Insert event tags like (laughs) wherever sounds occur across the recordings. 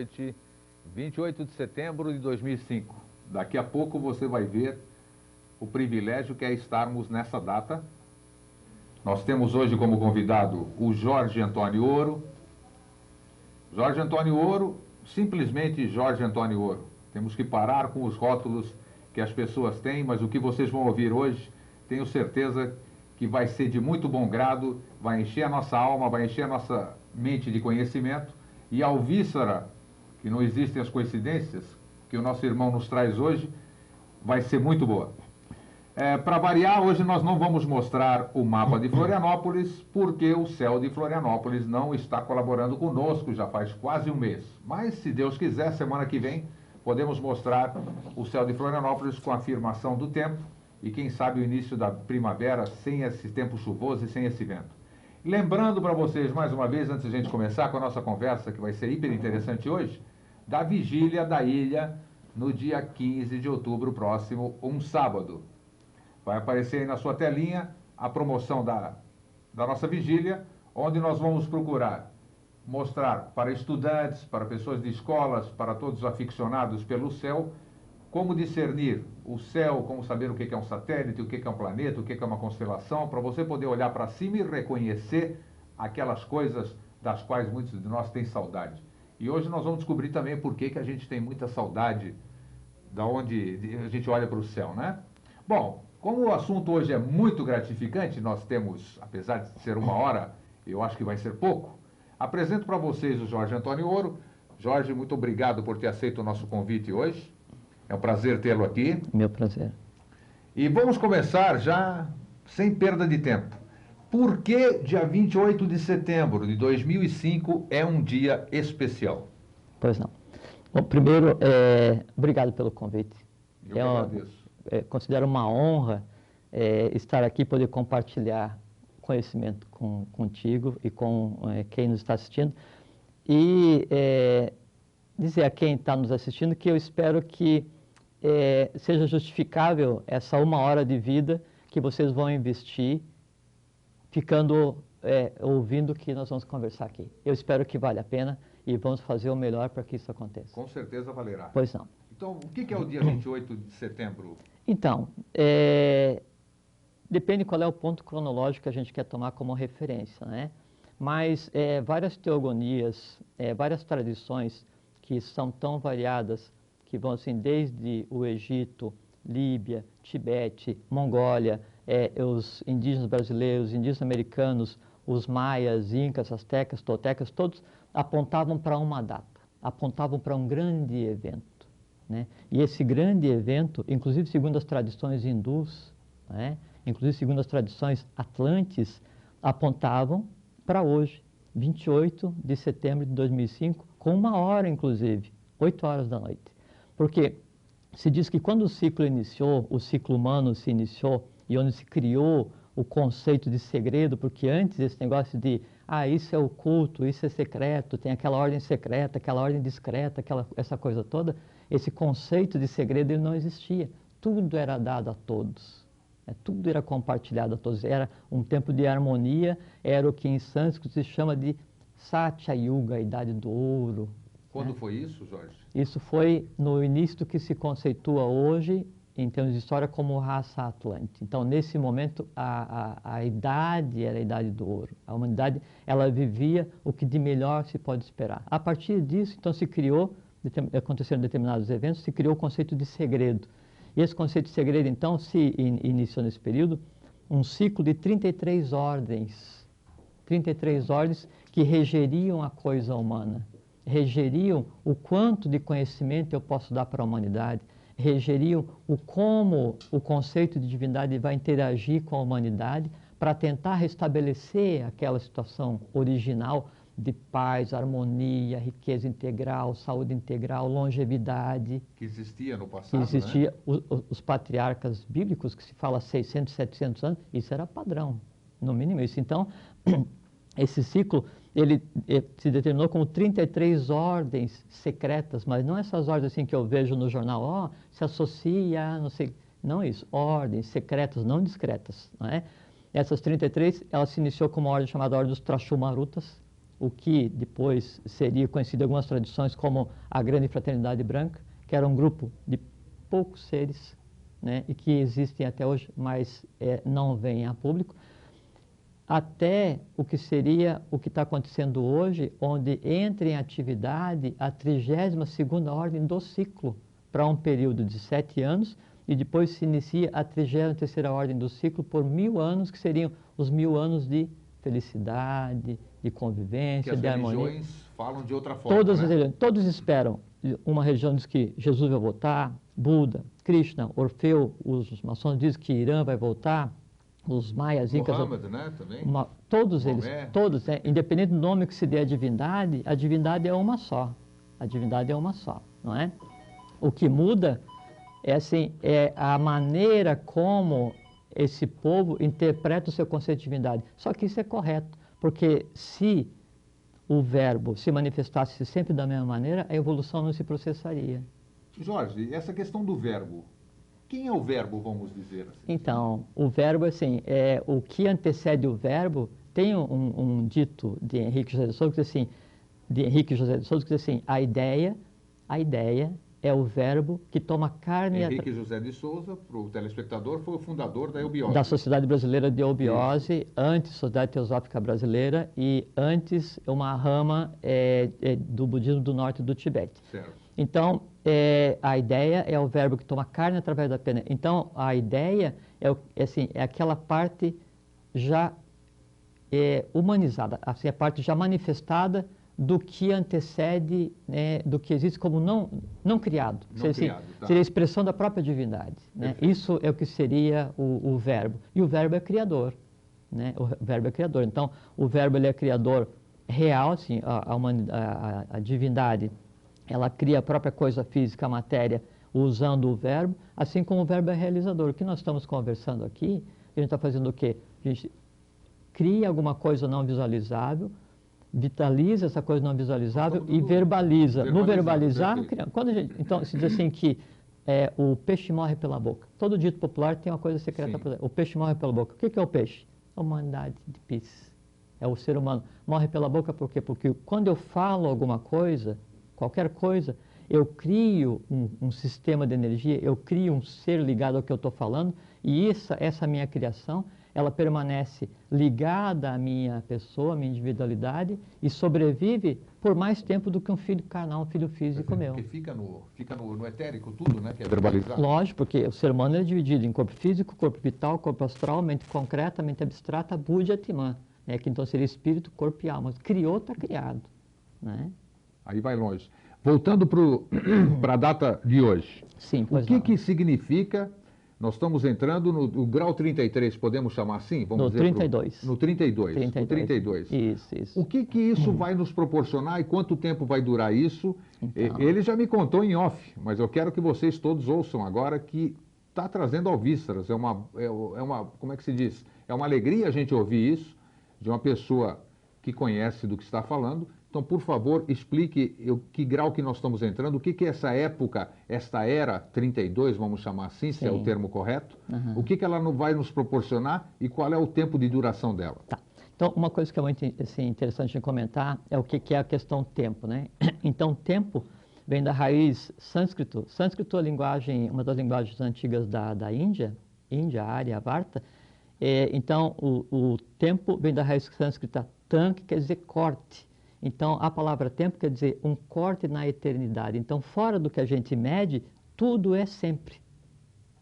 noite, 28 de setembro de 2005. Daqui a pouco você vai ver o privilégio que é estarmos nessa data. Nós temos hoje como convidado o Jorge Antônio Ouro. Jorge Antônio Ouro, simplesmente Jorge Antônio Ouro. Temos que parar com os rótulos que as pessoas têm, mas o que vocês vão ouvir hoje, tenho certeza que vai ser de muito bom grado, vai encher a nossa alma, vai encher a nossa mente de conhecimento e a alvíssara, que não existem as coincidências, que o nosso irmão nos traz hoje, vai ser muito boa. É, Para variar, hoje nós não vamos mostrar o mapa de Florianópolis, porque o céu de Florianópolis não está colaborando conosco já faz quase um mês. Mas, se Deus quiser, semana que vem podemos mostrar o céu de Florianópolis com a afirmação do tempo e, quem sabe, o início da primavera sem esse tempo chuvoso e sem esse vento. Lembrando para vocês, mais uma vez, antes de a gente começar com a nossa conversa, que vai ser hiper interessante hoje, da vigília da ilha no dia 15 de outubro próximo, um sábado. Vai aparecer aí na sua telinha a promoção da, da nossa vigília, onde nós vamos procurar mostrar para estudantes, para pessoas de escolas, para todos os aficionados pelo céu, como discernir o céu, como saber o que é um satélite, o que é um planeta, o que é uma constelação, para você poder olhar para cima e reconhecer aquelas coisas das quais muitos de nós têm saudade. E hoje nós vamos descobrir também por que, que a gente tem muita saudade da onde a gente olha para o céu, né? Bom, como o assunto hoje é muito gratificante, nós temos, apesar de ser uma hora, eu acho que vai ser pouco, apresento para vocês o Jorge Antônio Ouro. Jorge, muito obrigado por ter aceito o nosso convite hoje. É um prazer tê-lo aqui. Meu prazer. E vamos começar já sem perda de tempo. Por que dia 28 de setembro de 2005 é um dia especial? Pois não. Bom, primeiro, é, obrigado pelo convite. Eu é uma, agradeço. é, considero uma honra é, estar aqui e poder compartilhar conhecimento com, contigo e com é, quem nos está assistindo. E é, dizer a quem está nos assistindo que eu espero que é, seja justificável essa uma hora de vida que vocês vão investir ficando é, ouvindo o que nós vamos conversar aqui. Eu espero que vale a pena e vamos fazer o melhor para que isso aconteça. Com certeza valerá. Pois não. Então, o que que é o dia 28 de setembro? Então, é, depende qual é o ponto cronológico que a gente quer tomar como referência, né? Mas é, várias teogonias, é, várias tradições que são tão variadas, que vão assim desde o Egito, Líbia, Tibete, Mongólia, é, os indígenas brasileiros, os indígenas americanos, os maias, incas, astecas, toltecas, todos apontavam para uma data, apontavam para um grande evento. Né? E esse grande evento, inclusive segundo as tradições hindus, né? inclusive segundo as tradições atlantes, apontavam para hoje, 28 de setembro de 2005, com uma hora inclusive, 8 horas da noite. Porque se diz que quando o ciclo iniciou, o ciclo humano se iniciou, e onde se criou o conceito de segredo, porque antes esse negócio de, ah, isso é oculto, isso é secreto, tem aquela ordem secreta, aquela ordem discreta, aquela, essa coisa toda, esse conceito de segredo ele não existia. Tudo era dado a todos. né? Tudo era compartilhado a todos. Era um tempo de harmonia, era o que em sânscrito se chama de Satya Yuga, a idade do ouro. Quando foi isso, Jorge? Isso foi no início do que se conceitua hoje, em termos de história, como raça atlante. Então, nesse momento, a, a, a idade era a idade do ouro. A humanidade, ela vivia o que de melhor se pode esperar. A partir disso, então, se criou, aconteceram determinados eventos, se criou o conceito de segredo. E esse conceito de segredo, então, se in, iniciou nesse período um ciclo de 33 ordens. 33 ordens que regeriam a coisa humana regeriam o quanto de conhecimento eu posso dar para a humanidade, regeriam o como o conceito de divindade vai interagir com a humanidade para tentar restabelecer aquela situação original de paz, harmonia, riqueza integral, saúde integral, longevidade Que existia no que passado, existia né? o- o- os patriarcas bíblicos, que se fala 600, 700 anos, isso era padrão, no mínimo isso. Então, (clears throat) esse ciclo, ele eh, se determinou como 33 ordens secretas, mas não essas ordens assim que eu vejo no jornal, ó, se associa, não sei, não isso, ordens secretas, não discretas, não é? Essas 33, ela se iniciou com uma ordem chamada Ordem dos Trashumarutas, o que depois seria conhecido em algumas tradições como a Grande Fraternidade Branca, que era um grupo de poucos seres né, e que existem até hoje, mas é, não vêm a público, até o que seria o que está acontecendo hoje, onde entra em atividade a 32ª ordem do ciclo, para um período de sete anos, e depois se inicia a 33ª ordem do ciclo por mil anos, que seriam os mil anos de felicidade, de convivência, de harmonia. As religiões falam de outra forma. Todas né? as religiões, todos esperam. Uma religião diz que Jesus vai voltar, Buda, Krishna, Orfeu, os maçons dizem que Irã vai voltar, os maias, incas, Muhammad, né, também. uma, todos eles, todos, né, independente do nome que se dê à divindade, a divindade é uma só. A divindade é uma só, não é? O que muda é assim, é a maneira como esse povo interpreta o seu conceito de divindade. Só que isso é correto, porque se o verbo se manifestasse sempre da mesma maneira, a evolução não se processaria. Jorge, essa questão do verbo. Quem é o verbo, vamos dizer assim? Então, o verbo, assim, é o que antecede o verbo. Tem um, um dito de Henrique José de Souza que diz assim, de Henrique José de Souza que diz assim, a ideia, a ideia é o verbo que toma carne Henrique José de Souza, para o telespectador, foi o fundador da eubiose. da Sociedade Brasileira de Eubiose, antes Sociedade Teosófica Brasileira e antes uma rama é, é, do budismo do norte do Tibete. Certo. Então, é, a ideia é o verbo que toma carne através da pena. Então, a ideia é, é assim, é aquela parte já é, humanizada, assim, a parte já manifestada do que antecede, né, do que existe como não, não criado. Não seria, assim, criado, tá. seria a expressão da própria divindade. Né? Isso é o que seria o, o verbo. E o verbo é criador. Né? O verbo é criador. Então, o verbo ele é criador real, assim, a, a- a- a divindade, ela cria a própria coisa física, a matéria, usando o verbo, assim como o verbo é realizador. O que nós estamos conversando aqui, a gente está fazendo o quê? A gente cria alguma coisa não visualizável, vitaliza essa coisa não visualizável e verbaliza. No verbalizar, quando gente, então se diz assim que é, o peixe morre pela boca. Todo dito popular tem uma coisa secreta. Sim. O peixe morre pela boca. O que que é o peixe? A humanidade de Pisces. É o ser humano. Morre pela boca por quê? Porque quando eu falo alguma coisa, qualquer coisa, eu crio um, um sistema de energia, eu crio um ser ligado ao que eu estou falando, e essa, essa minha criação, ela permanece ligada à minha pessoa, à minha individualidade, e sobrevive por mais tempo do que um filho carnal, um filho físico meu. Porque fica no, fica no, no etérico tudo, né? Que é verbalizado. Lógico, porque o ser humano é dividido em corpo físico, corpo vital, corpo astral, mente concreta, mente abstrata, Buddha Atman. Né? Que então seria espírito, corpo e alma. Criou, está criado. Né? Aí vai longe. Voltando para (clears throat) a data de hoje. Sim, O pois que, não. que significa? Nós estamos entrando no, no grau 33, podemos chamar assim? Vamos No dizer pro- 32. no 32. 32. No 32. Isso, isso. O que, que isso vai nos proporcionar e quanto tempo vai durar isso? Então. Ele já me contou em off, mas eu quero que vocês todos ouçam agora que está trazendo ao vísceras. É uma, é, o- é uma, como é que se diz? É uma alegria a gente ouvir isso de uma pessoa que conhece do que está falando. Então, por favor, explique o que grau que nós estamos entrando, o que, que é essa época, esta era 32, vamos chamar assim, se é o Sim. termo correto, Aham. o que, que ela não vai nos proporcionar e qual é o tempo de duração dela. Tá. Então, uma coisa que é muito assim, interessante de comentar é o que, que é a questão tempo, né? (clears throat) Então, tempo vem da raiz sânscrito. Sânscrito é a linguagem, uma das linguagens antigas da, da Índia, Índia, Área, Varta. É, então, o, o tempo vem da raiz sânscrita tan, que quer dizer corte. Então, a palavra tempo quer dizer um corte na eternidade. Então, fora do que a gente mede, tudo é sempre.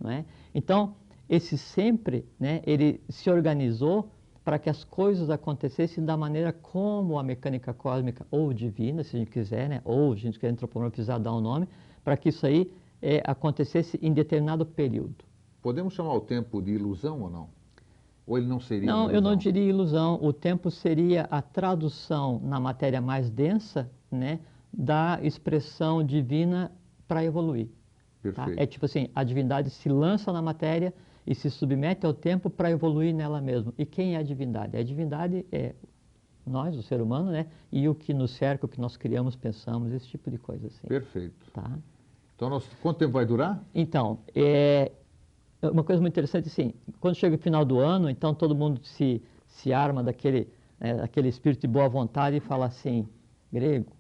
Não é? Então, esse sempre, né, ele se organizou para que as coisas acontecessem da maneira como a mecânica cósmica ou divina, se a gente quiser, né, ou a gente quer antropomorfizar, dar um nome, para que isso aí eh, acontecesse em determinado período. Podemos chamar o tempo de ilusão ou não? Ou ele não seria Não, eu não diria ilusão. O tempo seria a tradução na matéria mais densa, né, da expressão divina para evoluir. tá? Perfeito. É tipo assim, a divindade se lança na matéria e se submete ao tempo para evoluir nela mesma. E quem é a divindade? A divindade é nós, o ser humano, né? E o que nos cerca, o que nós criamos, pensamos, esse tipo de coisa assim. Perfeito. Tá? Então, nós, quanto tempo vai durar? Então, é uma coisa muito interessante, assim, quando chega o final do ano, então todo mundo se, se arma daquele, né, aquele espírito de boa vontade e fala assim, grego,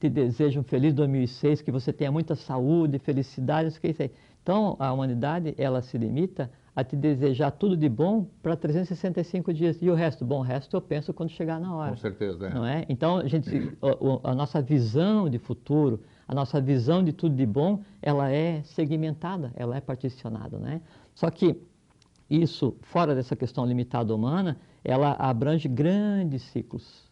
te desejo um feliz 2006, que você tenha muita saúde, felicidade, isso que é isso aí. Então, a humanidade, ela se limita a te desejar tudo de bom para 365 dias. E o resto? Bom, o resto eu penso quando chegar na hora. Com certeza, é. Não é? Então, a, gente, a, a nossa visão de futuro, a nossa visão de tudo de bom, ela é segmentada, ela é particionada, né? Só que isso, fora dessa questão limitada humana, ela abrange grandes ciclos,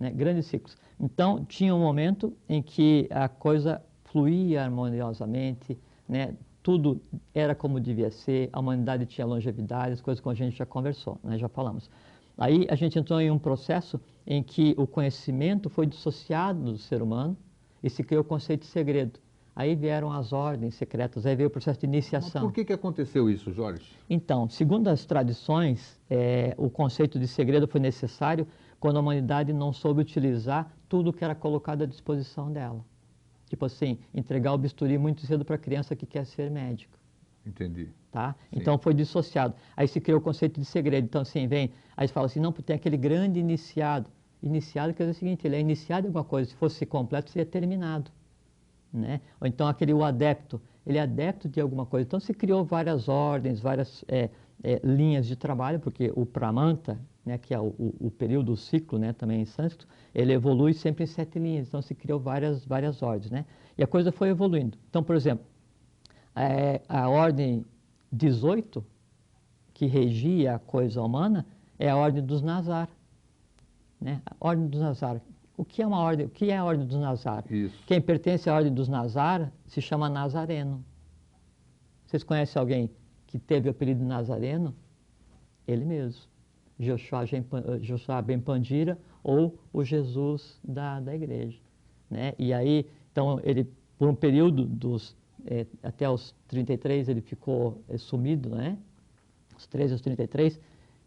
né? grandes ciclos. Então, tinha um momento em que a coisa fluía harmoniosamente, né? tudo era como devia ser, a humanidade tinha longevidade, as coisas que a gente já conversou, né? já falamos. Aí a gente entrou em um processo em que o conhecimento foi dissociado do ser humano e se criou o conceito de segredo. Aí vieram as ordens secretas, aí veio o processo de iniciação. Mas por que, que aconteceu isso, Jorge? Então, segundo as tradições, é, o conceito de segredo foi necessário quando a humanidade não soube utilizar tudo que era colocado à disposição dela. Tipo assim, entregar o bisturi muito cedo para a criança que quer ser médico. Entendi. Tá? Então foi dissociado. Aí se criou o conceito de segredo. Então, assim, vem, aí fala assim, não, tem aquele grande iniciado. Iniciado quer dizer o seguinte, ele é iniciado em alguma coisa, se fosse completo, seria terminado. Né? Ou então aquele o adepto, ele é adepto de alguma coisa. Então se criou várias ordens, várias é, é, linhas de trabalho, porque o pramanta, né, que é o, o, período, o ciclo, né, também em sânscrito, ele evolui sempre em sete linhas. Então se criou várias, várias ordens. Né? E a coisa foi evoluindo. Então, por exemplo, é, a ordem 18, que regia a coisa humana, é a ordem dos Nazar. Né? A ordem dos Nazar. O que é uma ordem? O que é a ordem dos Nazar? Isso. Quem pertence à ordem dos Nazar se chama Nazareno. Vocês conhecem alguém que teve o apelido Nazareno? Ele mesmo. Joshua, Joshua Ben Pandira ou o Jesus da, da igreja. Né? E aí, então, ele, por um período dos, é, até os 33, ele ficou é, sumido, né? Os 13 aos 33,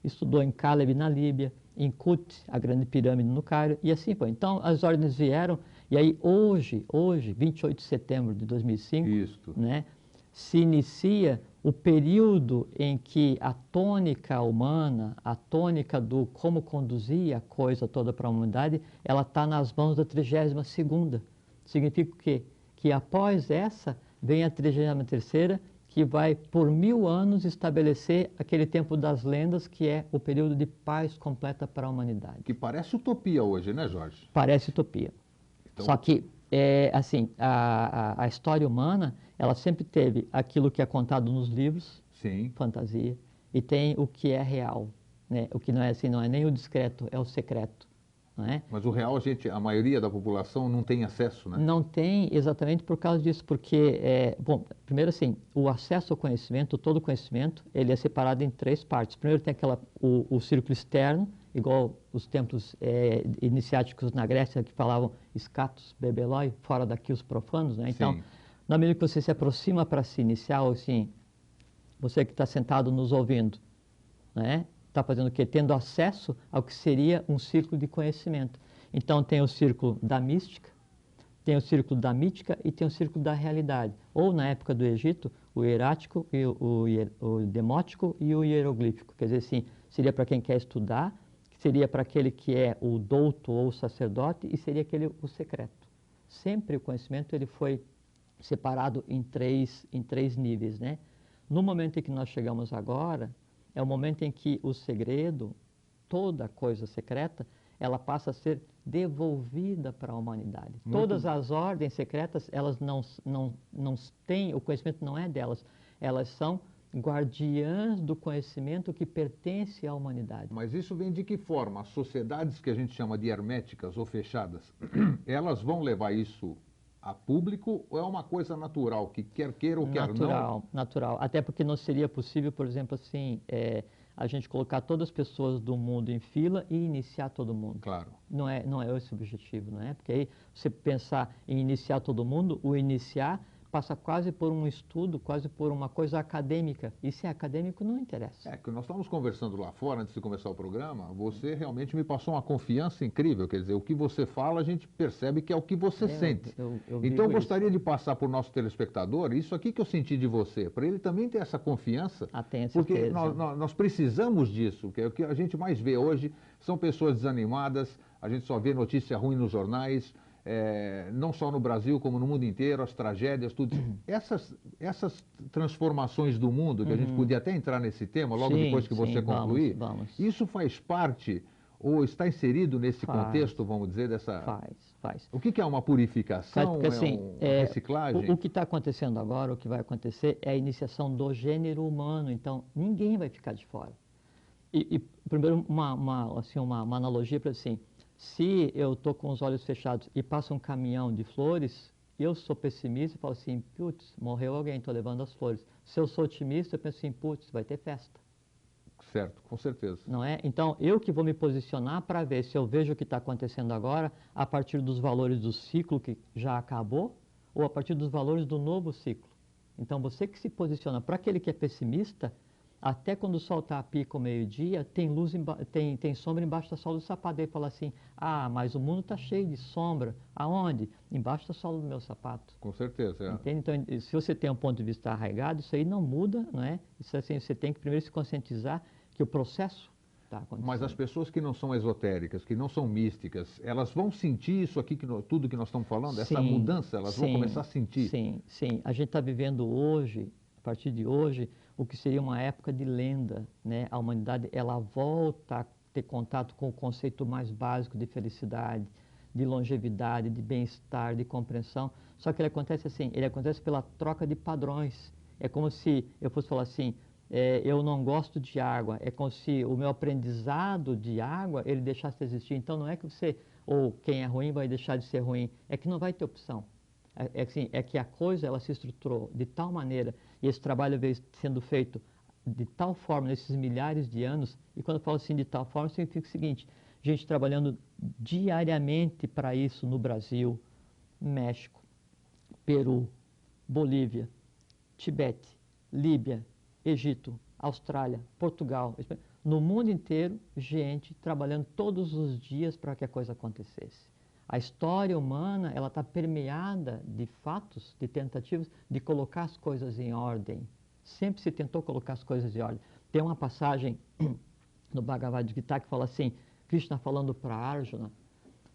estudou em Caleb, na Líbia, em Kut, a grande pirâmide no Cairo, e assim foi. Então, as ordens vieram, e aí hoje, hoje, 28 de setembro de 2005, Isto. né, se inicia o período em que a tônica humana, a tônica do como conduzir a coisa toda para a humanidade, ela está nas mãos da 32ª. Significa o quê? Que após essa, vem a 33ª, que vai, por mil anos, estabelecer aquele tempo das lendas, que é o período de paz completa para a humanidade. Que parece utopia hoje, né, Jorge? Parece utopia. Então... Só que, é, assim, a, a, a, história humana, ela sempre teve aquilo que é contado nos livros, Sim. fantasia, e tem o que é real. Né? O que não é assim, não é nem o discreto, é o secreto. É? Mas o real, a, gente, a maioria da população não tem acesso, né? Não tem exatamente por causa disso, porque, é, bom, primeiro assim, o acesso ao conhecimento, todo o conhecimento, ele é separado em três partes. Primeiro tem aquela, o, o círculo externo, igual os templos é, iniciáticos na Grécia que falavam escatos, bebeloi, fora daqui os profanos, né? Então, Sim. na medida que você se aproxima para se iniciar, assim, você que está sentado nos ouvindo, né? Está fazendo o quê? Tendo acesso ao que seria um círculo de conhecimento. Então tem o círculo da mística, tem o círculo da mítica e tem o círculo da realidade. Ou na época do Egito, o hierático, e o, o, o demótico e o hieroglífico. Quer dizer assim, seria para quem quer estudar, seria para aquele que é o douto ou o sacerdote e seria aquele o secreto. Sempre o conhecimento ele foi separado em três, em três níveis, né? No momento em que nós chegamos agora, é o momento em que o segredo, toda coisa secreta, ela passa a ser devolvida para a humanidade. Muito Todas as ordens secretas, elas não, não, não têm, o conhecimento não é delas, elas são guardiãs do conhecimento que pertence à humanidade. Mas isso vem de que forma? As sociedades que a gente chama de herméticas ou fechadas, (clears throat) elas vão levar isso a público ou é uma coisa natural, que quer queira ou quer não? Natural, natural. Até porque não seria possível, por exemplo, assim, é, a gente colocar todas as pessoas do mundo em fila e iniciar todo mundo. Claro. Não é, não é esse o objetivo, não é? Porque aí você pensar em iniciar todo mundo, o iniciar passa quase por um estudo, quase por uma coisa acadêmica. E se é acadêmico, não interessa. É que nós estávamos conversando lá fora, antes de começar o programa, você realmente me passou uma confiança incrível. Quer dizer, o que você fala, a gente percebe que é o que você é, sente. Eu, eu então, eu gostaria isso. de passar para o nosso telespectador isso aqui que eu senti de você, para ele também ter essa confiança. Ah, tenho porque nós, nós, nós precisamos disso, que é o que a gente mais vê hoje, são pessoas desanimadas, a gente só vê notícia ruim nos jornais, é, não só no Brasil, como no mundo inteiro, as tragédias, tudo. Uhum. Essas, essas transformações do mundo, que uhum. a gente uhum. podia até entrar nesse tema logo sim, depois que sim, você concluir, vamos, vamos. isso faz parte ou está inserido nesse faz, contexto, vamos dizer, dessa... Faz, faz. O que, que é uma purificação, porque, assim, é uma reciclagem? O, o que está acontecendo agora, o que vai acontecer, é a iniciação do gênero humano, então ninguém vai ficar de fora. E, e primeiro, uma, uma, assim, uma, uma analogia para assim, se eu estou com os olhos fechados e passa um caminhão de flores, eu sou pessimista e falo assim, putz, morreu alguém, estou levando as flores. Se eu sou otimista, eu penso assim, putz, vai ter festa. Certo, com certeza. Não é? Então, eu que vou me posicionar para ver se eu vejo o que está acontecendo agora a partir dos valores do ciclo que já acabou ou a partir dos valores do novo ciclo. Então, você que se posiciona para aquele que é pessimista, até quando o sol está a pico meio-dia, tem luz, tem, tem sombra embaixo da sola do sapato. Ele fala assim, ah, mas o mundo está cheio de sombra. Aonde? Embaixo da sola do meu sapato. Com certeza. É. Entende? Então, se você tem um ponto de vista arraigado, isso aí não muda, não é? Isso assim, você tem que primeiro se conscientizar que o processo está acontecendo. Mas as pessoas que não são esotéricas, que não são místicas, elas vão sentir isso aqui, que no, tudo que nós estamos falando, sim, essa mudança, elas sim, vão começar a sentir. Sim, sim. A gente está vivendo hoje, a partir de hoje, o que seria uma época de lenda. Né? A humanidade ela volta a ter contato com o conceito mais básico de felicidade, de longevidade, de bem-estar, de compreensão. Só que ele acontece assim, ele acontece pela troca de padrões. É como se eu fosse falar assim, é, eu não gosto de água. É como se o meu aprendizado de água ele deixasse de existir. Então não é que você ou quem é ruim vai deixar de ser ruim, é que não vai ter opção. É, é, assim, é que a coisa ela se estruturou de tal maneira e esse trabalho veio sendo feito de tal forma nesses milhares de anos. E quando eu falo assim de tal forma, significa o seguinte: gente trabalhando diariamente para isso no Brasil, México, Peru, Bolívia, Tibete, Líbia, Egito, Austrália, Portugal, no mundo inteiro, gente trabalhando todos os dias para que a coisa acontecesse. A história humana ela está permeada de fatos, de tentativas de colocar as coisas em ordem. Sempre se tentou colocar as coisas em ordem. Tem uma passagem (clears throat) no Bhagavad Gita que fala assim, Krishna falando para Arjuna,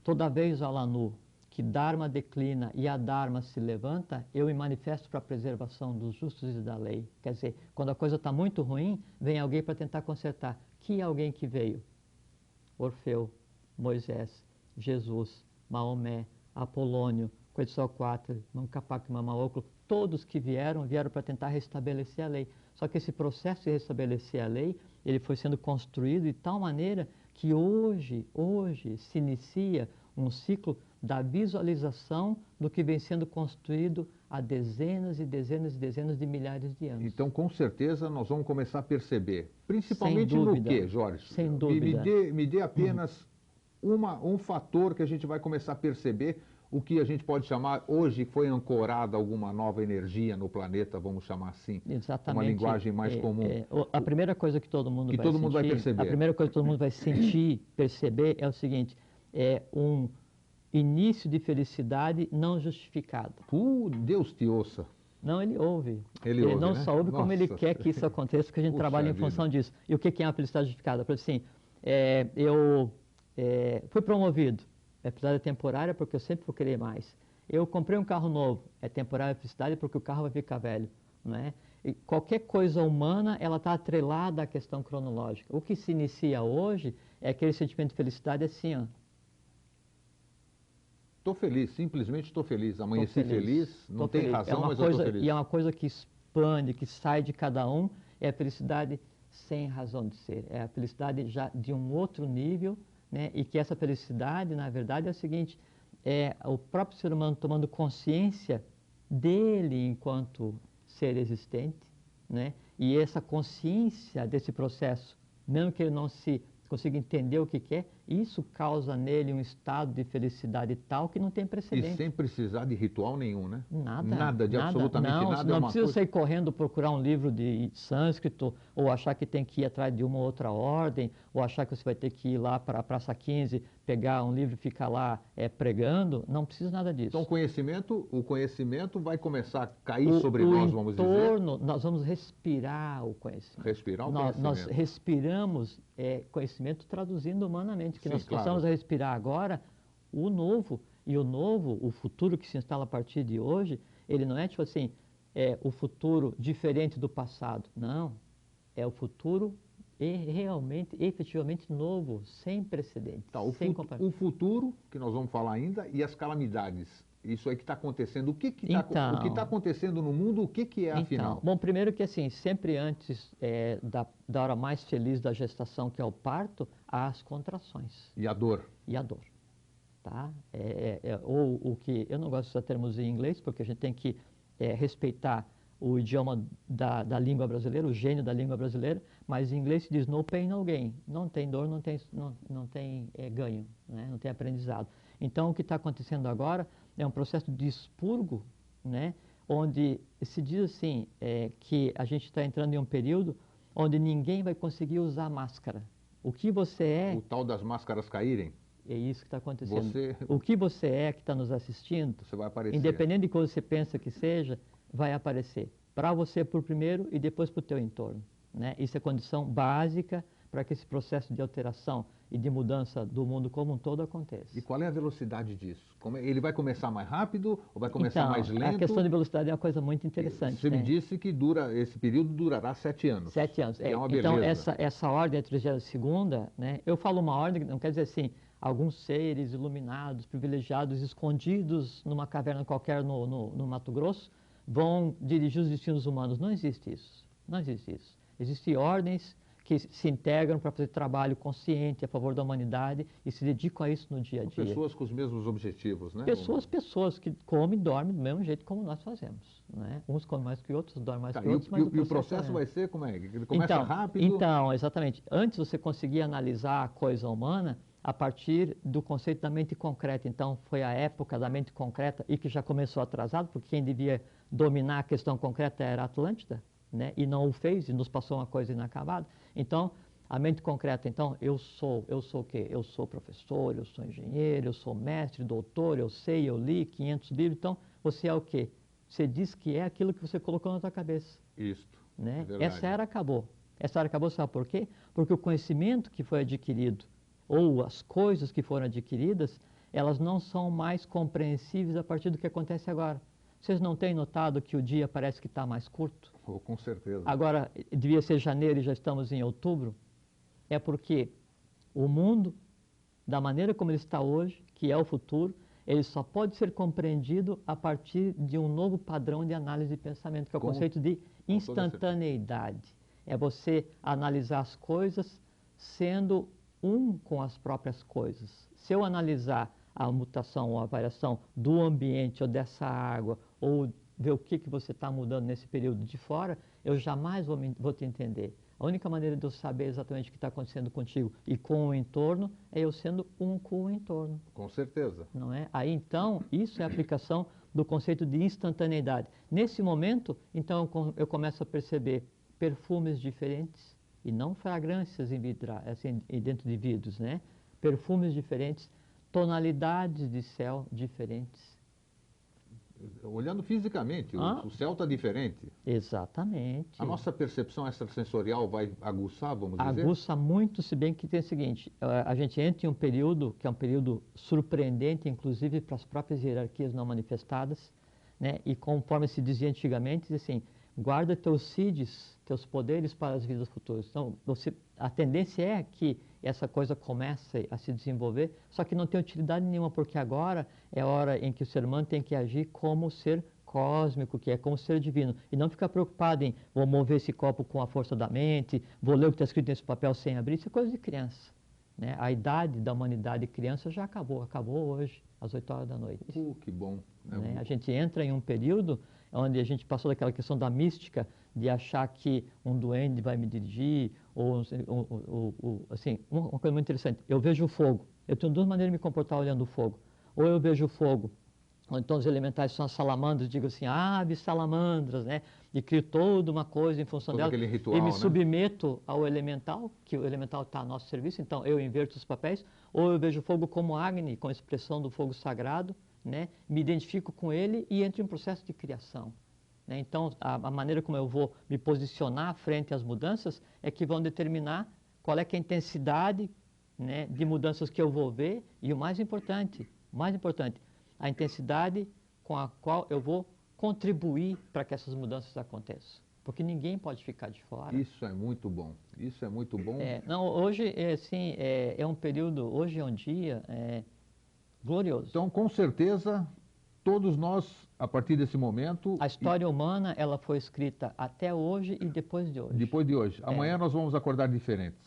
toda vez, Alanu, que Dharma declina e a Dharma se levanta, eu me manifesto para a preservação dos justos e da lei. Quer dizer, quando a coisa está muito ruim, vem alguém para tentar consertar. Que alguém que veio? Orfeu, Moisés, Jesus, Maomé, Apolônio, Quetzalcoatl, Mancapac, Mamaoclo, todos que vieram, vieram para tentar restabelecer a lei. Só que esse processo de restabelecer a lei, ele foi sendo construído de tal maneira que hoje, hoje se inicia um ciclo da visualização do que vem sendo construído há dezenas e dezenas e dezenas de milhares de anos. Então, com certeza, nós vamos começar a perceber, principalmente no quê, Jorge? Sem dúvida. Me, me, dê, me dê apenas uma, um fator que a gente vai começar a perceber o que a gente pode chamar, hoje foi ancorada alguma nova energia no planeta, vamos chamar assim. Exatamente. Uma linguagem mais é, comum. É, a primeira coisa que todo mundo que vai todo sentir, mundo vai perceber. A primeira coisa que todo mundo vai sentir, (clears throat) perceber é o seguinte, é um início de felicidade não justificado. Uh, Deus te ouça. Não, ele ouve. Ele, ele ouve, não né? só ouve, Nossa. como ele quer que isso aconteça, porque a gente Puxa trabalha em função vida. disso. E o que é uma felicidade justificada? Por assim, é, eu é, fui promovido, é felicidade temporária porque eu sempre vou querer mais. Eu comprei um carro novo, é temporária felicidade porque o carro vai ficar velho. Não é? E qualquer coisa humana, ela está atrelada à questão cronológica. O que se inicia hoje é aquele sentimento de felicidade assim, ó. Estou feliz, simplesmente estou feliz. Amanheci feliz, feliz não tem feliz. razão, é mas coisa, eu estou feliz. E é uma coisa que expande, que sai de cada um, é a felicidade sem razão de ser. É a felicidade já de um outro nível, né? e que essa felicidade, na verdade, é o seguinte, é o próprio ser humano tomando consciência dele enquanto ser existente, né? e essa consciência desse processo, mesmo que ele não se consiga entender o que quer, isso causa nele um estado de felicidade tal que não tem precedente. E sem precisar de ritual nenhum, né? Nada. Nada de nada, absolutamente não, nada. Não é precisa coisa... sair correndo procurar um livro de sânscrito, ou achar que tem que ir atrás de uma outra ordem, ou achar que você vai ter que ir lá para a Praça 15, pegar um livro e ficar lá é, pregando. Não precisa nada disso. Então, conhecimento, o conhecimento vai começar a cair o, sobre o nós, vamos entorno, dizer. Nós vamos respirar o conhecimento. Respirar o nós, conhecimento. Nós respiramos é, conhecimento traduzindo humanamente, que Sim, nós claro. possamos respirar agora o novo. E o novo, o futuro que se instala a partir de hoje, ele não é tipo assim, é o futuro diferente do passado. Não. É o futuro realmente, efetivamente novo, sem precedentes. Tá, o, sem fut- o futuro, que nós vamos falar ainda, e as calamidades. Isso aí que está acontecendo. O que está Então. tá acontecendo no mundo, o que, que é, afinal? Então, bom, primeiro que assim, sempre antes é, da, da hora mais feliz da gestação, que é o parto, as contrações E a dor. e a dor. Tá? É, é, é, ou o que, eu não gosto de usar termos em inglês, porque a gente tem que é, respeitar o idioma da, da língua brasileira, o gênio da língua brasileira, mas em inglês se diz no pain, no gain. Não tem dor, não tem, não, não tem é, ganho, né? não tem aprendizado. Então, o que está acontecendo agora é um processo de expurgo, né? onde se diz assim, é, que a gente está entrando em um período onde ninguém vai conseguir usar máscara. O que você é, O tal das máscaras caírem, é isso que está acontecendo. você, O que você é que está nos assistindo, você vai aparecer. independente de como você pensa que seja, vai aparecer. Para você por primeiro e depois para o teu entorno. Né? Isso é condição básica para que esse processo de alteração e de mudança do mundo como um todo aconteça. E qual é a velocidade disso? Como é- ele vai começar mais rápido ou vai começar então, mais lento? a questão de velocidade é uma coisa muito interessante. Você me né? disse que dura, esse período durará sete anos. Sete anos. Que é uma então, essa, essa ordem, a 32 né? Eu falo uma ordem, não quer dizer assim, alguns seres iluminados, privilegiados, escondidos numa caverna qualquer no, no, no Mato Grosso, vão dirigir os destinos humanos. Não existe isso. Não existe isso. Existem ordens que se integram para fazer trabalho consciente a favor da humanidade e se dedicam a isso no dia a dia. pessoas com os mesmos objetivos, né? Pessoas, pessoas que comem e dormem do mesmo jeito como nós fazemos. Né? Uns comem mais que outros, dormem mais Tá, que e, outros, mas e o- e o processo é- vai ser como é? Ele começa então, rápido? Então, exatamente. Antes você conseguia analisar a coisa humana a partir do conceito da mente concreta. Então, foi a época da mente concreta e que já começou atrasado, porque quem devia dominar a questão concreta era a Atlântida, né? e não o fez, e nos passou uma coisa inacabada. Então, a mente concreta, então, eu sou, eu sou o quê? Eu sou professor, eu sou engenheiro, eu sou mestre, doutor, eu sei, eu li 500 livros. Então, você é o quê? Você diz que é aquilo que você colocou na sua cabeça. Isto. Né? É. Essa era acabou. Essa era acabou, sabe por quê? Porque o conhecimento que foi adquirido, ou as coisas que foram adquiridas, elas não são mais compreensíveis a partir do que acontece agora. Vocês não têm notado que o dia parece que está mais curto? Oh, com certeza. Agora, devia ser janeiro e já estamos em outubro. É porque o mundo, da maneira como ele está hoje, que é o futuro, ele só pode ser compreendido a partir de um novo padrão de análise de pensamento, que é o Como- conceito de instantaneidade. É você analisar as coisas sendo um com as próprias coisas. Se eu analisar a mutação ou a variação do ambiente ou dessa água, ou ver o que, que você está mudando nesse período de fora, eu jamais vou, me- vou te entender. A única maneira de eu saber exatamente o que está acontecendo contigo e com o entorno é eu sendo um com o entorno Com certeza. não é? Aí então, isso é a aplicação do conceito de instantaneidade. Nesse momento, então eu com- eu começo a perceber perfumes diferentes e não fragrâncias em vidra, assim, dentro de vidros, né? Perfumes diferentes, tonalidades de céu diferentes. Olhando fisicamente, o- Ah. o, céu está diferente. Exatamente. A nossa percepção extrasensorial vai aguçar, vamos dizer? Aguça muito, se bem que tem o seguinte, eh, a gente entra em um período que é um período surpreendente, inclusive para as próprias hierarquias não manifestadas, né? e conforme se dizia antigamente, diz assim, guarda teus seeds, teus poderes para as vidas futuras. Então, você, a tendência é que essa coisa comece a se desenvolver, só que não tem utilidade nenhuma, porque agora é a hora em que o ser humano tem que agir como ser cósmico, que é como ser divino, e não ficar preocupado em vou mover esse copo com a força da mente, vou ler o que está escrito nesse papel sem abrir, isso é coisa de criança. Né? A idade da humanidade criança já acabou, acabou hoje, às 8 horas da noite. Uh, que bom. É né? um- A gente entra em um período onde a gente passou daquela questão da mística, de achar que um duende vai me dirigir, ou, ou, ou, assim, uma coisa muito interessante, eu vejo o fogo, eu tenho duas maneiras de me comportar olhando o fogo, ou eu vejo o fogo, ou então os elementais são as salamandras, digo assim, aves salamandras, né? E crio toda uma coisa em função Todo dela. Ritual, e me né? submeto ao elemental, que o elemental está a nosso serviço, então eu inverto os papéis, ou eu vejo o fogo como Agni, com a expressão do fogo sagrado, né? me identifico com ele e entro em um processo de criação. Né? Então, a, a, maneira como eu vou me posicionar frente às mudanças é que vão determinar qual é, é a intensidade né, de mudanças que eu vou ver e o mais importante, mais importante, a intensidade com a qual eu vou contribuir para que essas mudanças aconteçam. Porque ninguém pode ficar de fora. Isso é muito bom. Isso é muito bom. É, não, hoje, é, assim, é, é, um período, hoje é um dia é, glorioso. Então, com certeza, todos nós, a partir desse momento... A história e... humana, ela foi escrita até hoje e depois de hoje. Depois de hoje. É. Amanhã nós vamos acordar diferentes.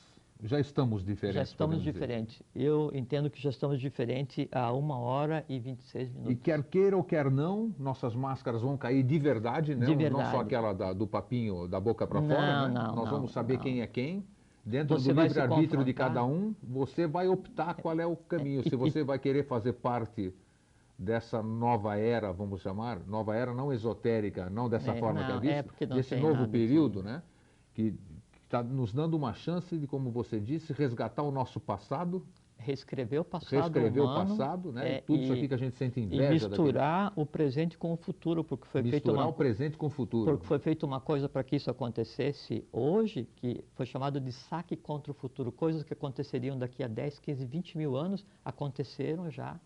Já estamos diferentes. Já estamos diferentes. Eu entendo que já estamos diferentes há uma hora e 26 minutos. E quer queira ou quer não, nossas máscaras vão cair de verdade, né? De verdade. Não só aquela da, do papinho da boca para fora, né? Não, Nós não, vamos saber não. quem é quem. Dentro Você do livre-arbítrio de cada um, você vai optar qual é o caminho. (laughs) Se você vai querer fazer parte dessa nova era, vamos chamar, nova era não esotérica, não dessa É, forma que é não, visto, é porque não desse novo período, né? Que está nos dando uma chance de, como você disse, resgatar o nosso passado, Reescrever o passado reescrever o humano passado, né? é, Tudo isso e- aqui que a gente sente e inveja daquele- misturar o presente com o futuro, porque foi misturar uma o presente com o futuro. Porque foi feita uma coisa para que isso acontecesse hoje, que foi chamado de saque contra o futuro. Coisas que aconteceriam daqui a 10, 15, 20 mil anos aconteceram já.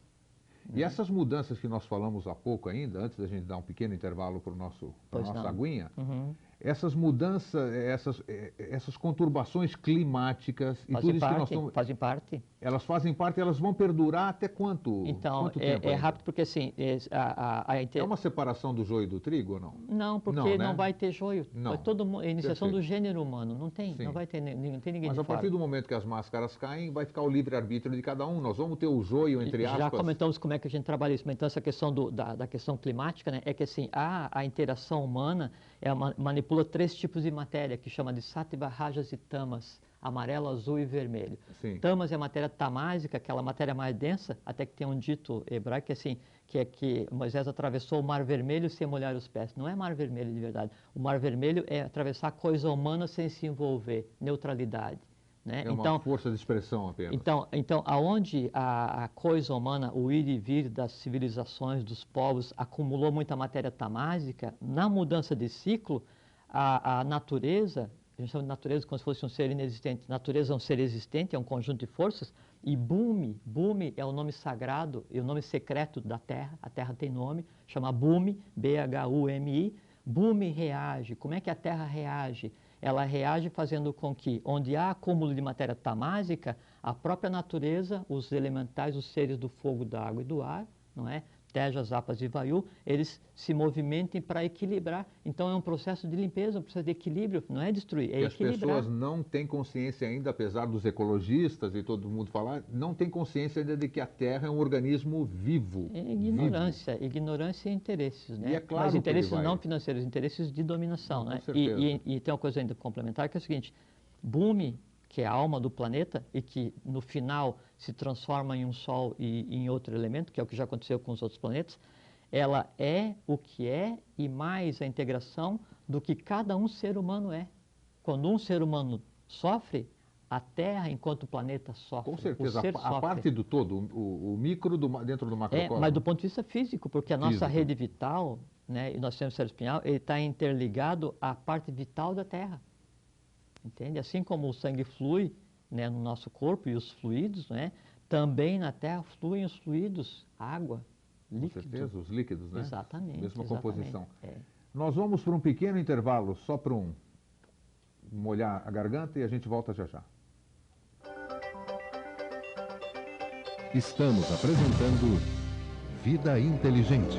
E essas mudanças que nós falamos há pouco ainda, antes da gente dar um pequeno intervalo para a nossa não. aguinha, Uhum. essas mudanças, essas, eh, essas conturbações climáticas e tudo Fazem isso que nós parte, estamos, fazem parte. Elas fazem parte, elas vão perdurar até quanto? Então, quanto é, é rápido porque assim, é, a, a, a inte- É uma separação do joio e do trigo ou não? Não, porque Não, não, né? vai ter joio. Não. É todo é a iniciação Perfeito. do gênero humano. Não tem, Sim. não vai ter, não tem ninguém Mas a partir do momento que as máscaras caem, vai ficar o livre-arbítrio de cada um. Nós vamos ter o joio, entre Já aspas. comentamos como é que a gente trabalha isso, mas então essa questão do- da, da questão climática, né, é que assim, a, a interação humana é manipula três tipos de matéria, que chama de sattva, rajas e tamas, amarelo, azul e vermelho. Sim. Tamas é a matéria tamásica, aquela matéria mais densa, até que tem um dito hebraico é assim, que é que Moisés atravessou o mar vermelho sem molhar os pés. Não é mar vermelho de verdade. O mar vermelho é atravessar a coisa humana sem se envolver, neutralidade. Né? É uma então, força de expressão apenas. então, então aonde a, a coisa humana, o ir e vir das civilizações, dos povos, acumulou muita matéria tamásica, na mudança de ciclo, a, a natureza, a gente chama de natureza como se fosse um ser inexistente, natureza é um ser existente, é um conjunto de forças, e Bumi, Bumi é o nome sagrado e o nome secreto da Terra, a Terra tem nome, chama Bumi, B-H-U-M-I, Bumi reage, como é que a Terra reage? ela reage fazendo com que, onde há acúmulo de matéria tamásica, a própria natureza, os elementais, os seres do fogo, da água e do ar, não é? Tejas, Apas e Vayu, eles se movimentem para equilibrar. Então é um processo de limpeza, um processo de equilíbrio, não é destruir, é as equilibrar. pessoas não têm consciência ainda, apesar dos ecologistas e todo mundo falar, não tem consciência ainda de que a Terra é um organismo vivo. É vivo. ignorância, ignorância e interesses, né? E é claro Mas interesses não financeiros, interesses de dominação, Com né? E, e, e tem uma coisa ainda complementar que é o seguinte: Bumi, que é a alma do planeta e que no final se transforma em um Sol e em outro elemento, que é o que já aconteceu com os outros planetas, ela é o que é e mais a integração do que cada um ser humano é. Quando um ser humano sofre, a Terra, enquanto planeta, sofre. Com O certeza, a, a parte do todo, o, o micro do, dentro do É, macrocosmo. mas do ponto de vista físico, porque a nossa Físico. rede vital, né, e nós temos cérebro espinhal, ele está interligado à parte vital da Terra. Entende? Assim como o sangue flui né, no nosso corpo e os fluidos, né, também na Terra fluem os fluidos, água, Com líquido. certeza, os líquidos, né? Exatamente. Mesma exatamente. composição. É. Nós vamos para um pequeno intervalo, só para um molhar a garganta e a gente volta já já. Estamos apresentando Vida Inteligente.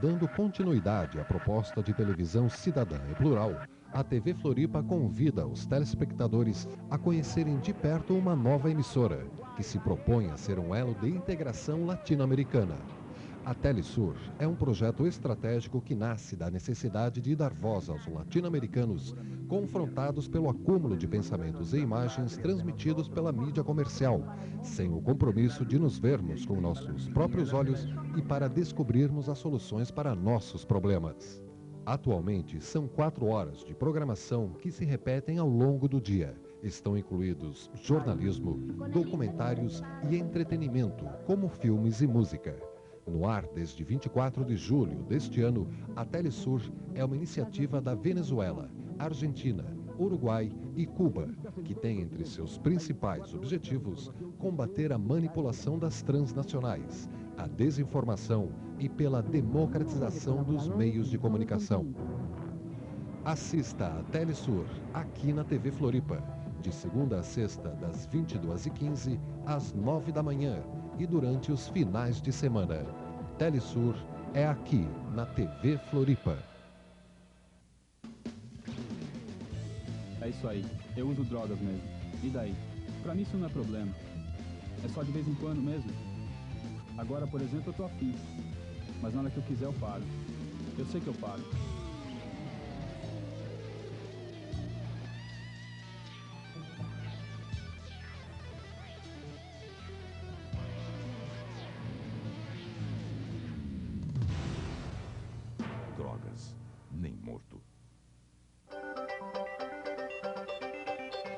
Dando continuidade à proposta de televisão cidadã e plural, a TV Floripa convida os telespectadores a conhecerem de perto uma nova emissora, que se propõe a ser um elo de integração latino-americana. A Telesur é um projeto estratégico que nasce da necessidade de dar voz aos latino-americanos confrontados pelo acúmulo de pensamentos e imagens transmitidos pela mídia comercial, sem o compromisso de nos vermos com nossos próprios olhos e para descobrirmos as soluções para nossos problemas. Atualmente, são quatro horas de programação que se repetem ao longo do dia. Estão incluídos jornalismo, documentários e entretenimento, como filmes e música. No ar desde 24 de julho deste ano, a Telesur é uma iniciativa da Venezuela, Argentina, Uruguai e Cuba, que tem entre seus principais objetivos combater a manipulação das transnacionais, a desinformação e pela democratização dos meios de comunicação. Assista a Telesur aqui na TV Floripa, de segunda a sexta, das 22h15 às 9 da manhã e durante os finais de semana. Telesur é aqui na TV Floripa. É isso aí. Eu uso drogas mesmo. E daí? Pra mim isso não é problema. É só de vez em quando mesmo. Agora, por exemplo, eu tô afim. Mas na hora que eu quiser eu paro. Eu sei que eu paro.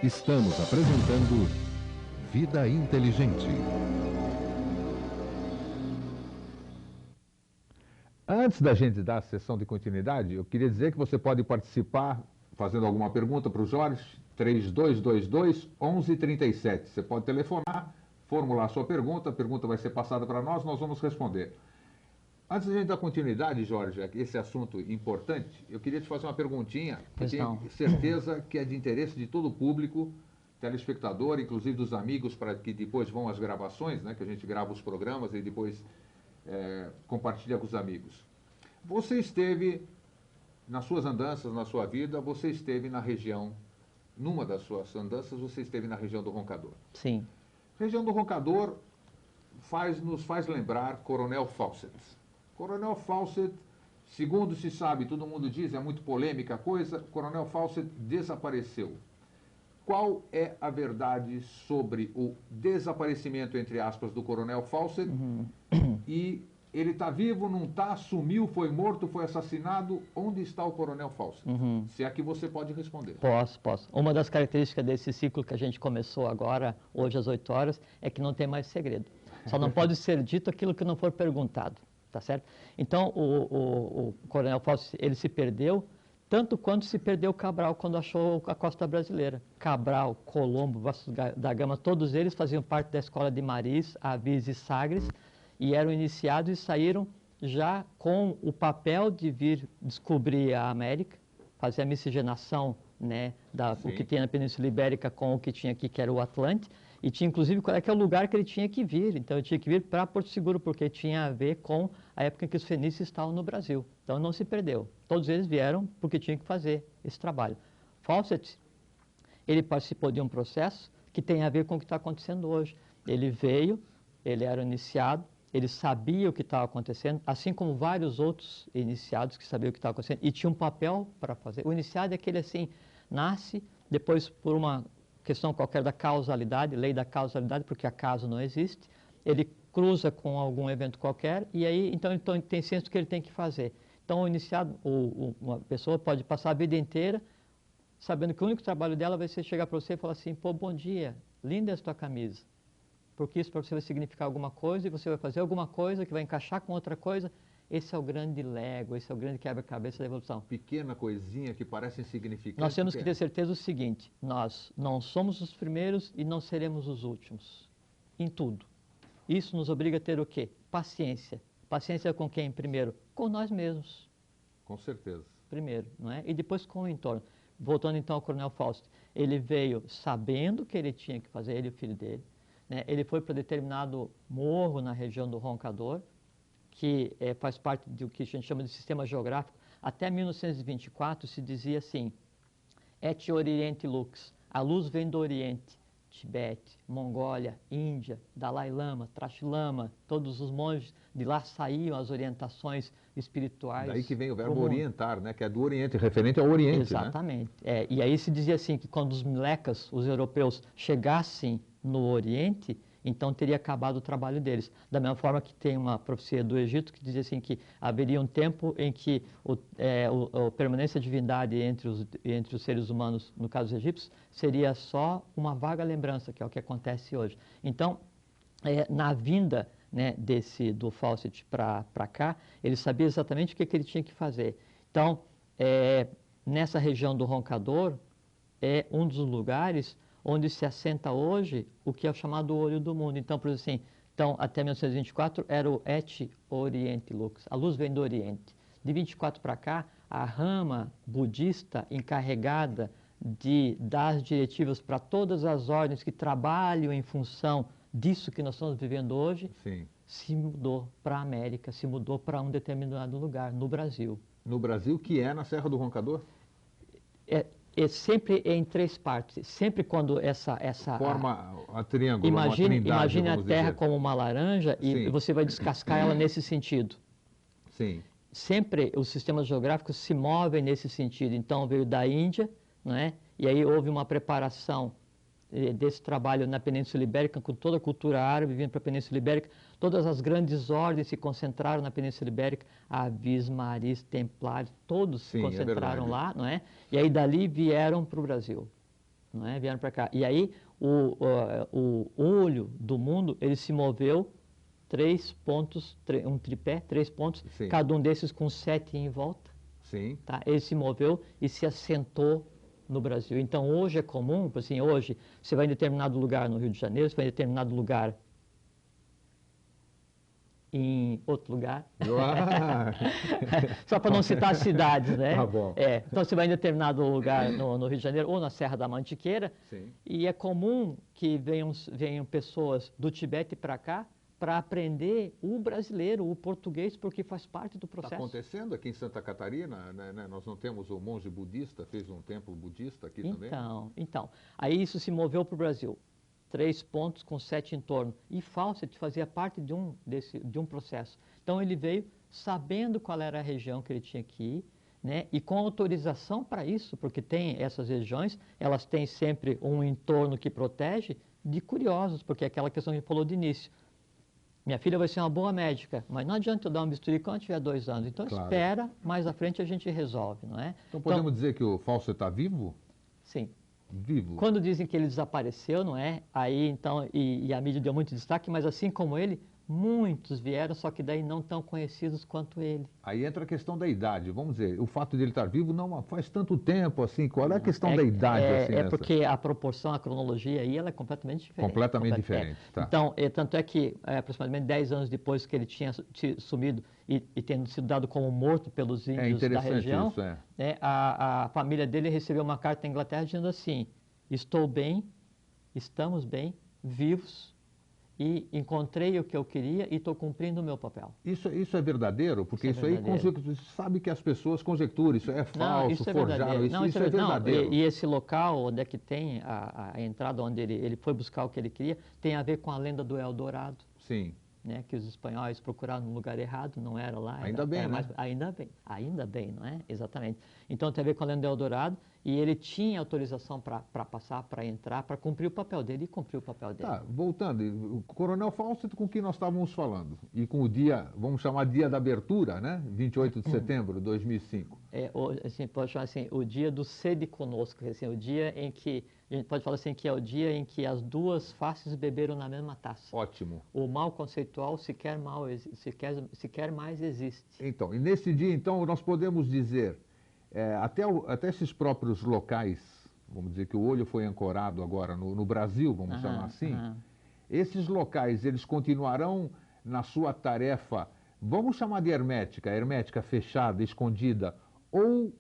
Estamos apresentando Vida Inteligente. Antes da gente dar a sessão de continuidade, eu queria dizer que você pode participar fazendo alguma pergunta para o Jorge, 3222 1137. Você pode telefonar, formular sua pergunta, a pergunta vai ser passada para nós, nós vamos responder. Antes da gente dar continuidade, Jorge, esse assunto importante, eu queria te fazer uma perguntinha, que tenho (coughs) certeza que é de interesse de todo o público, telespectador, inclusive dos amigos, para que depois vão as gravações, né, que a gente grava os programas e depois é, compartilha com os amigos. Você esteve, nas suas andanças, na sua vida, você esteve na região, numa das suas andanças, você esteve na região do Roncador. Sim. Região do Roncador faz, nos faz lembrar Coronel Fawcett. Coronel Fawcett, segundo se sabe, todo mundo diz, é muito polêmica a coisa, Coronel Fawcett desapareceu. Qual é a verdade sobre o desaparecimento, entre aspas, do Coronel Fawcett? E ele está vivo, não está, sumiu, foi morto, foi assassinado? Onde está o Coronel Fawcett? Se é que você pode responder. Posso, posso. Uma das características desse ciclo que a gente começou agora, hoje às 8 horas, é que não tem mais segredo. Só não (laughs) pode ser dito aquilo que não for perguntado, tá certo? Então, o, o, o Coronel Fausto, ele se perdeu, tanto quanto se perdeu Cabral quando achou a costa brasileira. Cabral, Colombo, Vasco da- Gama, todos eles faziam parte da escola de Maris, Avis e Sagres, e eram iniciados e saíram já com o papel de vir descobrir a América, fazer a miscigenação né, da, o que tem na Península Ibérica com o que tinha aqui, que era o Atlante, e tinha inclusive qual é que é o lugar que ele tinha que vir. Então ele tinha que vir para Porto Seguro, porque tinha a ver com a época em que os fenícios estavam no Brasil. Então não se perdeu. Todos eles vieram porque tinham que fazer esse trabalho. Fawcett, ele participou de um processo que tem a ver com o que está acontecendo hoje. Ele veio, ele era iniciado, ele sabia o que estava acontecendo, assim como vários outros iniciados que sabiam o que estava acontecendo e tinha um papel para fazer. O iniciado é aquele assim, nasce, depois por uma questão qualquer da causalidade, lei da causalidade, porque acaso não existe, ele cruza com algum evento qualquer e aí então ele tem senso que ele tem que fazer. Então o iniciado, o- o- uma pessoa pode passar a vida inteira sabendo que o único trabalho dela vai ser chegar para você e falar assim, pô, bom dia, linda essa tua camisa. Porque isso para você vai significar alguma coisa e você vai fazer alguma coisa que vai encaixar com outra coisa. Esse é o grande lego, esse é o grande quebra-cabeça da evolução. Pequena coisinha que parece insignificante. Nós temos que ter certeza do seguinte: nós não somos os primeiros e não seremos os últimos. Em tudo. Isso nos obriga a ter o quê? Paciência. Paciência com quem primeiro? Com nós mesmos. Com certeza. primeiro, não é? E depois com o entorno. Voltando então ao Coronel Fausto, ele veio sabendo que ele tinha que fazer, ele e o filho dele. Né? Ele foi para determinado morro na região do Roncador, que eh, faz parte do que a gente chama de sistema geográfico. Até 1924 se dizia assim, et oriente lux, a luz vem do oriente. Tibete, Mongólia, Índia, Dalai Lama, Trash Lama, todos os monges de lá saíam as orientações espirituais. Daí que vem o verbo orientar, né? Que é do Oriente, referente ao Oriente, né? Exatamente. É, e aí se dizia assim que quando os melecas, os europeus, chegassem no Oriente, então teria acabado o trabalho deles. Da mesma forma que tem uma profecia do Egito que dizia assim que haveria um tempo em que o, é, o, a permanência de divindade entre os, entre os seres humanos, no caso dos egípcios, seria só uma vaga lembrança, que é o que acontece hoje. Então, é, na vinda né, desse do Fawcett para cá, ele sabia exatamente o que, que ele tinha que fazer. Então, é, nessa região do Roncador, é um dos lugares onde se assenta hoje o que é o chamado olho do mundo. Então, por exemplo, assim, então, até 1924 era o Et Oriente Lux, a luz vem do Oriente. De 24 para cá, a rama budista encarregada de dar as diretivas para todas as ordens que trabalham em função disso que nós estamos vivendo hoje, Sim. se mudou para a América, se mudou para um determinado lugar, no Brasil. No Brasil, que é na Serra do Roncador? É, é sempre em três partes. Sempre quando essa essa Forma a triângulo, uma imagine imagine a Terra dizer. como uma laranja e Sim. você vai descascar ela nesse sentido. Sim, Sempre os sistemas geográficos se movem nesse sentido. Então veio da Índia, não é? E aí houve uma preparação desse trabalho na Península Ibérica, com toda a cultura árabe vindo para a Península Ibérica. Todas as grandes ordens se concentraram na Península Ibérica, Avis, Maris, Templários, todos Sim, se é concentraram verdade. lá, não é? E aí dali vieram para o Brasil, não é? Vieram para cá. E aí o, o, o olho do mundo, ele se moveu três pontos, um tripé, três pontos, Sim. cada um desses com sete em volta sim. tá? Ele se moveu e se assentou no Brasil. Então, hoje é comum, assim, hoje, você vai em determinado lugar no Rio de Janeiro, você vai em determinado lugar em outro lugar, (laughs) só para não citar as cidades, né? Tá bom. É, então, você vai em determinado lugar no, no Rio de Janeiro ou na Serra da Mantiqueira, sim. e é comum que venham, venham pessoas do Tibete para cá para aprender o brasileiro, o português, porque faz parte do Está processo. acontecendo aqui em Santa Catarina, né, né, nós não temos o monge budista, fez um templo budista aqui também? Então, então, aí isso se moveu para o Brasil. Três pontos com sete em torno. E Fawcett fazia parte de um, desse, de um processo. Então ele veio sabendo qual era a região que ele tinha que ir, né? e com autorização para isso, porque tem essas regiões, elas têm sempre um entorno que protege de curiosos, porque é aquela questão que a gente falou de início. Minha filha vai ser uma boa médica, mas não adianta eu dar um bisturi quando tiver dois anos. Então Claro. espera, mais à frente a gente resolve, não é? Então podemos dizer que o Fausto está vivo? Sim. Vivo. Quando dizem que ele desapareceu, não é? Aí então, e, e a mídia deu muito destaque, mas assim como ele, muitos vieram, só que daí não tão conhecidos quanto ele. Aí entra a questão da idade. Vamos dizer, o fato de ele estar vivo não faz tanto tempo assim. Qual é a questão da idade é, assim? é nessa? porque a proporção, a cronologia aí, ela é completamente diferente. Completamente Complet- é. diferente, tá. Então, é, tanto é que é, aproximadamente 10 anos depois que ele tinha su- ti- sumido e, e tendo sido dado como morto pelos É índios da região, isso, é. né, a, a família dele recebeu uma carta da Inglaterra dizendo assim: Estou bem, estamos bem, vivos e encontrei o que eu queria e estou cumprindo o meu papel. Isso, isso é verdadeiro? Porque Isso isso, é aí verdadeiro. conjectura- sabe que as pessoas conjecturam, isso é falso, não, isso é forjado, verdadeiro. isso, não, isso é ver- não, verdadeiro. e, e esse local onde é que tem a, a entrada, onde ele, ele foi buscar o que ele queria, tem a ver com a lenda do Eldorado. Sim. Né, que os espanhóis procuraram no lugar errado, não era lá. era- Ainda bem, era né? mais- ainda bem, ainda bem, não é? Exatamente. Então tem a ver com a lenda do Eldorado e ele tinha autorização para passar, para entrar, para cumprir o papel dele e cumpriu o papel dele. Tá, voltando, o Coronel Fausto com quem nós estávamos falando, e com o dia, vamos chamar dia da abertura, né? 28 de setembro de 2005. É, o, assim, pode chamar assim, o dia do sede conosco, assim, o dia em que, a gente pode falar assim, que é o dia em que as duas faces beberam na mesma taça. Ótimo. O mal conceitual sequer, mal, sequer, sequer mais existe. Então, e nesse dia, então, nós podemos dizer, é, até, o- até esses próprios locais, vamos dizer que o olho foi ancorado agora no, no Brasil, vamos Aham, chamar assim, aham. esses locais, eles continuarão na sua tarefa, vamos chamar de hermética, hermética fechada, escondida, ou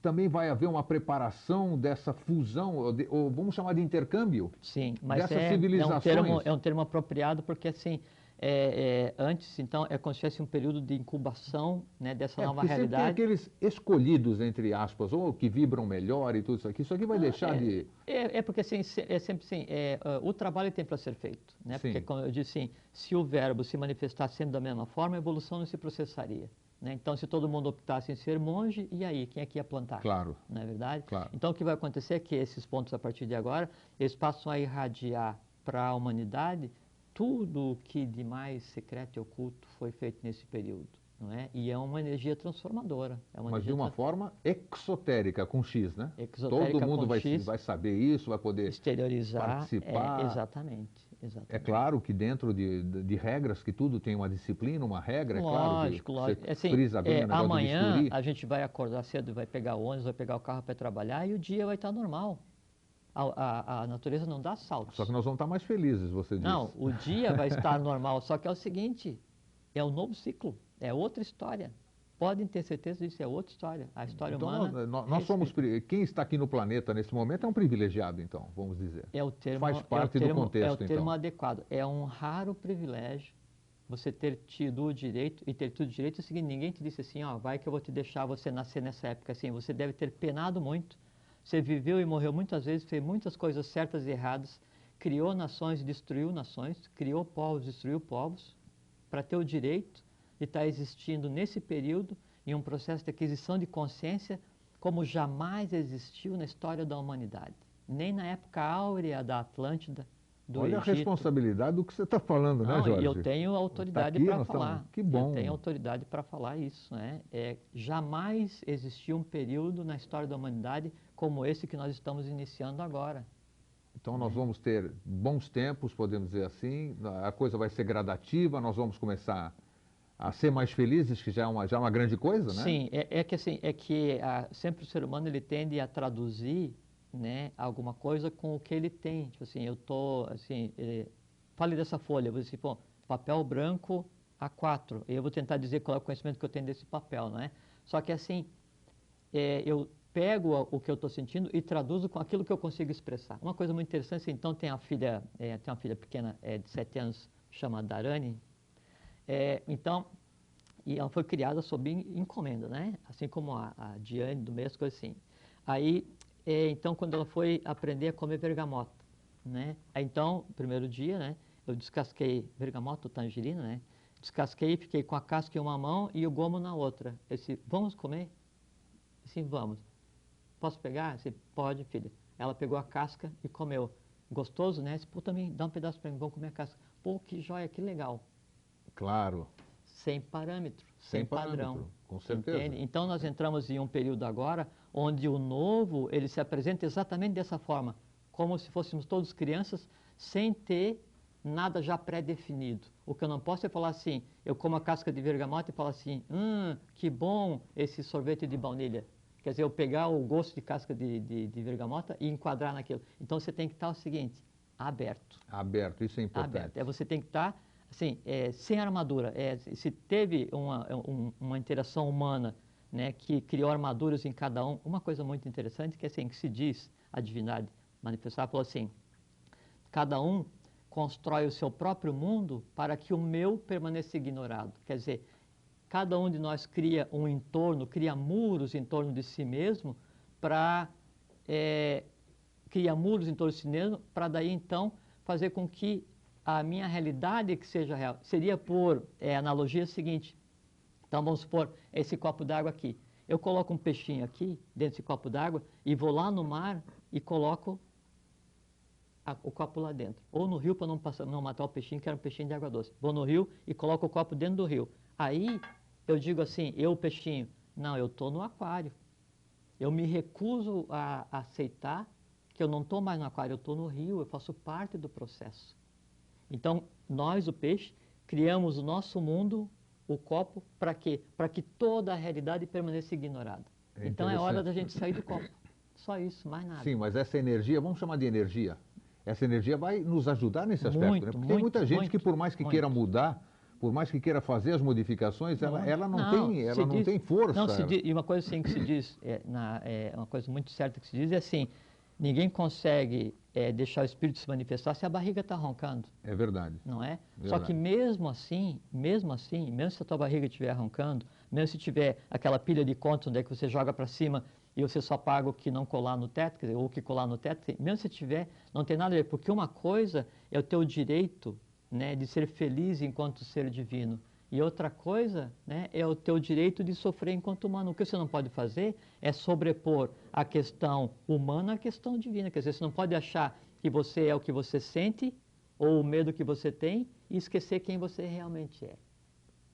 também vai haver uma preparação dessa fusão, ou, de- ou vamos chamar de intercâmbio? Sim, mas Dessas é, é, um civilizações. termo, é um termo apropriado porque, assim, é, é, antes, então, é como se tivesse um período de incubação né, dessa É, nova sempre tem realidade. aqueles escolhidos, entre aspas, ou que vibram melhor e tudo isso aqui. Isso aqui vai deixar é, de... É, é porque assim, é sempre assim, ah, o trabalho tem para ser feito, né? Sim. Porque como eu disse assim, se o verbo se manifestasse sempre da mesma forma, a evolução não se processaria. Né? Então, se todo mundo optasse em ser monge, e aí, quem é que ia plantar? Claro, Não é verdade? claro. Então, o que vai acontecer é que esses pontos, a partir de agora, eles passam a irradiar para a humanidade tudo o que de mais secreto e oculto foi feito nesse período. Não é? E é uma energia transformadora. É uma Mas de uma forma exotérica, com X, né? exotérica Todo mundo vai, X, vai saber isso, vai poder... exteriorizar. participar. É, exatamente, exatamente. É claro que dentro de, de, de regras, que tudo tem uma disciplina, uma regra, é claro Lógico, lógico. Assim, frisa bem é, o amanhã a gente vai acordar cedo, vai pegar o ônibus, vai pegar o carro para trabalhar e o dia vai estar normal. A, a- a natureza não dá saltos. Só que nós vamos estar mais felizes, você disse. Não, o dia vai (laughs) estar normal, só que é o seguinte, é um novo ciclo, é outra história. Podem ter certeza disso, é outra história. A história Então, humana nós, nós somos... respeita. pri- Quem está aqui no planeta nesse momento é um privilegiado, então, vamos dizer. é o termo, faz é parte do termo- contexto, É o termo então. adequado. É um raro privilégio você ter tido o direito, e ter tido o direito é o seguinte, ninguém te disse assim, ó, vai que eu vou te deixar você nascer nessa época assim, você deve ter penado muito, você viveu e morreu muitas vezes, fez muitas coisas certas e erradas, criou nações e destruiu nações, criou povos, destruiu povos, para ter o direito de estar existindo nesse período em um processo de aquisição de consciência como jamais existiu na história da humanidade. Nem na época áurea da Atlântida, do Olha a Egito. responsabilidade do que você está falando, né, Não, Jorge? eu tenho autoridade aqui, para nós estamos- falar. que bom. Eu tenho autoridade para falar isso. Né? É, jamais existiu um período na história da humanidade como esse que nós estamos iniciando agora. Então nós vamos ter bons tempos, podemos dizer assim, a coisa vai ser gradativa, nós vamos começar a ser mais felizes, que já é uma, já é uma grande coisa, né? Sim, é, é que assim, é que ah, sempre o ser humano ele tende a traduzir, né, alguma coisa com o que ele tem. Tipo assim, eu tô assim, eh, fale dessa folha, vou dizer, pô, papel branco A4. Eu vou tentar dizer qual é o conhecimento que eu tenho desse papel, não é? Só que assim, eh, eu pego o que eu estou sentindo e traduzo com aquilo que eu consigo expressar. Uma coisa muito interessante, então tem a filha, eh, tem uma filha pequena eh, de sete anos chamada Darani. Eh, então e ela foi criada sob en- encomenda, né? Assim como a, a Diane do mesmo, coisa assim. Aí, eh, então, quando ela foi aprender a comer bergamota, né? Então, primeiro dia, né? Eu descasquei bergamota, tangerina, né? Descasquei, fiquei com a casca em uma mão e o gomo na outra. Eu disse, vamos comer? Sim, vamos. Posso pegar? Eu disse, pode, filha. Ela pegou a casca e comeu. Gostoso, né? Eu disse, Pô, também dá um pedaço para mim, vamos comer a casca. Pô, que joia, que legal Claro, sem parâmetro, sem, sem padrão. parâmetro, com certeza. Entende? Então nós entramos em um período agora onde o novo ele se apresenta exatamente dessa forma, como se fôssemos todos crianças, sem ter nada já pré-definido. O que eu não posso é falar assim, eu como a casca de bergamota e falar assim, hum, que bom esse sorvete de baunilha. Quer dizer, eu pegar o gosto de casca de, de, de bergamota e enquadrar naquilo. Então você tem que estar o seguinte, aberto Aberto, isso é importante. aberto. É você tem que estar assim, é, sem armadura. É, se teve uma, um- uma interação humana né, que criou armaduras em cada um, uma coisa muito interessante que é assim, que se diz, a divindade manifestar, falou assim, cada um constrói o seu próprio mundo para que o meu permaneça ignorado. Quer dizer, cada um de nós cria um entorno, cria muros em torno de si mesmo para é, cria muros em torno de si mesmo para daí então fazer com que a minha realidade que seja real. Seria por é, analogia seguinte. Então vamos supor esse copo d'água aqui. Eu coloco um peixinho aqui dentro desse copo d'água e vou lá no mar e coloco a- o copo lá dentro. Ou no rio para não, passar- não matar o peixinho, que era um peixinho de água doce. Vou no rio e coloco o copo dentro do rio. Aí eu digo assim, eu peixinho, não, eu estou no aquário. Eu me recuso a aceitar que eu não estou mais no aquário, eu estou no rio, eu faço parte do processo. Então, nós, o peixe, criamos o nosso mundo, o copo, para quê? Para que toda a realidade permaneça ignorada. É então é hora da gente sair do copo. Só isso, mais nada. Sim, mas essa energia, vamos chamar de energia, essa energia vai nos ajudar nesse aspecto, Muito, né? Porque muito, tem muita gente muito, que por mais que queira mudar, por mais que queira fazer as modificações, ela, ela não, tem, ela não diz- tem força. Não, diz- e uma coisa assim que se diz, é, na- é, uma coisa muito certa que se diz é assim, ninguém consegue é, deixar o espírito se manifestar se a barriga está roncando, É verdade. não é? Só Verdade. que mesmo assim, mesmo assim, mesmo se a tua barriga estiver roncando, mesmo se tiver aquela pilha de contas onde é que você joga para cima e você só paga o que não colar no teto, ou o que colar no teto, mesmo se tiver, não tem nada a ver, porque uma coisa é o teu direito né, de ser feliz enquanto ser divino, e outra coisa né, é o teu direito de sofrer enquanto humano. O que você não pode fazer é sobrepor a questão humana à questão divina. Quer dizer, você não pode achar que você é o que você sente ou o medo que você tem e esquecer quem você realmente é.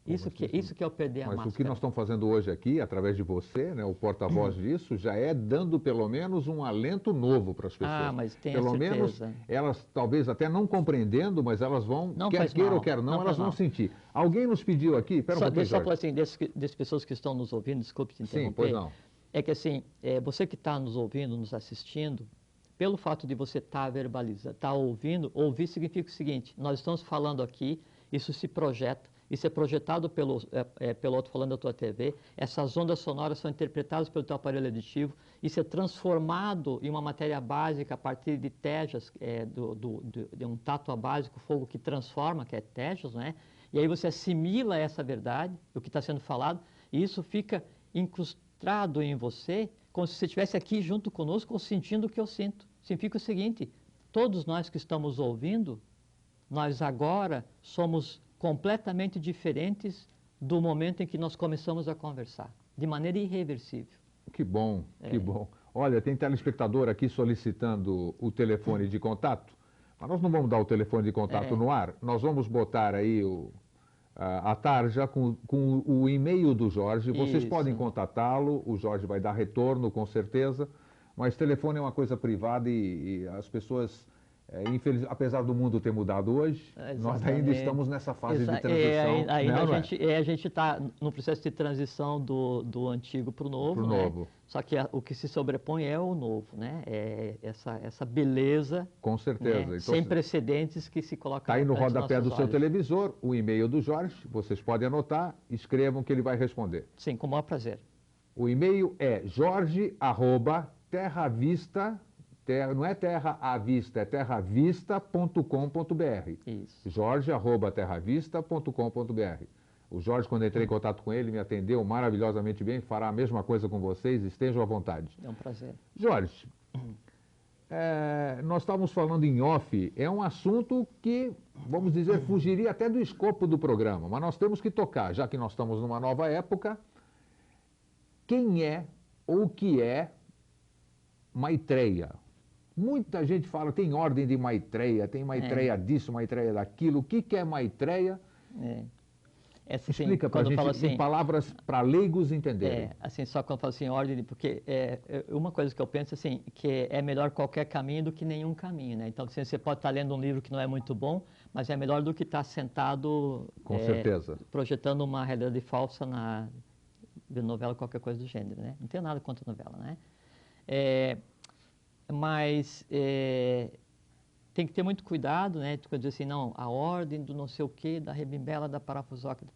Isso que, isso que é o perder a Mas máscara. o que nós estamos fazendo hoje aqui, através de você, né, o porta-voz disso, já é dando pelo menos um alento novo para as pessoas. Ah, mas tenha pelo menos certeza. elas, talvez até não compreendendo, mas elas vão, Não quer queira ou quer não, não elas vão mal. sentir. Alguém nos pediu aqui, pera um Só, pouquinho, deixa eu só falar assim, dessas, dessas pessoas que estão nos ouvindo, desculpe te Sim, interromper. pois não. É que assim, é, você que está nos ouvindo, nos assistindo, pelo fato de você estar verbalizando, estar ouvindo, ouvir significa o seguinte: nós estamos falando aqui, isso se projeta, isso é projetado pelo, é, é, pelo alto-falando da tua TV, essas ondas sonoras são interpretadas pelo teu aparelho auditivo, isso é transformado em uma matéria básica a partir de tejas, é, do, do- do- de um tátua básico, fogo que transforma, que é tejas, né? E aí você assimila essa verdade, o que está sendo falado, e isso fica incrustado em você, como se você estivesse aqui junto conosco, sentindo o que eu sinto. Significa o seguinte: todos nós que estamos ouvindo, nós agora somos completamente diferentes do momento em que nós começamos a conversar, de maneira irreversível. Que bom, que É. bom. Olha, tem telespectador aqui solicitando o telefone de contato, mas nós não vamos dar o telefone de contato É. no ar, nós vamos botar aí o, a, a tarja com, com o e-mail do Jorge. Vocês Isso. podem contatá-lo, o Jorge vai dar retorno com certeza, mas telefone é uma coisa privada e, e as pessoas, é, infeliz, apesar do mundo ter mudado hoje, nós ainda estamos nessa fase Exa- de transição. É, ainda né, a é? gente é, a gente está no processo de transição do, do antigo para o novo. Pro né? novo. Só que a- o que se sobrepõe é o novo, né? É essa, essa beleza Com certeza. né? Então, sem se- precedentes que se coloca Está aí no rodapé do nossos seu olhos. televisor o e-mail do Jorge, vocês podem anotar, escrevam que ele vai responder. Sim, com o maior prazer. O e-mail é jorge@terravista, terra, não é terra à vista, é terravista.com.br. Isso. jorge@terravista.com.br. O Jorge, quando entrei em contato com ele, me atendeu maravilhosamente bem, fará a mesma coisa com vocês, estejam à vontade. É um prazer. Jorge, é, nós estávamos falando em off, é um assunto que, vamos dizer, fugiria até do escopo do programa, mas nós temos que tocar, já que nós estamos numa nova época. Quem é ou o que é Maitreya? Muita gente fala, tem ordem de Maitreya, tem Maitreya disso, Maitreya daquilo. O que, que é Maitreya? É. Assim, Explica para a gente fala em assim, palavras para leigos entenderem. É, assim, só quando eu falo assim, ordem, de- porque é, é, uma coisa que eu penso assim, que é melhor qualquer caminho do que nenhum caminho, né? Então, assim, você pode estar lendo um livro que não é muito bom, mas é melhor do que estar sentado Com é, certeza. projetando uma realidade falsa na de novela, qualquer coisa do gênero, né? Não tenho nada contra novela, né? É, mas é, tem que ter muito cuidado, né? Quando dizer assim, não, a ordem do não sei o quê, da rebimbela, da parafusoca,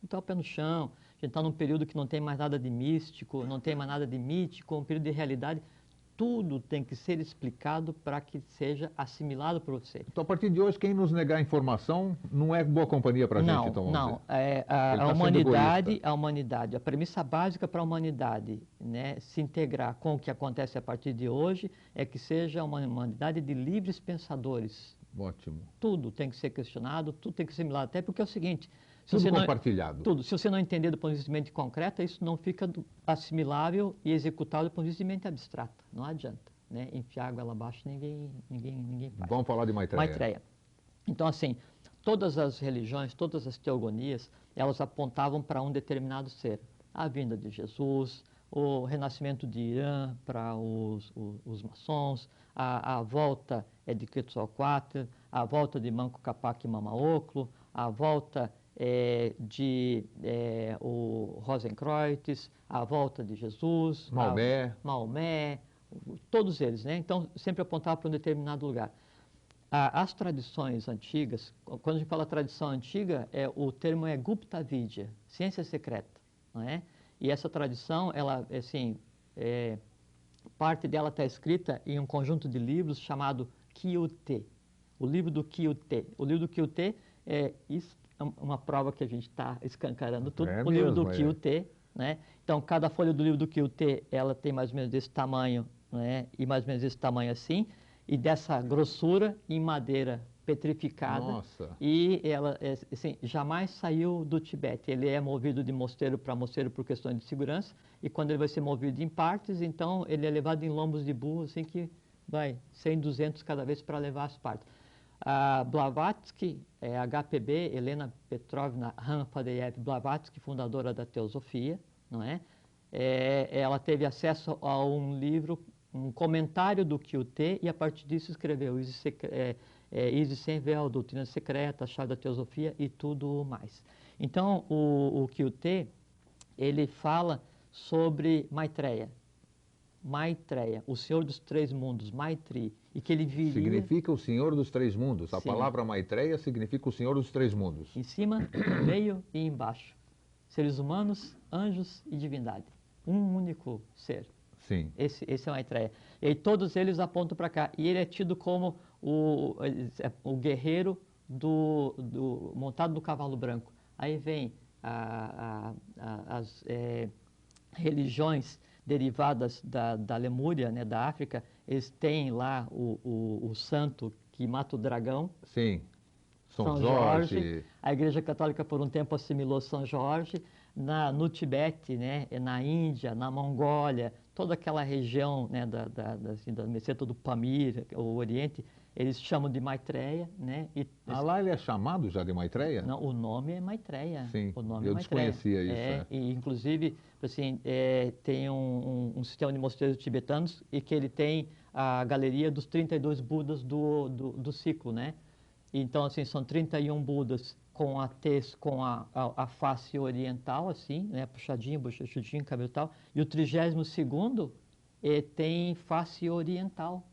botar o pé no chão. A gente está num período que não tem mais nada de místico, não tem mais nada de mítico, um período de realidade. Tudo tem que ser explicado para que seja assimilado por você. Então, a partir de hoje, quem nos negar informação não é boa companhia para a não, gente, então vamos não. É, a, a tá humanidade, a humanidade, a premissa básica para a humanidade, né, se integrar com o que acontece a partir de hoje é que seja uma humanidade de livres pensadores. Ótimo. Tudo tem que ser questionado, tudo tem que ser assimilado, até porque é o seguinte, se Tudo você não, compartilhado. tudo. Se você não entender do ponto de vista de mente concreta, isso não fica assimilável e executável do ponto de vista de mente abstrata. Não adianta. Né? Enfiar água lá abaixo, ninguém, ninguém, ninguém faz. Vamos falar de Maitreya. Maitreya. Então, assim, todas as religiões, todas as teogonias, elas apontavam para um determinado ser. A vinda de Jesus, o renascimento de Irã para os, os, os maçons, a, a volta é de Quetzalcoatl, a volta de Manco Capac e Mamaoclo, a volta é, de é, o Rosenkreuz, a volta de Jesus, a- Maomé. Maomé, todos eles, né? Então, sempre apontava para um determinado lugar. A- As tradições antigas, quando a gente fala tradição antiga, é, o termo é Gupta Vidya, ciência secreta, não é? E essa tradição, ela, assim, é, parte dela está escrita em um conjunto de livros chamado Kyute, o livro do Kyute. O livro do Kyute é isso, é uma prova que a gente está escancarando tudo. É o livro mesmo, do é. Kyute, né? Então, cada folha do livro do Kyute, ela tem mais ou menos desse tamanho, né? E mais ou menos desse tamanho assim, e dessa grossura em madeira petrificada. Nossa. E ela, é, assim, jamais saiu do Tibete. Ele é movido de mosteiro para mosteiro por questões de segurança. E quando ele vai ser movido em partes, então ele é levado em lombos de burro, assim que vai 100, 200 cada vez para levar as partes. A Blavatsky, é, HPB, Helena Petrovna Hanfadeyev Blavatsky, fundadora da Teosofia, não é? É, ela teve acesso a um livro, um comentário do QT e a partir disso escreveu Isis, é, é, Isis Sem Véu, Doutrina Secreta, Chave da Teosofia e tudo mais. Então, o, o QT, ele fala sobre Maitreya. Maitreya, o Senhor dos Três Mundos, Maitri, e que ele viria Significa o Senhor dos Três Mundos. A Sim. palavra Maitreya significa o Senhor dos Três Mundos. em cima, (coughs) no meio e embaixo. Seres humanos, anjos e divindade. Um único ser. Sim. Esse, esse é o Maitreya. E todos eles apontam para cá. E ele é tido como o, o guerreiro do, do- montado no cavalo branco. Aí vem a- a- a- as é, religiões derivadas da, da Lemúria, né, da África. Eles têm lá o, o, o santo que mata o dragão, Sim. São, São Jorge. Jorge. A Igreja Católica por um tempo assimilou São Jorge. Na, no Tibete, né, na Índia, na Mongólia, toda aquela região né, da, da, da, assim, da meseta do Pamir, o Oriente, eles chamam de Maitreya, né? E, Ah, lá ele é chamado já de Maitreya? não, o nome é Maitreya. Sim, o nome eu é Maitreya. desconhecia isso, É, é. E, inclusive, assim, é, tem um, um, um sistema de mosteiros tibetanos e que ele tem a galeria dos 32 Budas do, do, do ciclo, né? Então, assim, são 31 Budas com a tez, com a, a, a face oriental, assim, né? Puxadinho, bochechudinho, cabelo e tal. E o 32º eh, tem face oriental,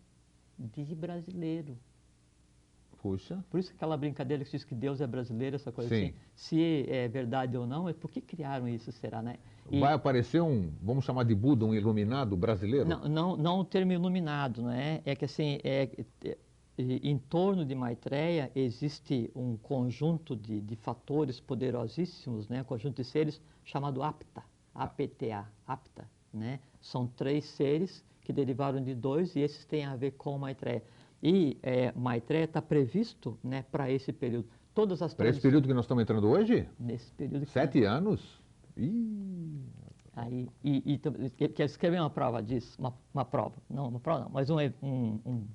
de brasileiro. Puxa. Por isso aquela brincadeira que diz que Deus é brasileiro, essa coisa Sim. assim. Se é verdade ou não, é por que criaram isso, será, né? E- Vai aparecer um, vamos chamar de Buda, um iluminado brasileiro? não, não, não o termo iluminado, né? É que assim, é, é, em torno de Maitreya existe um conjunto de, de fatores poderosíssimos, né? Um conjunto de seres chamado Apta, APTA, Apta, né? São três seres que derivaram de dois e esses têm a ver com Maitreya. E é, Maitreya está previsto, né, para esse período. Todas as Para esse período que nós estamos entrando hoje? nesse período que Sete anos? Ih, Aí, e, e quer escrever uma prova disso, uma, uma prova, não uma prova não, mas um, um, um,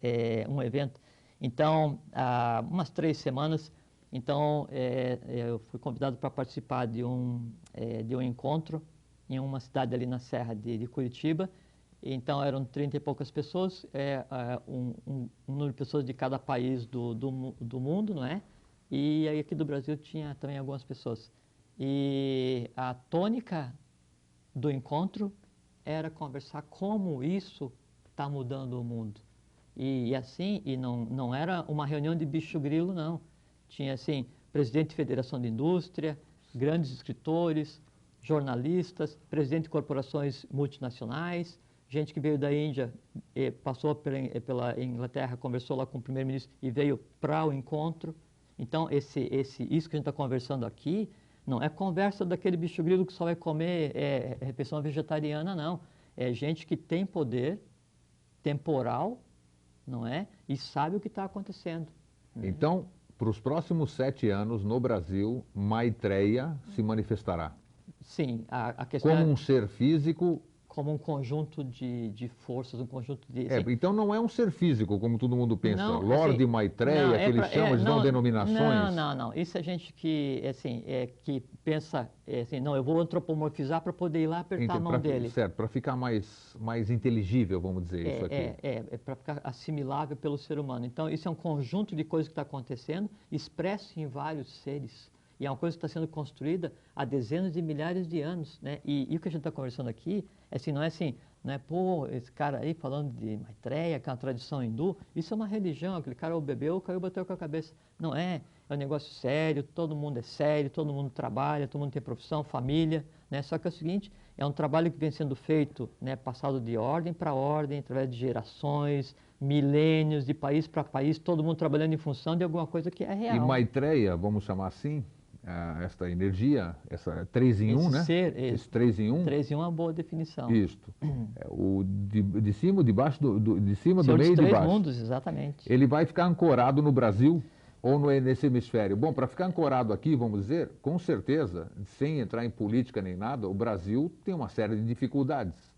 é, um evento. Então, há umas três semanas, então é, eu fui convidado para participar de um, é, de um encontro em uma cidade ali na Serra de, de Curitiba. Então, eram 30 e poucas pessoas, é, é, um, um, um número de pessoas de cada país do, do, do mundo, não é? E aí aqui do Brasil tinha também algumas pessoas. E a tônica do encontro era conversar como isso está mudando o mundo. E, e assim, e não, não era uma reunião de bicho grilo, não. Tinha, assim, presidente de Federação de Indústria, grandes escritores, jornalistas, presidente de corporações multinacionais, gente que veio da Índia, passou pela, eh, pela Inglaterra, conversou lá com o primeiro-ministro e veio para o encontro. Então, esse, esse, isso que a gente está conversando aqui não é conversa daquele bicho grilo que só vai comer é, refeição vegetariana, não. É gente que tem poder temporal, não é? E sabe o que está acontecendo. Então, para os próximos sete anos, no Brasil, Maitreya se manifestará. Sim, a, a questão Como é um ser físico. Como um conjunto de, de forças, um conjunto de... É, assim, então não é um ser físico, como todo mundo pensa. Não, Lorde assim, Maitreya, não, que é eles pra- chamam, é, eles dão não, denominações. Não, não, não. Isso é gente que, é assim, é, que pensa, é, assim, não, eu vou antropomorfizar para poder ir lá apertar Ente- a mão pra- dele. Certo, para ficar mais, mais inteligível, vamos dizer isso aqui. É, é, é, para ficar assimilável pelo ser humano. Então, isso é um conjunto de coisas que está acontecendo, expresso em vários seres. E é uma coisa que está sendo construída há dezenas de milhares de anos. Né? E, e o que a gente está conversando aqui, é assim, não é assim, não é, pô, esse cara aí falando de Maitreya, que é uma tradição hindu, isso é uma religião, aquele cara bebeu, caiu, bateu com a cabeça. Não é, é um negócio sério, todo mundo é sério, todo mundo trabalha, todo mundo tem profissão, família, Né? Só que é o seguinte, é um trabalho que vem sendo feito, né, passado de ordem para ordem, através de gerações, milênios, de país para país, todo mundo trabalhando em função de alguma coisa que é real. E Maitreya, vamos chamar assim, esta energia, essa 3 em 1, um, né? Ser, esse 3 em 1. Um. 3 em 1 é uma boa definição. Isto. (clears throat) É, o de, de cima, de baixo, do, do de cima, Senhor do meio e de três baixo. mundos, exatamente. Ele vai ficar ancorado no Brasil ou no, nesse hemisfério? Bom, para ficar ancorado aqui, vamos dizer, com certeza, sem entrar em política nem nada, o Brasil tem uma série de dificuldades.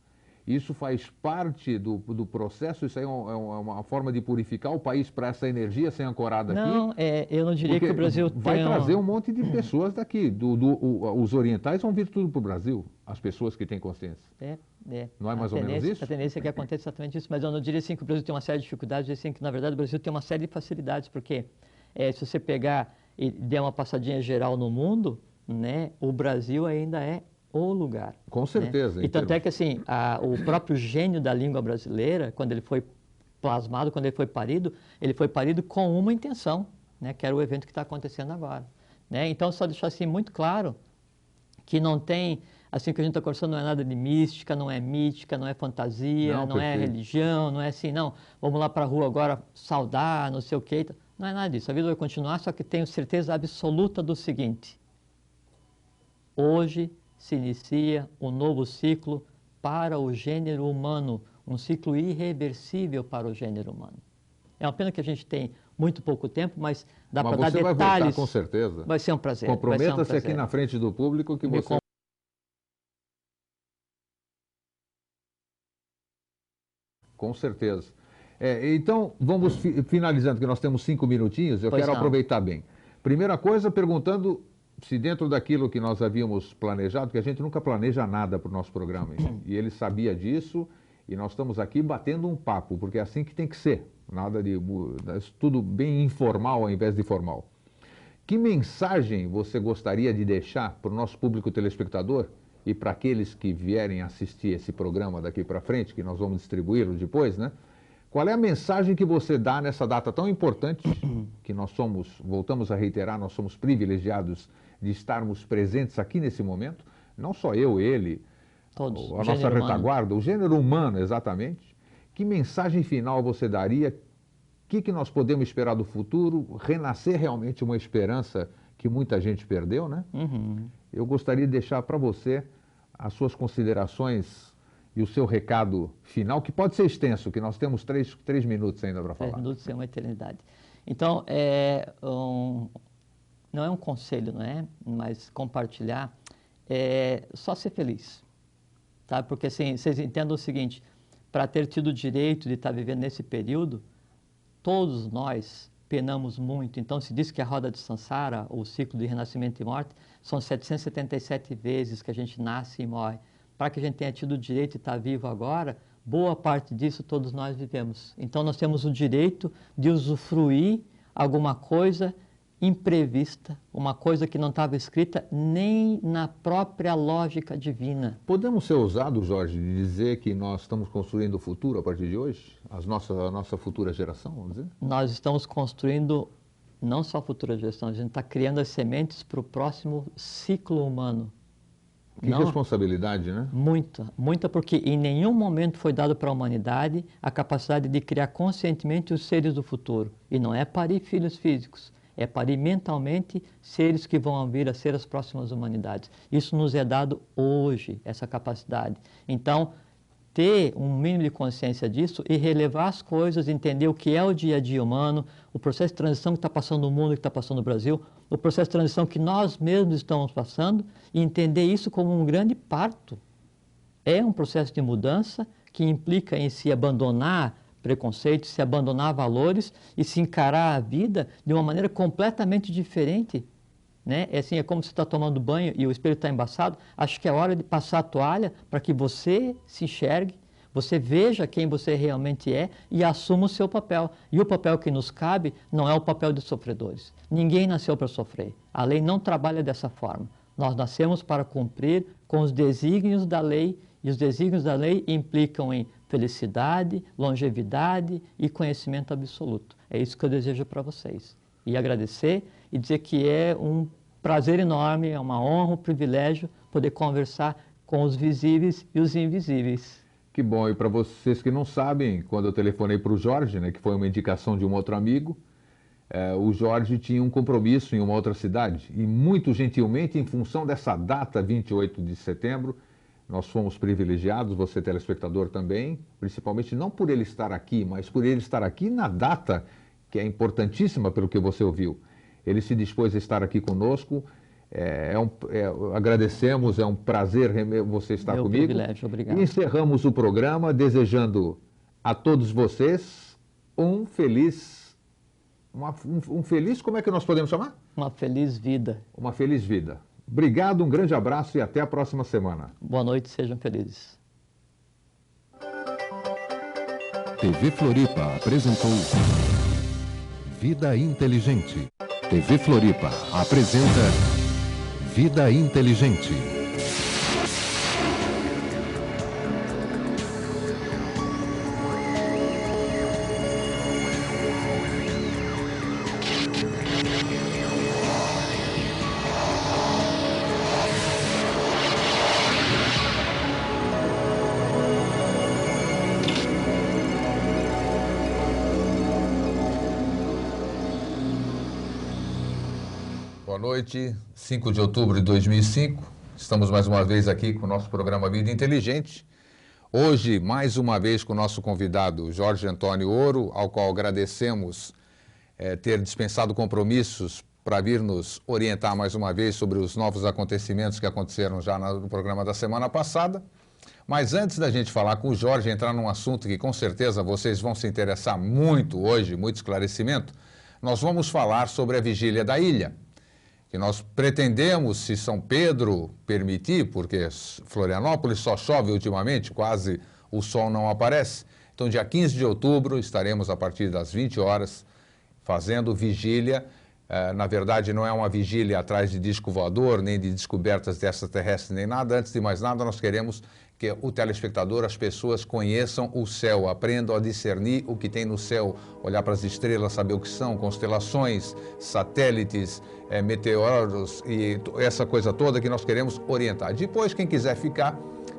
Isso faz parte do, do processo, isso aí é, um, é uma forma de purificar o país para essa energia ser ancorada não, aqui? Não, é, eu não diria que o Brasil vai tem trazer um... um monte de pessoas daqui. Do, do, o, os orientais vão vir tudo para o Brasil, as pessoas que têm consciência. É, é. Não é mais a ou menos isso? A tendência é que aconteça exatamente isso, mas eu não diria assim que o Brasil tem uma série de dificuldades, eu diria assim que na verdade o Brasil tem uma série de facilidades, porque é, se você pegar e der uma passadinha geral no mundo, né, o Brasil ainda é o lugar. Com certeza. Né? E tanto é que assim, a, o próprio gênio da língua brasileira, quando ele foi plasmado, quando ele foi parido, ele foi parido com uma intenção, né, que era o evento que está acontecendo agora. Né? Então, só deixar assim muito claro que não tem, assim que a gente está conversando, não é nada de mística, não é mítica, não é fantasia, não, não é religião, não é assim, não, vamos lá para a rua agora saudar, não sei o quê. Não é nada disso. A vida vai continuar, só que tenho certeza absoluta do seguinte: hoje se inicia um novo ciclo para o gênero humano, um ciclo irreversível para o gênero humano. É uma pena que a gente tem muito pouco tempo, mas dá para dar detalhes. Vai voltar, com certeza. Vai ser um prazer. Comprometa-se um aqui na frente do público que Me você Com certeza. É, então, vamos fi finalizando, que nós temos cinco minutinhos, eu Pois quero não. aproveitar bem. Primeira coisa, perguntando se dentro daquilo que nós havíamos planejado, que a gente nunca planeja nada para o nosso programa, e ele sabia disso, e nós estamos aqui batendo um papo, porque é assim que tem que ser, nada de tudo bem informal ao invés de formal. Que mensagem você gostaria de deixar para o nosso público telespectador e para aqueles que vierem assistir esse programa daqui para frente, que nós vamos distribuí-lo depois, né? Qual é a mensagem que você dá nessa data tão importante, que nós somos, voltamos a reiterar, nós somos privilegiados de estarmos presentes aqui nesse momento? Não só eu, ele, Todos. a o nossa gênero humano. retaguarda, o gênero humano, exatamente. Que mensagem final você daria? O que, que nós podemos esperar do futuro? Renascer realmente uma esperança que muita gente perdeu, né? Uhum. Eu gostaria de deixar para você as suas considerações e o seu recado final, que pode ser extenso, que nós temos três, três minutos ainda para Três falar. minutos é uma eternidade. Então, é um, não é um conselho, não é? Mas compartilhar é só ser feliz, tá? Porque assim, vocês entendam o seguinte: para ter tido o direito de estar vivendo nesse período, todos nós penamos muito. Então, se diz que a roda de Sansara, o ciclo de renascimento e morte, são 777 vezes que a gente nasce e morre. Para que a gente tenha tido o direito de estar vivo agora, boa parte disso todos nós vivemos. Então, nós temos o direito de usufruir alguma coisa imprevista, uma coisa que não estava escrita nem na própria lógica divina. Podemos ser ousados, Jorge, de dizer que nós estamos construindo o futuro a partir de hoje? As nossa, a nossa futura geração, vamos dizer? Nós estamos construindo não só a futura geração, a gente está criando as sementes para o próximo ciclo humano. Que Não. responsabilidade, né? Muita, muita, porque em nenhum momento foi dado para a humanidade a capacidade de criar conscientemente os seres do futuro. E não é parir filhos físicos, é parir mentalmente seres que vão vir a ser as próximas humanidades. Isso nos é dado hoje, essa capacidade. Então, ter um mínimo de consciência disso e relevar as coisas, entender o que é o dia a dia humano, o processo de transição que está passando no mundo, que está passando no Brasil, o processo de transição que nós mesmos estamos passando, e entender isso como um grande parto. É um processo de mudança que implica em se abandonar preconceitos, se abandonar valores e se encarar a vida de uma maneira completamente diferente. Né? É assim, é como se está tomando banho e o espelho está embaçado. Acho que é hora de passar a toalha para que você se enxergue, você veja quem você realmente é e assuma o seu papel. E o papel que nos cabe não é o papel de sofredores. Ninguém nasceu para sofrer. A lei não trabalha dessa forma. Nós nascemos para cumprir com os desígnios da lei e os desígnios da lei implicam em felicidade, longevidade e conhecimento absoluto. É isso que eu desejo para vocês. E agradecer e dizer que é um prazer enorme, é uma honra, um privilégio poder conversar com os visíveis e os invisíveis. Que bom, e para vocês que não sabem, quando eu telefonei para o Jorge, né, que foi uma indicação de um outro amigo, é, o Jorge tinha um compromisso em uma outra cidade e muito gentilmente, em função dessa data, 28 de setembro, nós fomos privilegiados, você telespectador também, principalmente não por ele estar aqui, mas por ele estar aqui na data que é importantíssima pelo que você ouviu. Ele se dispôs a estar aqui conosco. É, é um, é, agradecemos, é um prazer você estar Meu comigo. Privilégio, obrigado. E encerramos o programa desejando a todos vocês um feliz. Uma, um, um feliz, como é que nós podemos chamar? Uma feliz vida. Uma feliz vida. Obrigado, um grande abraço e até a próxima semana. Boa noite, sejam felizes. TV Floripa apresentou Vida Inteligente. TV Floripa apresenta Vida Inteligente. Noite, 5 de outubro de 2005. Estamos mais uma vez aqui com o nosso programa Vida Inteligente. Hoje, mais uma vez, com o nosso convidado Jorge Antônio Ouro, ao qual agradecemos é, ter dispensado compromissos para vir nos orientar mais uma vez sobre os novos acontecimentos que aconteceram já no programa da semana passada. Mas antes da gente falar com o Jorge, entrar num assunto que com certeza vocês vão se interessar muito hoje, muito esclarecimento, nós vamos falar sobre a vigília da ilha que nós pretendemos, se São Pedro permitir, porque Florianópolis só chove ultimamente, quase o sol não aparece. Então, dia 15 de outubro, estaremos a partir das 20 horas fazendo vigília. Eh, na verdade, não é uma vigília atrás de disco voador, nem de descobertas de extraterrestres, nem nada. Antes de mais nada, nós queremos que o telespectador, as pessoas conheçam o céu, aprendam a discernir o que tem no céu, olhar para as estrelas, saber o que são, constelações, satélites, é, meteoros e essa coisa toda que nós queremos orientar. Depois, quem quiser ficar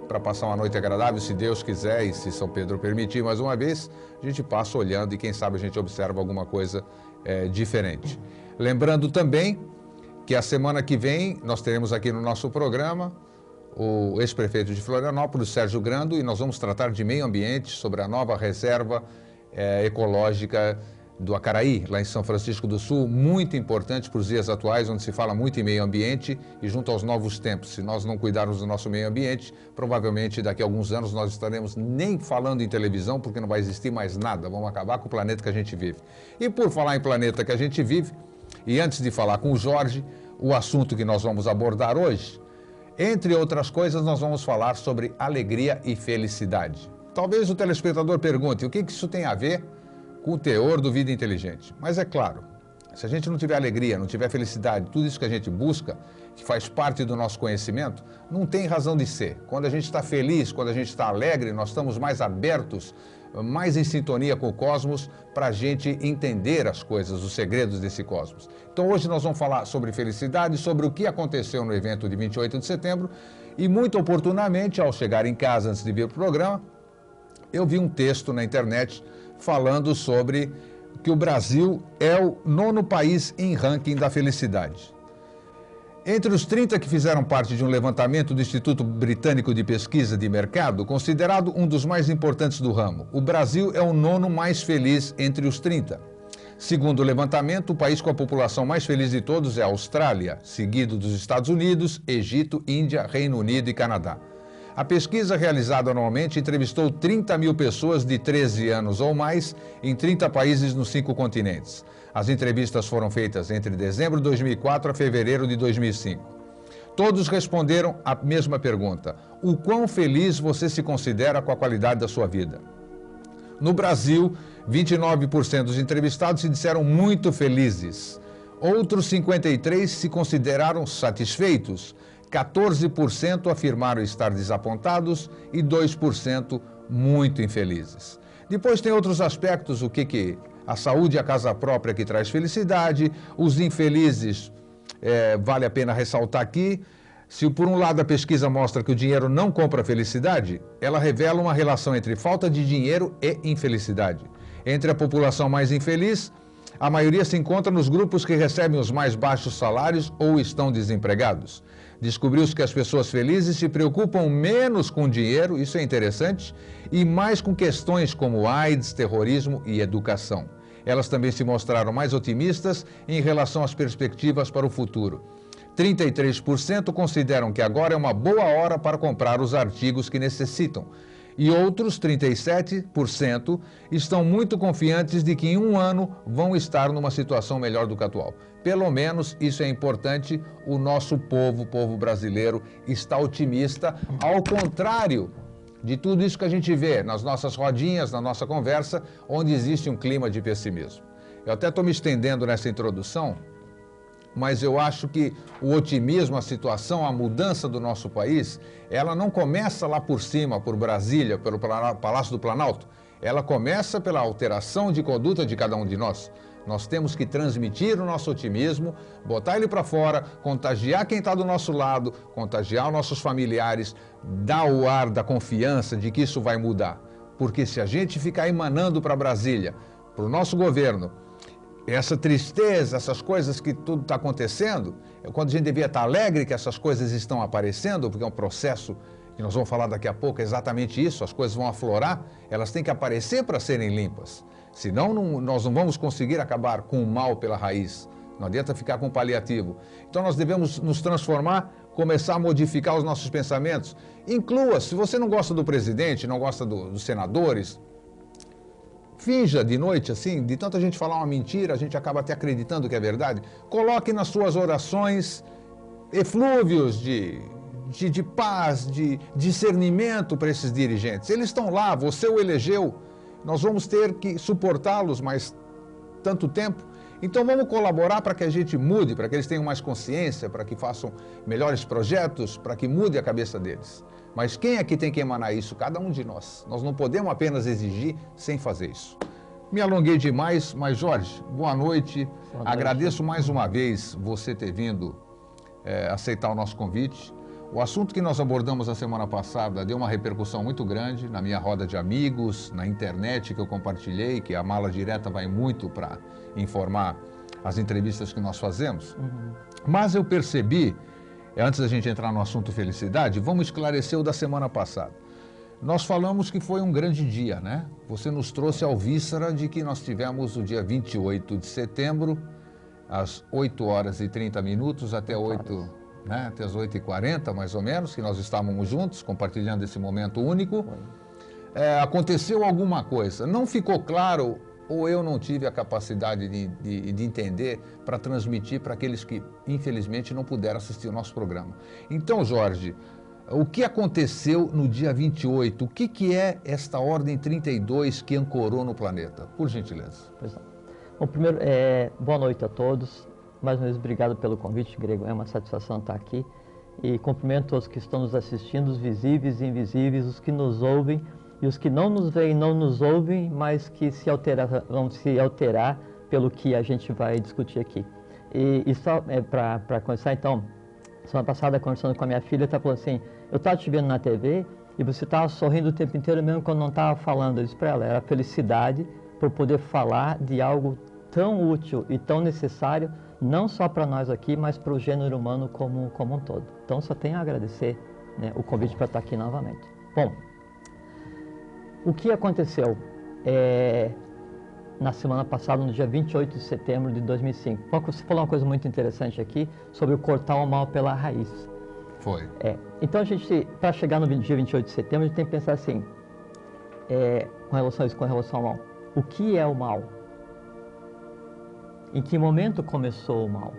para passar uma noite agradável, se Deus quiser e se São Pedro permitir mais uma vez, a gente passa olhando e quem sabe a gente observa alguma coisa é, diferente. Lembrando também que a semana que vem nós teremos aqui no nosso programa o ex-prefeito de Florianópolis, Sérgio Grando, e nós vamos tratar de meio ambiente, sobre a nova reserva é, ecológica do Acaraí, lá em São Francisco do Sul, muito importante para os dias atuais, onde se fala muito em meio ambiente e junto aos novos tempos. Se nós não cuidarmos do nosso meio ambiente, provavelmente daqui a alguns anos nós estaremos nem falando em televisão, porque não vai existir mais nada. Vamos acabar com o planeta que a gente vive. E por falar em planeta que a gente vive, e antes de falar com o Jorge, o assunto que nós vamos abordar hoje entre outras coisas, nós vamos falar sobre alegria e felicidade. Talvez o telespectador pergunte o que isso tem a ver com o teor do Vida Inteligente. Mas é claro, se a gente não tiver alegria, não tiver felicidade, tudo isso que a gente busca, que faz parte do nosso conhecimento, não tem razão de ser. Quando a gente está feliz, quando a gente está alegre, nós estamos mais abertos mais em sintonia com o cosmos para a gente entender as coisas, os segredos desse cosmos. Então hoje nós vamos falar sobre felicidade, sobre o que aconteceu no evento de 28 de setembro e muito oportunamente, ao chegar em casa antes de vir para o programa, eu vi um texto na internet falando sobre que o Brasil é o nono país em ranking da felicidade. Entre os 30 que fizeram parte de um levantamento do Instituto Britânico de Pesquisa de Mercado, considerado um dos mais importantes do ramo, o Brasil é o nono mais feliz entre os 30. Segundo o levantamento, o país com a população mais feliz de todos é a Austrália, seguido dos Estados Unidos, Egito, Índia, Reino Unido e Canadá. A pesquisa realizada anualmente entrevistou 30 mil pessoas de 13 anos ou mais em 30 países nos cinco continentes. As entrevistas foram feitas entre dezembro de 2004 a fevereiro de 2005. Todos responderam a mesma pergunta: o quão feliz você se considera com a qualidade da sua vida? No Brasil, 29% dos entrevistados se disseram muito felizes. Outros 53% se consideraram satisfeitos. 14% afirmaram estar desapontados e 2% muito infelizes. Depois tem outros aspectos, o que, que a saúde e a casa própria que traz felicidade, os infelizes, é, vale a pena ressaltar aqui, Se por um lado a pesquisa mostra que o dinheiro não compra felicidade, ela revela uma relação entre falta de dinheiro e infelicidade. Entre a população mais infeliz, a maioria se encontra nos grupos que recebem os mais baixos salários ou estão desempregados. Descobriu-se que as pessoas felizes se preocupam menos com dinheiro, isso é interessante, e mais com questões como AIDS, terrorismo e educação. Elas também se mostraram mais otimistas em relação às perspectivas para o futuro. 33% consideram que agora é uma boa hora para comprar os artigos que necessitam. E outros 37% estão muito confiantes de que em um ano vão estar numa situação melhor do que a atual. Pelo menos isso é importante. O nosso povo, o povo brasileiro, está otimista, ao contrário de tudo isso que a gente vê nas nossas rodinhas, na nossa conversa, onde existe um clima de pessimismo. Eu até estou me estendendo nessa introdução, mas eu acho que o otimismo, a situação, a mudança do nosso país, ela não começa lá por cima, por Brasília, pelo Palácio do Planalto. Ela começa pela alteração de conduta de cada um de nós. Nós temos que transmitir o nosso otimismo, botar ele para fora, contagiar quem está do nosso lado, contagiar os nossos familiares, dar o ar da confiança de que isso vai mudar. Porque se a gente ficar emanando para Brasília, para o nosso governo, essa tristeza, essas coisas que tudo está acontecendo, é quando a gente devia estar tá alegre que essas coisas estão aparecendo, porque é um processo que nós vamos falar daqui a pouco, é exatamente isso, as coisas vão aflorar, elas têm que aparecer para serem limpas. Senão não, nós não vamos conseguir acabar com o mal pela raiz. Não adianta ficar com paliativo. Então nós devemos nos transformar, começar a modificar os nossos pensamentos. Inclua, se você não gosta do presidente, não gosta do, dos senadores, Finja de noite, assim, de tanta gente falar uma mentira, a gente acaba até acreditando que é verdade. Coloque nas suas orações eflúvios de, de, de paz, de discernimento para esses dirigentes. Eles estão lá, você o elegeu, nós vamos ter que suportá-los mais tanto tempo. Então vamos colaborar para que a gente mude, para que eles tenham mais consciência, para que façam melhores projetos, para que mude a cabeça deles. Mas quem é que tem que emanar isso? Cada um de nós. Nós não podemos apenas exigir sem fazer isso. Me alonguei demais, mas Jorge, boa noite. Boa noite. Agradeço mais uma vez você ter vindo é, aceitar o nosso convite. O assunto que nós abordamos a semana passada deu uma repercussão muito grande na minha roda de amigos, na internet que eu compartilhei, que a mala direta vai muito para informar as entrevistas que nós fazemos. Uhum. Mas eu percebi é, antes da gente entrar no assunto felicidade, vamos esclarecer o da semana passada. Nós falamos que foi um grande dia, né? Você nos trouxe ao víscera de que nós tivemos o dia 28 de setembro, às 8 horas e 30 minutos, até 8, né? até as 8 e 40 mais ou menos, que nós estávamos juntos, compartilhando esse momento único. É, aconteceu alguma coisa. Não ficou claro ou eu não tive a capacidade de, de, de entender para transmitir para aqueles que, infelizmente, não puderam assistir o nosso programa. Então, Jorge, o que aconteceu no dia 28? O que, que é esta Ordem 32 que ancorou no planeta? Por gentileza. Pois não. Bom, primeiro, é, boa noite a todos. Mais uma vez, obrigado pelo convite, Grego. É uma satisfação estar aqui. E cumprimento os que estão nos assistindo, os visíveis e invisíveis, os que nos ouvem e os que não nos veem não nos ouvem, mas que se vão se alterar pelo que a gente vai discutir aqui. E, e só é, para começar, então, semana passada, conversando com a minha filha, ela falou assim: Eu estava te vendo na TV e você estava sorrindo o tempo inteiro, mesmo quando não estava falando. Eu disse para ela: era felicidade por poder falar de algo tão útil e tão necessário, não só para nós aqui, mas para o gênero humano como, como um todo. Então, só tenho a agradecer né, o convite para estar aqui novamente. Bom, o que aconteceu é, na semana passada, no dia 28 de setembro de 2005? Você falou uma coisa muito interessante aqui sobre o cortar o mal pela raiz. Foi. É, então, a gente, para chegar no dia 28 de setembro, a gente tem que pensar assim, é, com relação a isso, com relação ao mal. O que é o mal? Em que momento começou o mal?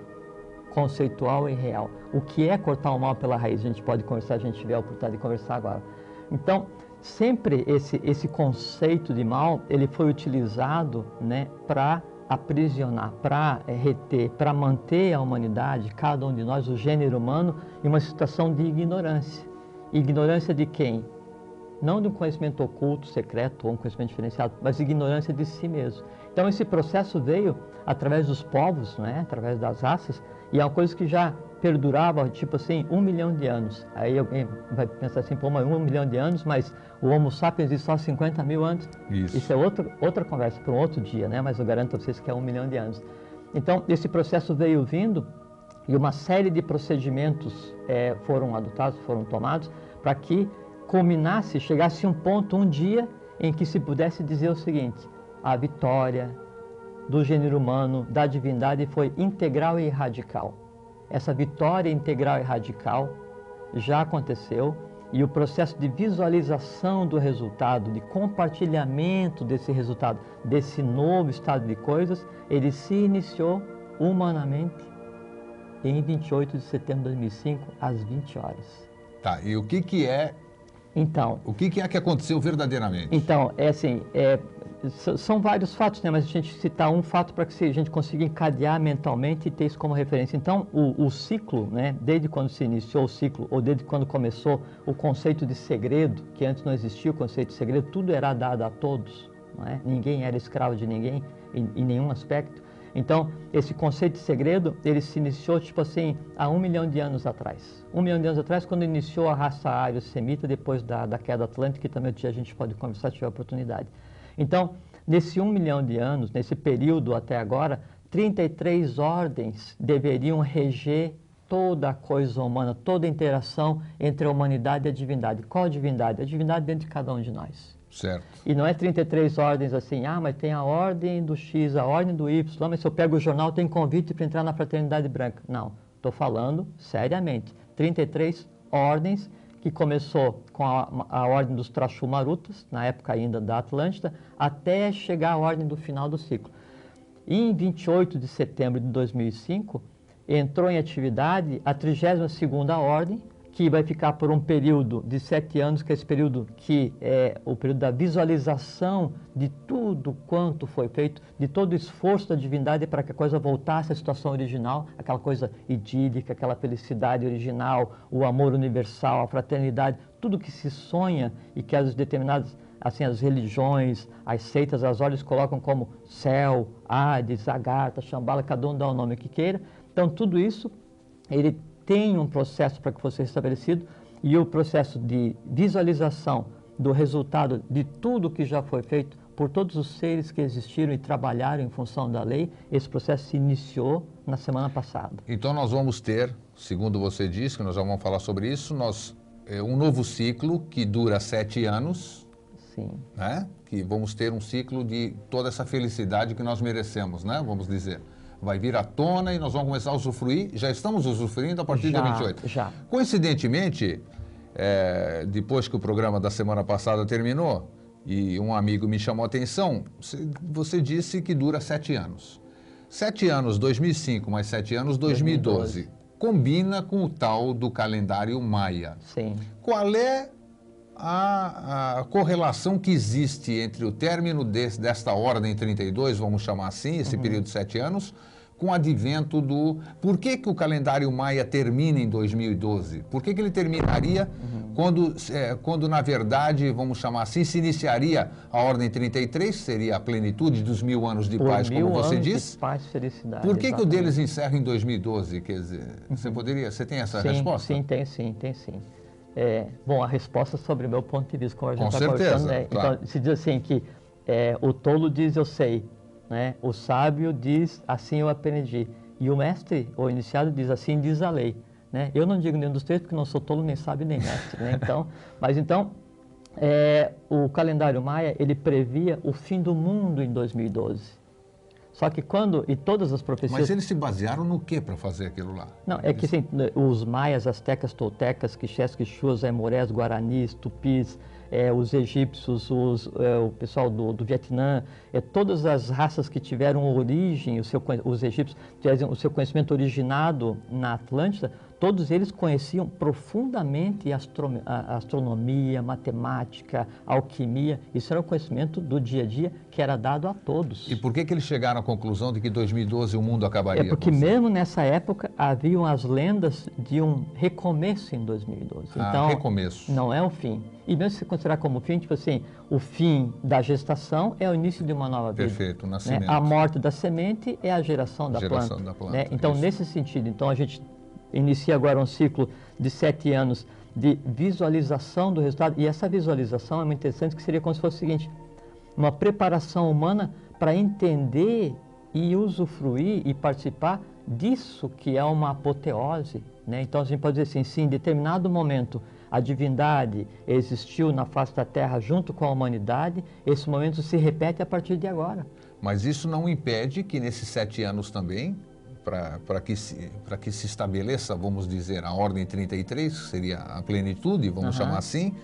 Conceitual e real. O que é cortar o mal pela raiz? A gente pode conversar, a gente tiver a oportunidade de conversar agora. Então, sempre esse, esse conceito de mal ele foi utilizado né, para aprisionar, para é, reter, para manter a humanidade, cada um de nós, o gênero humano, em uma situação de ignorância. Ignorância de quem? Não de um conhecimento oculto, secreto ou um conhecimento diferenciado, mas ignorância de si mesmo. Então esse processo veio através dos povos, né, através das raças, e é uma coisa que já perdurava, tipo assim, um milhão de anos. Aí alguém vai pensar assim, pô, mas um milhão de anos, mas o Homo sapiens existe só 50 mil anos. Isso. Isso é outro, outra conversa para um outro dia, né? Mas eu garanto a vocês que é um milhão de anos. Então, esse processo veio vindo e uma série de procedimentos é, foram adotados, foram tomados, para que culminasse, chegasse um ponto, um dia, em que se pudesse dizer o seguinte: a vitória do gênero humano, da divindade, foi integral e radical. Essa vitória integral e radical já aconteceu e o processo de visualização do resultado, de compartilhamento desse resultado, desse novo estado de coisas, ele se iniciou humanamente em 28 de setembro de 2005, às 20 horas. Tá, e o que, que é Então, o que, que é que aconteceu verdadeiramente? então é assim, é, são vários fatos, né? mas a gente citar um fato para que a gente consiga encadear mentalmente e ter isso como referência. Então, o, o ciclo, né? desde quando se iniciou o ciclo, ou desde quando começou o conceito de segredo, que antes não existia o conceito de segredo, tudo era dado a todos, não é? ninguém era escravo de ninguém em, em nenhum aspecto. Então, esse conceito de segredo, ele se iniciou, tipo assim, há um milhão de anos atrás. Um milhão de anos atrás, quando iniciou a raça ário-semita, depois da, da queda atlântica, que também a gente pode conversar se tiver oportunidade. Então, nesse um milhão de anos, nesse período até agora, 33 ordens deveriam reger toda a coisa humana, toda a interação entre a humanidade e a divindade. Qual a divindade? A divindade dentro de cada um de nós. Certo. E não é 33 ordens assim, ah, mas tem a ordem do X, a ordem do Y, mas se eu pego o jornal tem convite para entrar na fraternidade branca. Não, estou falando seriamente. 33 ordens que começou com a, a ordem dos Trashumarutas, na época ainda da Atlântida, até chegar à ordem do final do ciclo. E em 28 de setembro de 2005, entrou em atividade a 32ª Ordem, que vai ficar por um período de sete anos, que é esse período que é o período da visualização de tudo quanto foi feito, de todo o esforço da divindade para que a coisa voltasse à situação original, aquela coisa idílica, aquela felicidade original, o amor universal, a fraternidade, tudo que se sonha e que as determinadas assim as religiões, as seitas, as ordens colocam como céu, Hades, Agartha, Shambhala, cada um dá o nome que queira. Então tudo isso ele tem um processo para que fosse estabelecido e o processo de visualização do resultado de tudo que já foi feito por todos os seres que existiram e trabalharam em função da lei, esse processo se iniciou na semana passada. Então nós vamos ter, segundo você disse, que nós já vamos falar sobre isso, nós é, um novo ciclo que dura sete anos, Sim. né? Que vamos ter um ciclo de toda essa felicidade que nós merecemos, né? Vamos dizer. Vai vir à tona e nós vamos começar a usufruir. Já estamos usufruindo a partir Já, do dia 28. já. Coincidentemente, é, depois que o programa da semana passada terminou e um amigo me chamou a atenção, você, disse que dura sete anos. Sete anos, 2005, mais sete anos, 2012. 2012. Combina com o tal do calendário maia. Sim. Qual é a, a correlação que existe entre o término desse- desta ordem 32, vamos chamar assim, esse período de sete anos, com o advento do... Por que, que o calendário maia termina em 2012? Por que, que ele terminaria quando, eh, quando, na verdade, vamos chamar assim, se iniciaria a ordem 33, seria a plenitude dos mil anos de Por paz, como você anos diz? de paz e felicidade. Por que, que o deles encerra em 2012? Quer dizer, você poderia... Você tem essa sim, resposta? Sim, tem sim, tem sim. É, bom, a resposta sobre o meu ponto de vista, como a gente está conversando, né? claro. Então, se diz assim que é, o tolo diz eu sei, né? o sábio diz assim eu aprendi, e o mestre, ou iniciado, diz assim diz a lei. Né? Eu não digo nenhum dos três porque não sou tolo, nem sábio, nem mestre. Né? Então, (laughs) mas então, é, o calendário maia, ele previa o fim do mundo em 2012. Só que quando, e todas as profecias... Mas eles se basearam no que para fazer aquilo lá? Não, é que assim, os maias, astecas, toltecas, quixés, quixuas, aimorés, guaranis, tupis, é, os egípcios, os, é, o pessoal do, do Vietnã, é, todas as raças que tiveram origem, o seu, os egípcios tiveram o seu conhecimento originado na Atlântida, todos eles conheciam profundamente astro- a- astronomia, matemática, alquimia. Isso era o conhecimento do dia a dia que era dado a todos. E por que, que eles chegaram à conclusão de que em 2012 o mundo acabaria? É porque mesmo nessa época haviam as lendas de um recomeço em 2012. Ah, então, recomeço. não é o fim. E mesmo se considerar como fim, tipo assim, o fim da gestação é o início de uma nova vida. Perfeito, o né? nascimento. A morte da semente é a geração da Geração planta. da planta, né? Então, isso. nesse sentido, então a gente inicia agora um ciclo de sete anos de visualização do resultado. E essa visualização é muito interessante, que seria como se fosse o seguinte, uma preparação humana para entender e usufruir e participar disso que é uma apoteose. Né? Então a gente pode dizer assim, sim, em determinado momento a divindade existiu na face da Terra junto com a humanidade, esse momento se repete a partir de agora. Mas isso não impede que nesses sete anos também, para que, se, que se estabeleça, vamos dizer, a ordem 33, que seria a plenitude, vamos uhum. chamar assim,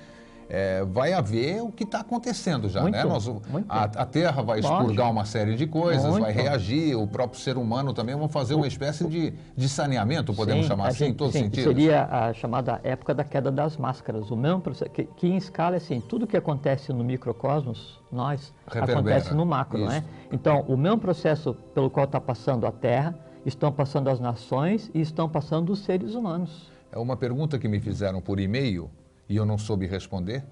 é, vai haver o que está acontecendo já, muito, né? Nós, a, a, Terra vai expurgar uma série de coisas, muito. vai reagir, o próprio ser humano também vai fazer uma espécie de, de saneamento, podemos sim, chamar assim, gente, em todos os sentidos. Seria a chamada época da queda das máscaras, o mesmo processo, que, que em escala, assim, tudo que acontece no microcosmos, nós, Reverbera. acontece no macro, Isso. não é? Então, o mesmo processo pelo qual está passando a Terra, estão passando as nações e estão passando os seres humanos. É uma pergunta que me fizeram por e-mail, e eu não soube responder,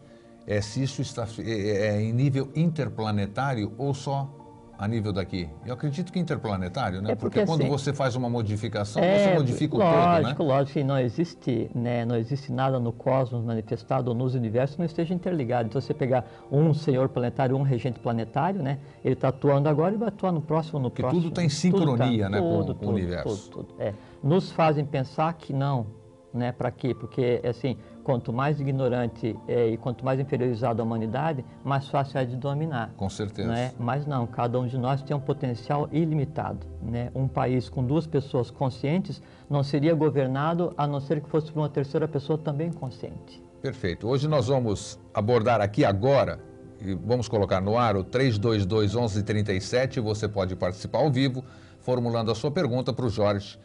é se isso está é, é, em nível interplanetário ou só a nível daqui? Eu acredito que interplanetário, né? É porque, porque quando assim, você faz uma modificação, é, você modifica o lógico, todo, né? Lógico, lógico, não existe, né, não existe nada no cosmos manifestado ou nos universos que não esteja interligado. Então, você pegar um senhor planetário, um regente planetário, né? Ele está atuando agora e vai atuar no próximo, no porque próximo. tudo está em sincronia, tá, né, tudo, com, com tudo, o universo. Tudo, tudo, é. Nos fazem pensar que não, né? Para quê? Porque, assim, quanto mais ignorante é, e quanto mais inferiorizado a humanidade, mais fácil é de dominar. Com certeza. Né? Mas não, cada um de nós tem um potencial ilimitado. Né? Um país com duas pessoas conscientes não seria governado a não ser que fosse por uma terceira pessoa também consciente. Perfeito. Hoje nós vamos abordar aqui agora e vamos colocar no ar o 322 1137. Você pode participar ao vivo, formulando a sua pergunta para o Jorge.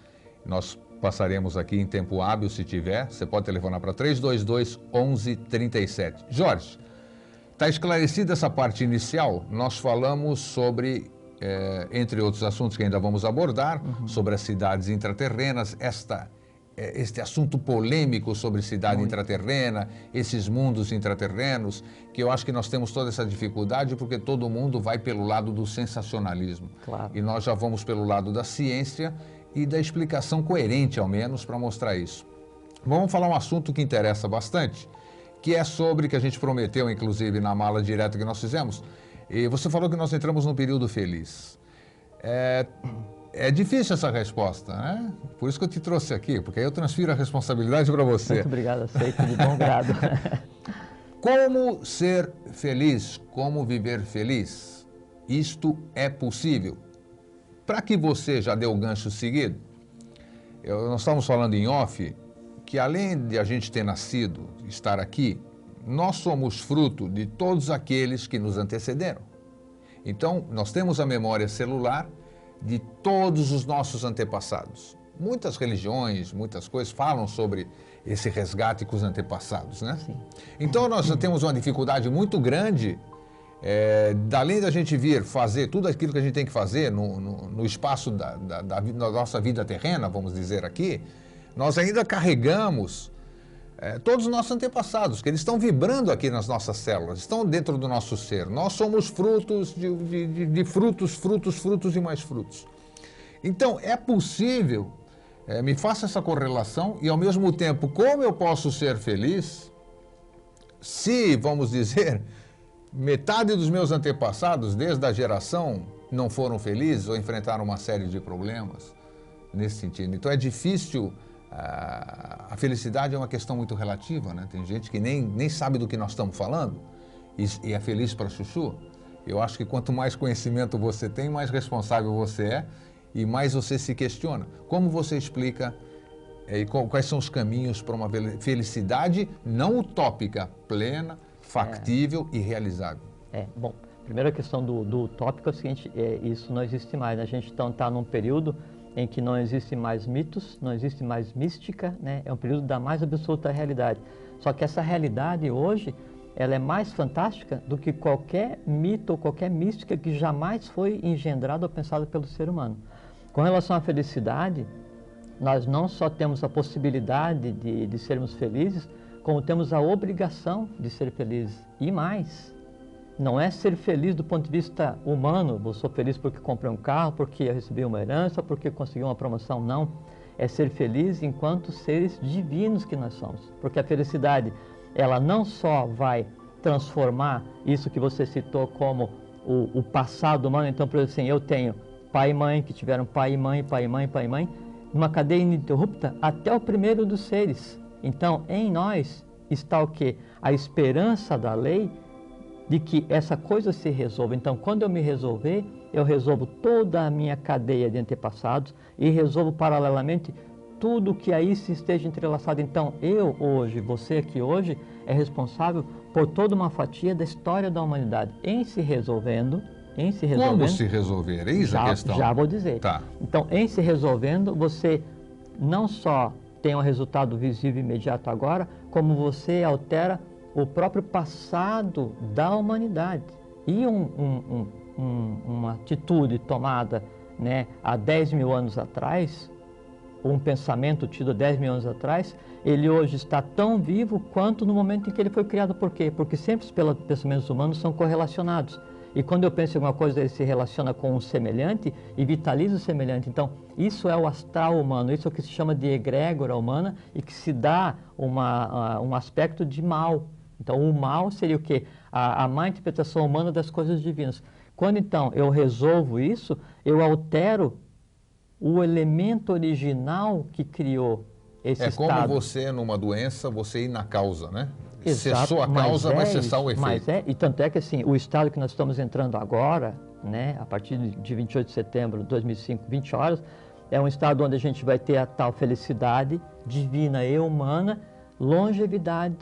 Nós passaremos aqui em tempo hábil, se tiver. Você pode telefonar para 322 1137. Jorge, está esclarecida essa parte inicial? Nós falamos sobre, é, entre outros assuntos que ainda vamos abordar, uhum. sobre as cidades intraterrenas, esta eh, este assunto polêmico sobre cidade Muito. intraterrena, esses mundos intraterrenos, que eu acho que nós temos toda essa dificuldade porque todo mundo vai pelo lado do sensacionalismo. Claro. E nós já vamos pelo lado da ciência e da explicação coerente, ao menos, para mostrar isso. Vamos falar um assunto que interessa bastante, que é sobre, que a gente prometeu, inclusive, na mala direta que nós fizemos. E você falou que nós entramos num período feliz. É, é difícil essa resposta, né? Por isso que eu te trouxe aqui, porque aí eu transfiro a responsabilidade para você. Muito obrigado, aceito de bom grado. (laughs) Como ser feliz? Como viver feliz? Isto é possível. Para que você já deu o gancho seguido, eu, nós estamos falando em off que além de a gente ter nascido, estar aqui, nós somos fruto de todos aqueles que nos antecederam. Então, nós temos a memória celular de todos os nossos antepassados. Muitas religiões, muitas coisas falam sobre esse resgate com os antepassados, né? Sim. Então, nós temos uma dificuldade muito grande é, além da gente vir fazer tudo aquilo que a gente tem que fazer no, no, no espaço da, da, da, da, nossa vida terrena, vamos dizer aqui, nós ainda carregamos é, todos os nossos antepassados, que eles estão vibrando aqui nas nossas células, estão dentro do nosso ser. Nós somos frutos de, de, de, de frutos, frutos, frutos e mais frutos. Então, é possível, é, me faça essa correlação e, ao mesmo tempo, como eu posso ser feliz se, vamos dizer, Metade dos meus antepassados, desde a geração, não foram felizes ou enfrentaram uma série de problemas nesse sentido. Então é difícil. A felicidade é uma questão muito relativa, né? Tem gente que nem, nem sabe do que nós estamos falando e, é feliz para chuchu. Eu acho que quanto mais conhecimento você tem, mais responsável você é e mais você se questiona. Como você explica é, e quais são os caminhos para uma felicidade não utópica, plena, factível é. e realizável. É, bom, primeira questão do, do tópico é o seguinte, é, isso não existe mais, né? a gente então está num período em que não existe mais mitos, não existe mais mística, né? é um período da mais absoluta realidade. Só que essa realidade hoje, ela é mais fantástica do que qualquer mito ou qualquer mística que jamais foi engendrado ou pensado pelo ser humano. Com relação à felicidade, nós não só temos a possibilidade de, de sermos felizes, como temos a obrigação de ser felizes. E mais, não é ser feliz do ponto de vista humano, eu sou feliz porque comprei um carro, porque recebi uma herança, porque consegui uma promoção, não. é ser feliz enquanto seres divinos que nós somos. Porque a felicidade, ela não só vai transformar isso que você citou como o, o passado humano, então, por exemplo, assim, eu tenho pai e mãe que tiveram pai e mãe, pai e mãe, pai e mãe, numa cadeia ininterrupta até o primeiro dos seres. Então, em nós está o que? A esperança da lei de que essa coisa se resolva. Então, quando eu me resolver, eu resolvo toda a minha cadeia de antepassados e resolvo paralelamente tudo que aí se esteja entrelaçado. Então, eu hoje, você aqui hoje, é responsável por toda uma fatia da história da humanidade. Em se resolvendo, em se resolvendo. Como se resolver? Eis já, a questão. Já vou dizer. Tá. Então, em se resolvendo, você não só tem um resultado visível imediato agora, como você altera o próprio passado da humanidade. E um, um, um, uma atitude tomada né, há 10 mil anos atrás, um pensamento tido há 10 mil anos atrás, ele hoje está tão vivo quanto no momento em que ele foi criado. Por quê? Porque sempre os pensamentos humanos são correlacionados. E quando eu penso em alguma coisa, ele se relaciona com um semelhante e vitaliza o semelhante. Então, isso é o astral humano, isso é o que se chama de egrégora humana e que se dá uma, uh, um aspecto de mal. Então, o mal seria o quê? A, a má interpretação humana das coisas divinas. Quando então eu resolvo isso, eu altero o elemento original que criou esse é estado. É como você, numa doença, você ir na causa, né? Exato, Cessou a causa, é vai cessar o efeito. Mas é, e tanto é que assim, o estado que nós estamos entrando agora, né, a partir de 28 de setembro de 2005, 20 horas, é um estado onde a gente vai ter a tal felicidade divina e humana, longevidade,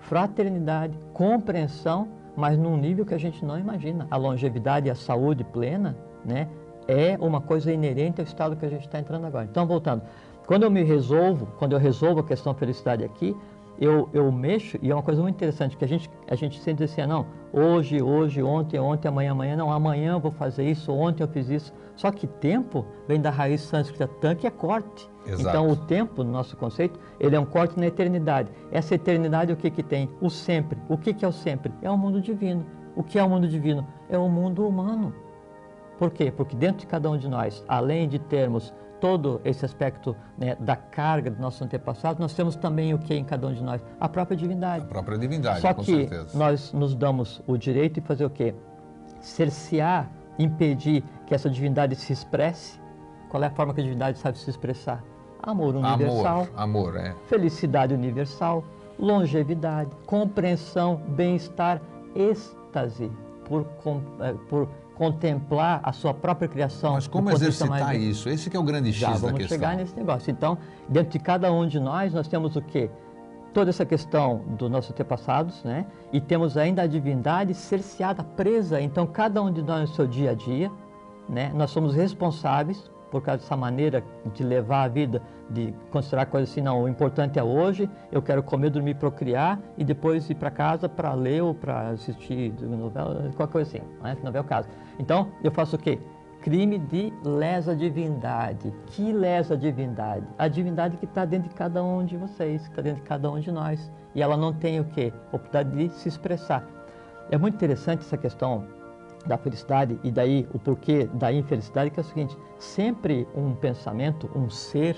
fraternidade, compreensão, mas num nível que a gente não imagina. A longevidade e a saúde plena, né, é uma coisa inerente ao estado que a gente está entrando agora. Então, voltando, quando eu me resolvo, quando eu resolvo a questão felicidade aqui, eu, eu mexo, e é uma coisa muito interessante, que a gente, a gente sempre diz assim, ah, não, hoje, hoje, ontem, ontem, amanhã, amanhã, não, amanhã eu vou fazer isso, ontem eu fiz isso. Só que tempo vem da raiz sânscrita tan, que é corte. Exato. Então o tempo, no nosso conceito, ele é um corte na eternidade. Essa eternidade, o que que tem? O sempre. O que que é o sempre? É o mundo divino. O que é o mundo divino? É o mundo humano. Por quê? Porque dentro de cada um de nós, além de termos todo esse aspecto né, da carga do nosso antepassado, nós temos também o que em cada um de nós? A própria divindade. A própria divindade, Só com que certeza. nós nos damos o direito de fazer o quê? Cercear, impedir que essa divindade se expresse. Qual é a forma que a divindade sabe se expressar? Amor universal. Amor, amor, é. Felicidade universal, longevidade, compreensão, bem-estar, êxtase por, eh, por contemplar a sua própria criação. Mas como exercitar isso? Esse é o grande X Já, da vamos questão. chegar nesse negócio. Então, dentro de cada um de nós, nós temos o quê? Toda essa questão dos nossos antepassados, né? E temos ainda a divindade cerceada, presa. Então, cada um de nós no seu dia a dia, né? Nós somos responsáveis por causa dessa maneira de levar a vida, de considerar coisas assim, não, o importante é hoje, eu quero comer, dormir, procriar e depois ir para casa para ler ou para assistir novela, qualquer coisa assim, né? não é o caso. Então, eu faço o quê? Crime de lesa divindade. Que lesa divindade? A divindade que está dentro de cada um de vocês, que está dentro de cada um de nós. E ela não tem o quê? Oportunidade de se expressar. É muito interessante essa questão da felicidade e daí o porquê da infelicidade, que é o seguinte, sempre um pensamento, um ser,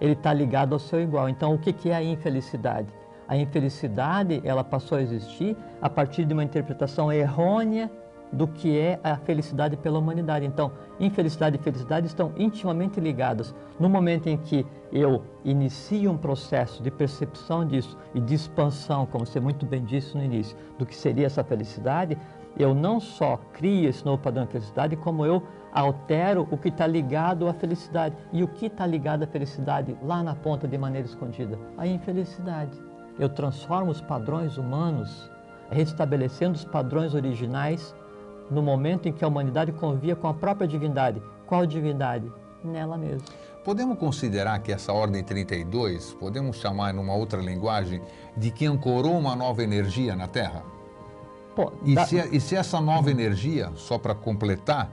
ele está ligado ao seu igual. Então, o que, que é a infelicidade? A infelicidade, ela passou a existir a partir de uma interpretação errônea do que é a felicidade pela humanidade. Então, infelicidade e felicidade estão intimamente ligadas. No momento em que eu inicio um processo de percepção disso e de expansão, como você muito bem disse no início, do que seria essa felicidade, eu não só crio esse novo padrão de felicidade, como eu altero o que está ligado à felicidade. E o que está ligado à felicidade lá na ponta de maneira escondida? A infelicidade. Eu transformo os padrões humanos, restabelecendo os padrões originais no momento em que a humanidade convia com a própria divindade. Qual divindade? Nela mesma. Podemos considerar que essa ordem 32, podemos chamar numa outra linguagem, de que ancorou uma nova energia na Terra? Pô, E, dá- se, e se essa nova energia, só para completar,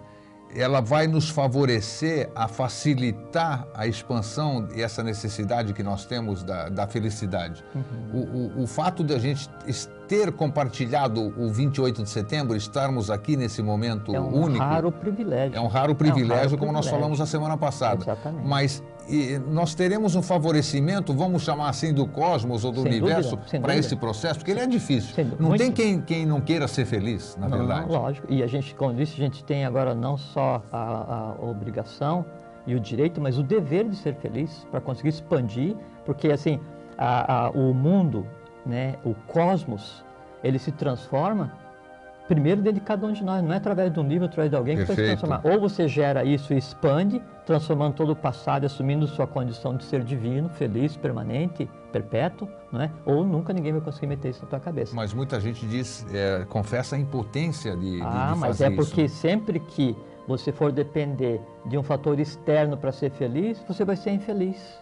ela vai nos favorecer a facilitar a expansão e essa necessidade que nós temos da, da felicidade. O, o, o fato de a gente ter compartilhado o 28 de setembro, estarmos aqui nesse momento é um único, raro privilégio. é um raro privilégio, como nós privilégio. falamos a semana passada. Exatamente. Mas e nós teremos um favorecimento, vamos chamar assim, do cosmos ou do Sem universo para esse processo? Porque ele é difícil. Sem. Não tem quem, quem não queira ser feliz, na Não, verdade. lógico. E a gente, como disse, a gente tem agora não só a, a obrigação e o direito, mas o dever de ser feliz para conseguir expandir, porque assim, a- a- o mundo, né, o cosmos, ele se transforma primeiro dentro de cada um de nós, não é através de um livro, através de alguém que Perfeito. transformar. Ou você gera isso e expande, transformando todo o passado, assumindo sua condição de ser divino, feliz, permanente, perpétuo, não é? Ou nunca ninguém vai conseguir meter isso na tua cabeça. Mas muita gente diz, é, confessa a impotência de, Ah, de mas fazer é porque isso. sempre que você for depender de um fator externo para ser feliz, você vai ser infeliz.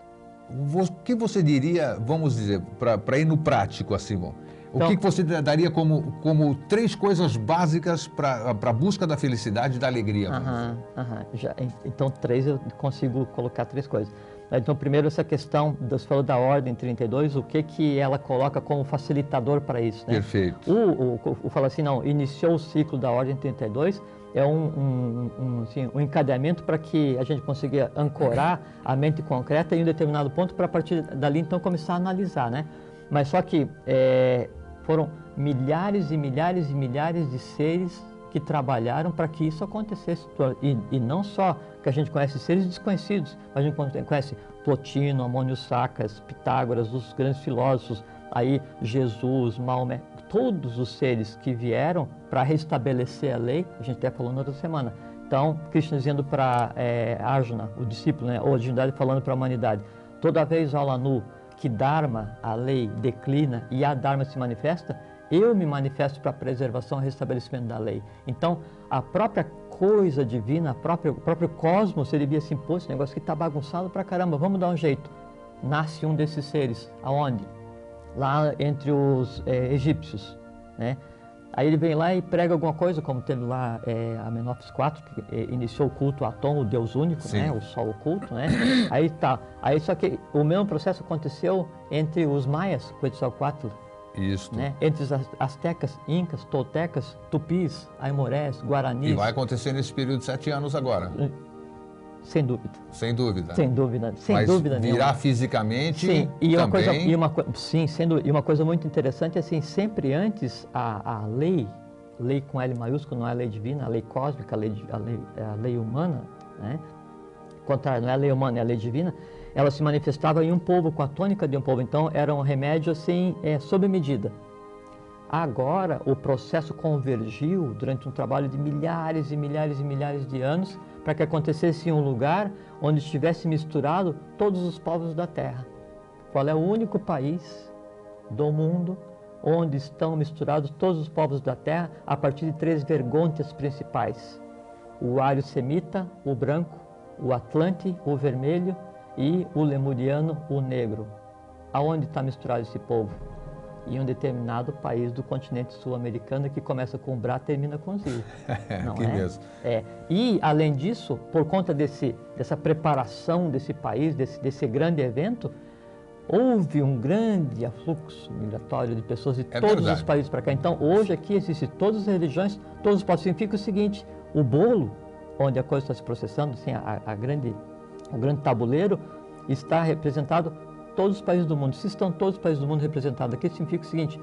O que você diria, vamos dizer, para ir no prático, assim, bom, o Então- que, que você daria como, como três coisas básicas para a busca da felicidade e da alegria? Aham, aham. Já, en- então, três eu consigo colocar três coisas. Então, primeiro, essa questão, você falou da ordem 32, o que, que ela coloca como facilitador para isso, né? Perfeito. O, o, o fala assim, não, iniciou o ciclo da Ordem 32, é um, um, um, assim, um encadeamento para que a gente consiga ancorar a mente concreta em um determinado ponto para a partir dali então começar a analisar, né? Mas só que é, foram milhares e milhares e milhares de seres que trabalharam para que isso acontecesse. E, e não só que a gente conhece seres desconhecidos, a gente conhece Plotino, Amônio Sacas, Pitágoras, os grandes filósofos, aí Jesus, Maomé, todos os seres que vieram para restabelecer a lei, a gente até falou na outra semana. Então, Krishna dizendo para é, Arjuna, o discípulo, né, ou a divindade falando para a humanidade, toda vez, Alanu, que Dharma, a lei, declina e a Dharma se manifesta, eu me manifesto para a preservação e restabelecimento da lei. Então, a própria coisa divina, a própria, o próprio cosmos, ele via assim, pô, esse negócio aqui está bagunçado pra caramba, vamos dar um jeito. Nasce um desses seres, aonde? Lá entre os é, egípcios, né? Aí ele vem lá e prega alguma coisa, como teve lá é, Amenófis IV, que é, iniciou o culto a Atom, o Deus único, Sim. né? o Sol oculto, né? Aí tá. Aí só que o mesmo processo aconteceu entre os maias, Quetzalcoatl, Isso. né? Entre os astecas, incas, toltecas, tupis, aimorés, guaranis. E vai acontecer nesse período de sete anos agora, Sem dúvida, sem dúvida. sem dúvida, sem Mas dúvida virá nenhuma. fisicamente Sim, e uma também. coisa, e uma, sim, sendo, e uma coisa muito interessante é assim, sempre antes a, a lei, lei com L maiúsculo, não é a lei divina, a lei cósmica, a lei, a lei, é a lei humana, né? contrário, não é a lei humana, é a lei divina, ela se manifestava em um povo, com a tônica de um povo, então era um remédio assim, é, sob medida. Agora o processo convergiu durante um trabalho de milhares e milhares e milhares de anos para que acontecesse em um lugar onde estivesse misturado todos os povos da Terra. Qual é o único país do mundo onde estão misturados todos os povos da Terra a partir de três vergôntias principais? O ário semita, o branco, o atlante, o vermelho e o lemuriano, o negro. Aonde está misturado esse povo? Em um determinado país do continente sul-americano que começa com Bra termina com Zil. (laughs) Não que é? mesmo. É. E, além disso, por conta desse, dessa preparação desse país, desse, desse grande evento, houve um grande afluxo migratório de pessoas de É todos verdade. os países para cá. Então, hoje aqui existem todas as religiões, todos os povos. Significa o seguinte, o bolo, onde a coisa está se processando, assim, a, a grande, o grande tabuleiro, está representado todos os países do mundo. Se estão todos os países do mundo representados aqui, significa o seguinte,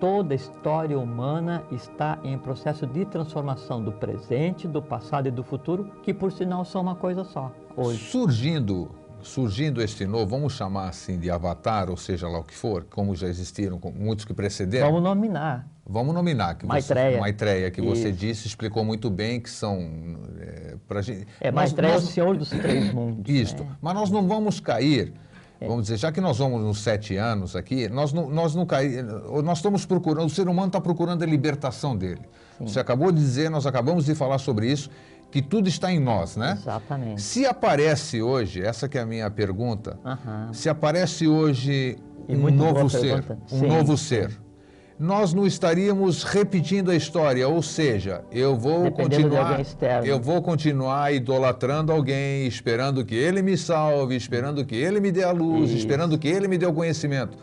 toda a história humana está em processo de transformação do presente, do passado e do futuro, que por sinal são uma coisa só, hoje. Surgindo, surgindo este novo, vamos chamar assim de avatar, ou seja lá o que for, como já existiram com muitos que precederam. Vamos nominar. Vamos nominar, que Maitreya. você, Maitreya, que você Isso. disse, explicou muito bem que são é, pra gente. É, nós- Maitreya é o senhor dos três mundos. Isto. né? Mas nós não vamos cair, vamos dizer, já que nós vamos nos sete anos aqui, nós não, nós não nós estamos procurando, o ser humano está procurando a libertação dele. Você acabou de dizer, nós acabamos de falar sobre isso, que tudo está em nós, né? Exatamente. Se aparece hoje, essa que é a minha pergunta, Aham. se aparece hoje E um novo ser, pergunta. um Sim, novo sim. ser, nós não estaríamos repetindo a história, ou seja, eu vou Dependendo de continuar, eu vou continuar idolatrando alguém, esperando que ele me salve, esperando que ele me dê a luz, Isso. esperando que ele me dê o conhecimento.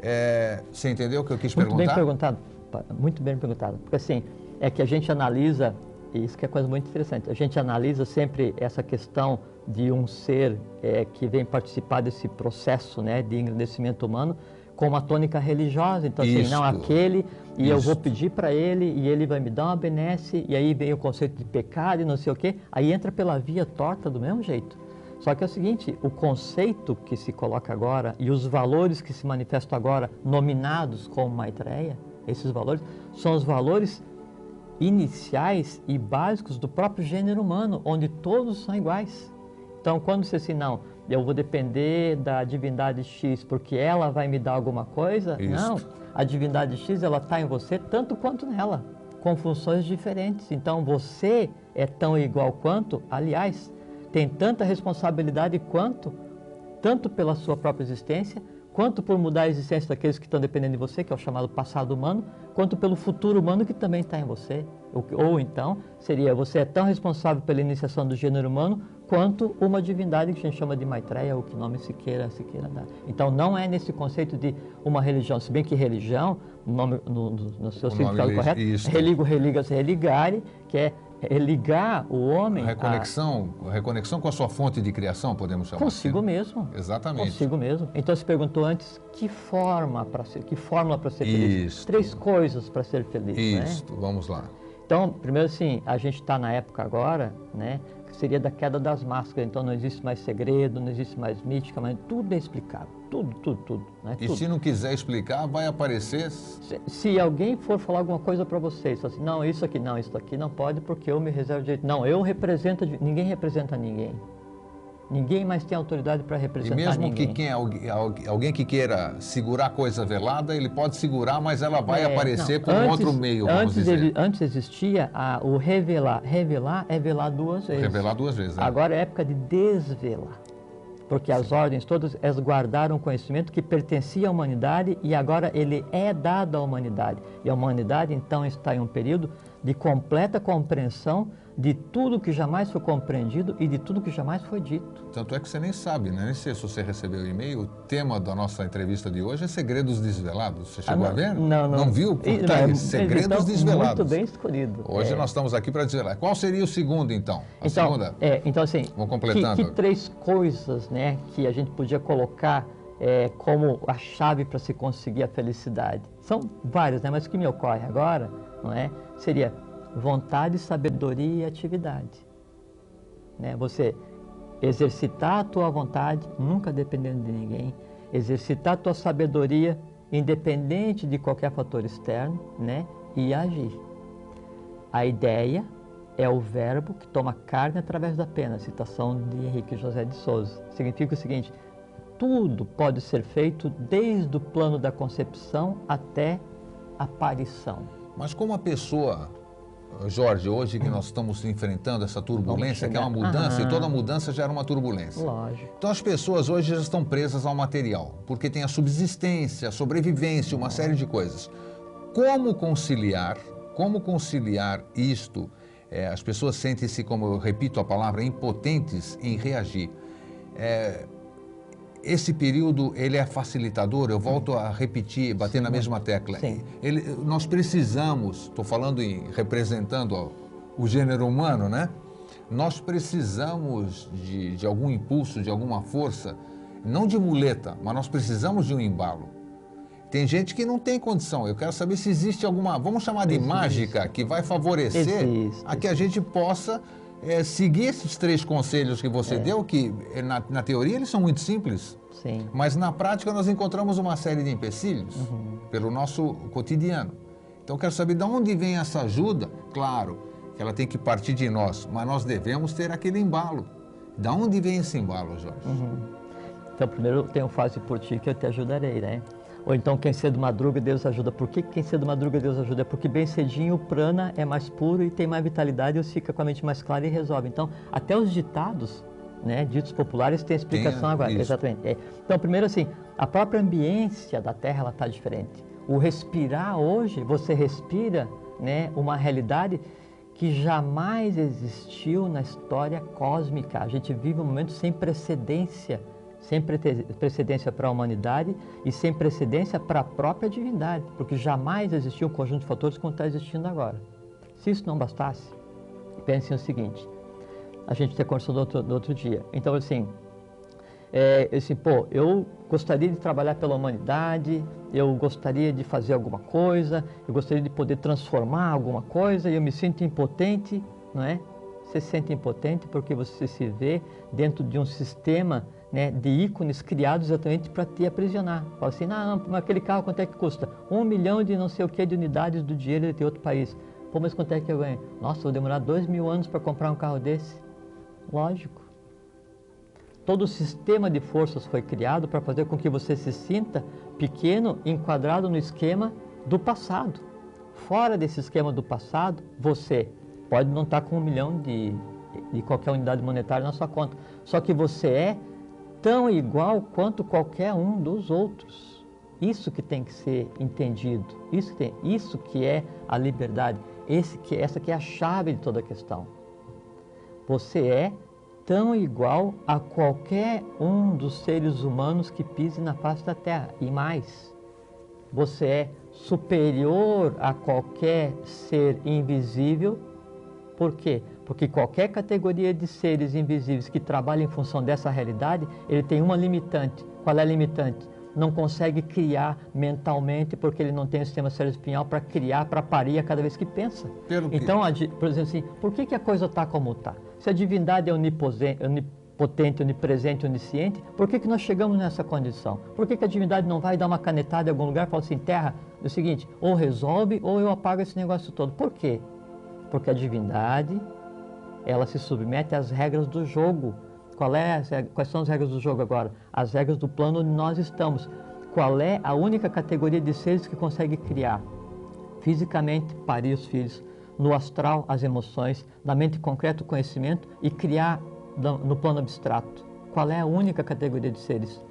É, você entendeu o que eu quis Muito bem perguntar? perguntado, pa- muito bem perguntado. Porque assim, é que a gente analisa isso que é coisa muito interessante. A gente analisa sempre essa questão de um ser é, que vem participar desse processo né, de engrandecimento humano com uma tônica religiosa. Então, assim, não, aquele, e eu vou pedir para ele, e ele vai me dar uma benesse, e aí vem o conceito de pecado e não sei o quê. Aí entra pela via torta do mesmo jeito. Só que é o seguinte, o conceito que se coloca agora e os valores que se manifestam agora, nominados como Maitreya, esses valores, são os valores iniciais e básicos do próprio gênero humano, onde todos são iguais. Então, quando você assim, não, eu vou depender da divindade X porque ela vai me dar alguma coisa, Isso. não. A divindade X, ela está em você tanto quanto nela, com funções diferentes. Então, você é tão igual quanto, aliás, tem tanta responsabilidade quanto, tanto pela sua própria existência, quanto por mudar a existência daqueles que estão dependendo de você, que é o chamado passado humano, quanto pelo futuro humano que também está em você. Ou, ou, então, seria você é tão responsável pela iniciação do gênero humano quanto uma divindade que a gente chama de Maitreya, ou que nome se queira, se queira dar. Então, não é nesse conceito de uma religião, se bem que religião, no, nome, no, no, no seu significado correto, isso. religo, religas, religare, que é é ligar o homem. Reconexão, a... reconexão com a sua fonte de criação, podemos chamar Consigo assim. mesmo. Exatamente. Consigo mesmo. Então você perguntou antes que forma para ser, que fórmula para ser feliz? Isto. Três coisas para ser feliz. Isso, né? vamos lá. Então, primeiro assim, a gente está na época agora, né? Seria da queda das máscaras. Então não existe mais segredo, não existe mais mítica, mas tudo é explicável. Tudo, tudo, tudo. Né? E tudo. se não quiser explicar, vai aparecer. Se, se alguém for falar alguma coisa para vocês, assim, não, isso aqui não, isso aqui não pode porque eu me reservo direito. Não, eu represento, ninguém representa ninguém. Ninguém mais tem autoridade para representar ninguém. E mesmo ninguém. que quem, alguém que queira segurar coisa velada, ele pode segurar, mas ela vai é, aparecer não, por antes, outro meio, antes. Ele, antes existia a, o revelar. Revelar é velar duas vezes. Revelar duas vezes, é. Agora é época de desvelar. Porque Sim. as ordens todas elas guardaram um conhecimento que pertencia à humanidade e agora ele é dado à humanidade. E a humanidade então está em um período de completa compreensão de tudo que jamais foi compreendido e de tudo que jamais foi dito. Tanto é que você nem sabe, né? Nem sei se você recebeu o e-mail. O tema da nossa entrevista de hoje é segredos desvelados. Você chegou ah, a ver? Não, não. Não viu? Por tá segredos desvelados. Muito bem escolhido. Hoje é. nós estamos aqui para desvelar. Qual seria o segundo, então? A então, segunda? É, então, assim, Vamos completando. Que, que três coisas né, que a gente podia colocar é, como a chave para se conseguir a felicidade? São várias, né? Mas o que me ocorre agora não é, seria vontade, sabedoria e atividade. Né? Você exercitar a tua vontade, nunca dependendo de ninguém, exercitar a tua sabedoria, independente de qualquer fator externo, né? e agir. A ideia é o verbo que toma carne através da pena, citação de Henrique José de Souza. Significa o seguinte: tudo pode ser feito desde o plano da concepção até a aparição. Mas como a pessoa Jorge, hoje que nós estamos enfrentando essa turbulência, que é uma mudança, Aham. e toda mudança gera uma turbulência. Lógico. Então as pessoas hoje já estão presas ao material, porque tem a subsistência, a sobrevivência, uma série de coisas. Como conciliar, como conciliar isto? É, as pessoas sentem-se, como eu repito a palavra, impotentes em reagir. É, esse período ele é facilitador, eu volto a repetir, bater na mesma tecla. Sim. Ele, nós precisamos, estou falando em representando ó, o gênero humano, né? Nós precisamos de, de algum impulso, de alguma força, não de muleta, mas nós precisamos de um embalo. Tem gente que não tem condição. Eu quero saber se existe alguma, vamos chamar de existe. mágica, que vai favorecer existe. a que a gente possa é, seguir esses três conselhos que você é. deu, que eh, na, na, teoria eles são muito simples, Sim. mas na prática nós encontramos uma série de empecilhos uhum. pelo nosso cotidiano. Então quero saber de onde vem essa ajuda. Claro que ela tem que partir de nós, mas nós devemos ter aquele embalo. Da onde vem esse embalo, Jorge? Uhum. Então primeiro tem um fase por ti que eu te ajudarei, né? Ou então quem cedo madruga, Deus ajuda. Por que quem cedo madruga, Deus ajuda? É porque bem cedinho o prana é mais puro e tem mais vitalidade e fica com a mente mais clara e resolve. Então, até os ditados, né, ditos populares, têm explicação tem, agora. Isso. Exatamente. É. Então, primeiro assim, a própria ambiência da Terra está diferente. O respirar hoje, você respira né, uma realidade que jamais existiu na história cósmica. A gente vive um momento sem precedência sem precedência para a humanidade e sem precedência para a própria divindade, porque jamais existiu um conjunto de fatores como está existindo agora. Se isso não bastasse, Pensem o seguinte, a gente até conversou do outro, do outro dia. Então, assim, é, assim, pô, eu gostaria de trabalhar pela humanidade, eu gostaria de fazer alguma coisa, eu gostaria de poder transformar alguma coisa e eu me sinto impotente, não é? Você se sente impotente porque você se vê dentro de um sistema né, de ícones criados exatamente para te aprisionar. Fala assim, não, mas aquele carro quanto é que custa? Um milhão de não sei o que de unidades do dinheiro de outro país. Pô, mas quanto é que eu ganho? Nossa, vou demorar dois mil anos para comprar um carro desse. Lógico. Todo o sistema de forças foi criado para fazer com que você se sinta pequeno, enquadrado no esquema do passado. Fora desse esquema do passado, você pode não estar com um milhão de, de qualquer unidade monetária na sua conta. Só que você é tão igual quanto qualquer um dos outros. Isso que tem que ser entendido. Isso que, tem, isso que é a liberdade. Esse que, essa que é a chave de toda a questão. Você é tão igual a qualquer um dos seres humanos que pise na face da terra. E mais, você é superior a qualquer ser invisível. Por quê? Porque qualquer categoria de seres invisíveis que trabalha em função dessa realidade, ele tem uma limitante. Qual é a limitante? Não consegue criar mentalmente porque ele não tem o sistema cerebroespinhal para criar, para parir a cada vez que pensa. então, por exemplo assim, por que, que a coisa está como está? Se a divindade é onipotente, onipresente, onisciente, por que, que nós chegamos nessa condição? Por que, que a divindade não vai dar uma canetada em algum lugar e falar assim, terra, é o seguinte, ou resolve ou eu apago esse negócio todo. Por quê? Porque a divindade, ela se submete às regras do jogo. Qual é quais são as regras do jogo agora? As regras do plano onde nós estamos. Qual é a única categoria de seres que consegue criar fisicamente parir os filhos, no astral as emoções, na mente concreta o conhecimento e criar no plano abstrato. Qual é a única categoria de seres?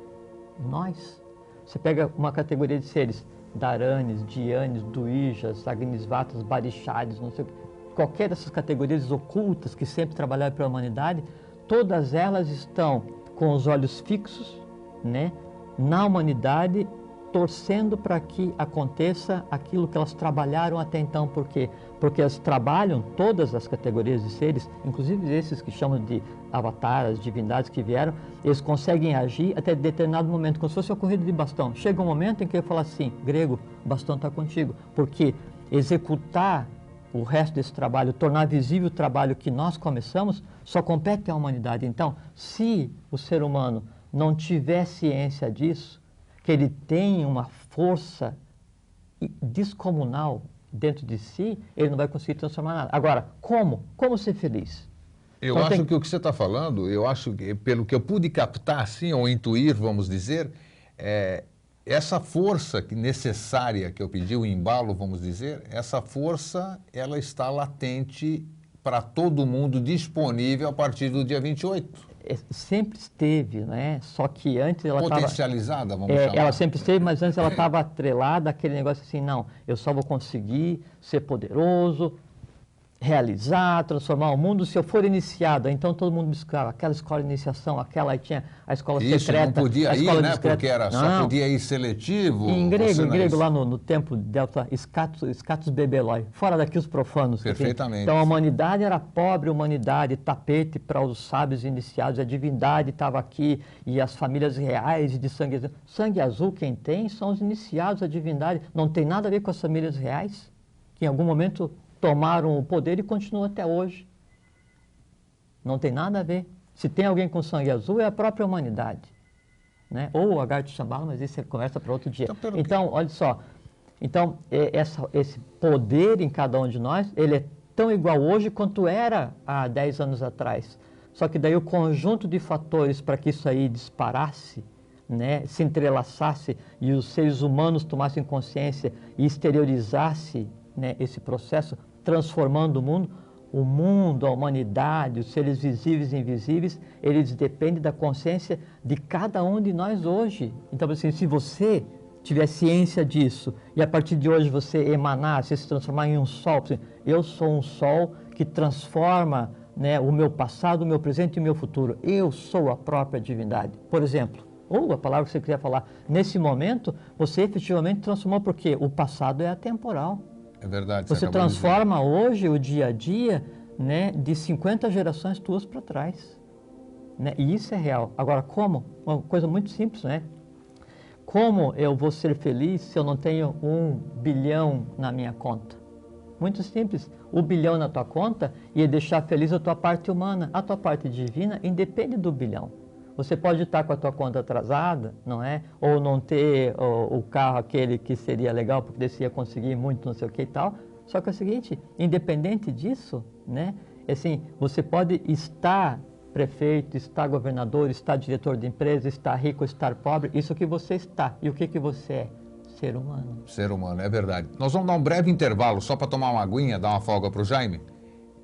Nós. Você pega uma categoria de seres, Daranes, Dianes, Duijas, Agnisvatas, Barixades, não sei o que, qualquer dessas categorias ocultas que sempre trabalharam para a humanidade, todas elas estão com os olhos fixos né, na humanidade torcendo para que aconteça aquilo que elas trabalharam até então. Por quê? Porque elas trabalham todas as categorias de seres, inclusive esses que chamam de avataras, divindades que vieram, eles conseguem agir até determinado momento, como se fosse uma corrida de bastão. Chega um momento em que eu falo assim, grego, bastão está contigo. Porque executar o resto desse trabalho, tornar visível o trabalho que nós começamos, só compete à humanidade. Então, se o ser humano não tiver ciência disso, que ele tem uma força descomunal dentro de si, ele não vai conseguir transformar nada. Agora, como? Como ser feliz? Eu então, acho tem... que o que você está falando, eu acho que, pelo que eu pude captar, assim, ou intuir, vamos dizer, é, essa força necessária que eu pedi, o embalo, vamos dizer, essa força, ela está latente para todo mundo disponível a partir do dia 28. É, sempre esteve, né? Só que antes ela potencializada, tava, vamos é, chamar. Ela sempre esteve, mas antes ela estava atrelada àquele negócio assim, não, eu só vou conseguir ser poderoso, realizar, transformar o mundo se eu for iniciado. Então todo mundo buscava aquela escola de iniciação, aquela aí tinha a escola Isso, secreta. não podia ir, né? Discreta. Porque era, só podia ir seletivo. Em grego, em grego lá no, no tempo delta, escatus bebeloi, fora daqui os profanos. Perfeitamente. Então a humanidade era pobre humanidade, tapete para os sábios iniciados, a divindade estava aqui e as famílias reais de sangue azul. Sangue azul quem tem são os iniciados, a divindade. Não tem nada a ver com as famílias reais, que em algum momento tomaram o poder e continuam até hoje. Não tem nada a ver. Se tem alguém com sangue azul, é a própria humanidade. Né? Ou o Agartha Shambhala, mas isso é conversa para outro dia. Então, então olha só. Então, essa, esse poder em cada um de nós, ele é tão igual hoje quanto era há 10 anos atrás. Só que daí o conjunto de fatores para que isso aí disparasse, né, se entrelaçasse e os seres humanos tomassem consciência e exteriorizasse né, esse processo, transformando o mundo, o mundo, a humanidade, os seres visíveis e invisíveis, eles dependem da consciência de cada um de nós hoje. Então, assim, se você tiver ciência disso e a partir de hoje você emanar, se transformar em um sol, eu sou um sol que transforma né, o meu passado, o meu presente e o meu futuro. Eu sou a própria divindade. Por exemplo, ou a palavra que você quiser falar, nesse momento você efetivamente transformou porque o passado é atemporal. É verdade. Você, você transforma hoje o dia a dia né, de 50 gerações tuas para trás. Né? E isso é real. Agora, como? Uma coisa muito simples, né? Como eu vou ser feliz se eu não tenho um bilhão na minha conta? Muito simples. O bilhão na tua conta ia deixar feliz a tua parte humana. A tua parte divina independe do bilhão. Você pode estar com a tua conta atrasada, não é? Ou não ter o, o carro aquele que seria legal porque você ia conseguir muito, não sei o que e tal. Só que é o seguinte, independente disso, né? Assim, você pode estar prefeito, estar governador, estar diretor de empresa, estar rico, estar pobre, isso que você está. E o que que você é? Ser humano. Ser humano, é verdade. Nós vamos dar um breve intervalo só para tomar uma aguinha, dar uma folga para o Jaime.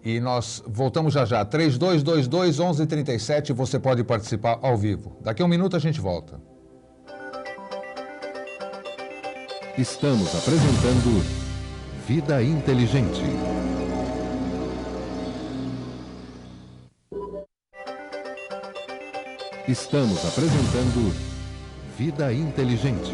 E nós voltamos já já. 3222 1137, você pode participar ao vivo. Daqui a um minuto a gente volta. Estamos apresentando Vida Inteligente. Estamos apresentando Vida Inteligente.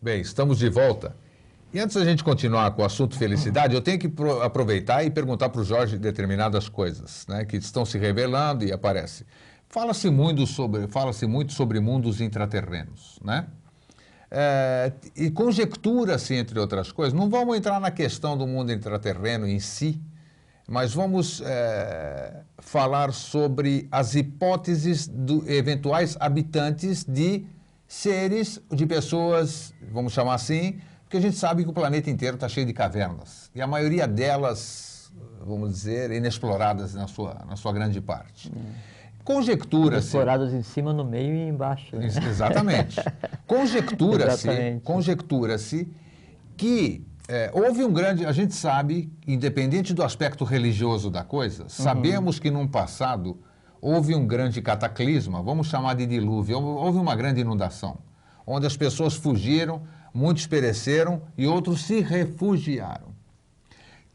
Bem, estamos de volta. E antes da gente continuar com o assunto felicidade, eu tenho que aproveitar e perguntar para o Jorge determinadas coisas né, que estão se revelando e aparecem. Fala-se muito sobre, fala-se muito sobre mundos intraterrenos, né? É, e conjectura-se, entre outras coisas, não vamos entrar na questão do mundo intraterreno em si, mas vamos é, falar sobre as hipóteses de eventuais habitantes de seres, de pessoas, vamos chamar assim, porque a gente sabe que o planeta inteiro está cheio de cavernas, e a maioria delas, vamos dizer, inexploradas na sua, na sua grande parte. Conjectura-se. Exploradas em cima, no meio e embaixo. Né? (laughs) Exatamente. Conjectura-se conjectura que é, houve um grande. A gente sabe, independente do aspecto religioso da coisa, uhum. sabemos que num passado houve um grande cataclisma, vamos chamar de dilúvio, houve uma grande inundação, onde as pessoas fugiram, muitos pereceram e outros se refugiaram.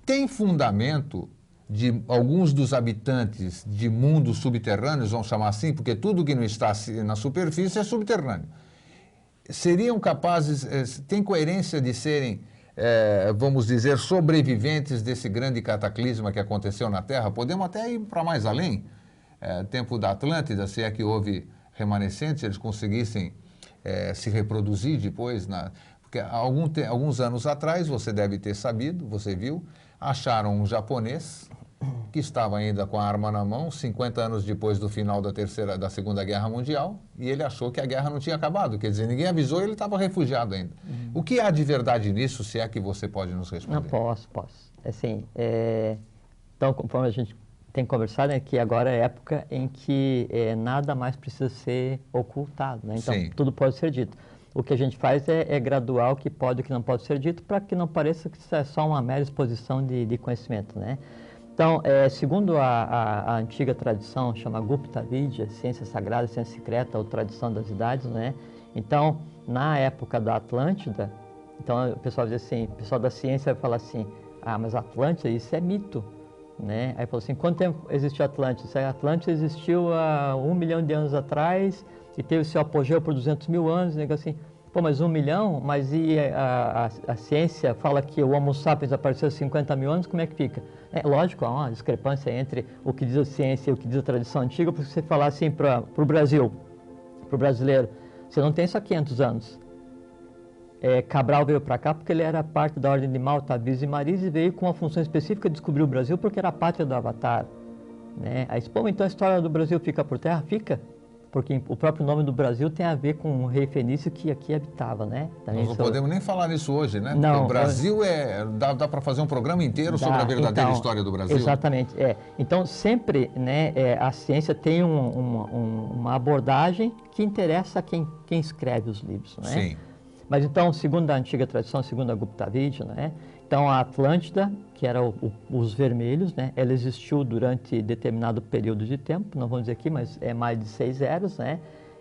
Tem fundamento de alguns dos habitantes de mundos subterrâneos, vamos chamar assim, porque tudo que não está na superfície é subterrâneo. Seriam capazes, eh, tem coerência de serem, é, vamos dizer, sobreviventes desse grande cataclisma que aconteceu na Terra? Podemos até ir para mais além. É, tempo da Atlântida, se é que houve remanescentes, eles conseguissem é, se reproduzir depois. Na, porque algum te, alguns anos atrás, você deve ter sabido, você viu, acharam um japonês que estava ainda com a arma na mão, 50 anos depois do final da terceira, da Segunda Guerra Mundial, e ele achou que a guerra não tinha acabado. Quer dizer, ninguém avisou e ele estava refugiado ainda. Uhum. O que há de verdade nisso, se é que você pode nos responder? Não, posso, posso. Assim, é... então, conforme a gente tem conversado, é que agora é época em que é, nada mais precisa ser ocultado, né? Então, Sim. tudo pode ser dito. O que a gente faz é, é graduar o que pode e o que não pode ser dito para que não pareça que isso é só uma mera exposição de, de conhecimento, né? Então, é, segundo a, a, a, antiga tradição, chama Gupta Vidya, ciência sagrada, ciência secreta ou tradição das idades, né? Então, na época da Atlântida, então o pessoal diz assim, o pessoal da ciência vai falar assim, ah, mas Atlântida, isso é mito, né? Aí falou assim, quanto tempo existiu Atlântida? A Atlântida existiu há um milhão de anos atrás e teve seu apogeu por 200 mil anos, né? assim, Pô, mas um milhão? Mas e a, a, a, ciência fala que o Homo sapiens apareceu há 50 mil anos, como é que fica? É lógico, há uma discrepância entre o que diz a ciência e o que diz a tradição antiga, porque você falar assim para o Brasil, para o brasileiro, você não tem só 500 anos. É, Cabral veio para cá porque ele era parte da ordem de Malta, Avis e Maris e veio com uma função específica de descobrir o Brasil porque era a pátria do Avatar. Né? Aí, pô, então a história do Brasil fica por terra? Fica porque o próprio nome do Brasil tem a ver com o rei fenício que aqui habitava, né? Também Nós não podemos nem falar nisso hoje, né? Não, porque o Brasil é dá, dá para fazer um programa inteiro dá, sobre a verdadeira então, história do Brasil. Exatamente, é. Então sempre, né, é, a ciência tem um, uma, um, uma abordagem que interessa a quem, quem escreve os livros, né? Sim. Mas então, segundo a antiga tradição, segundo a Gupta Vidya, né? Então, a Atlântida, que era o, o, os vermelhos, né, ela existiu durante determinado período de tempo, não vamos dizer aqui, mas é mais de seis eras, né?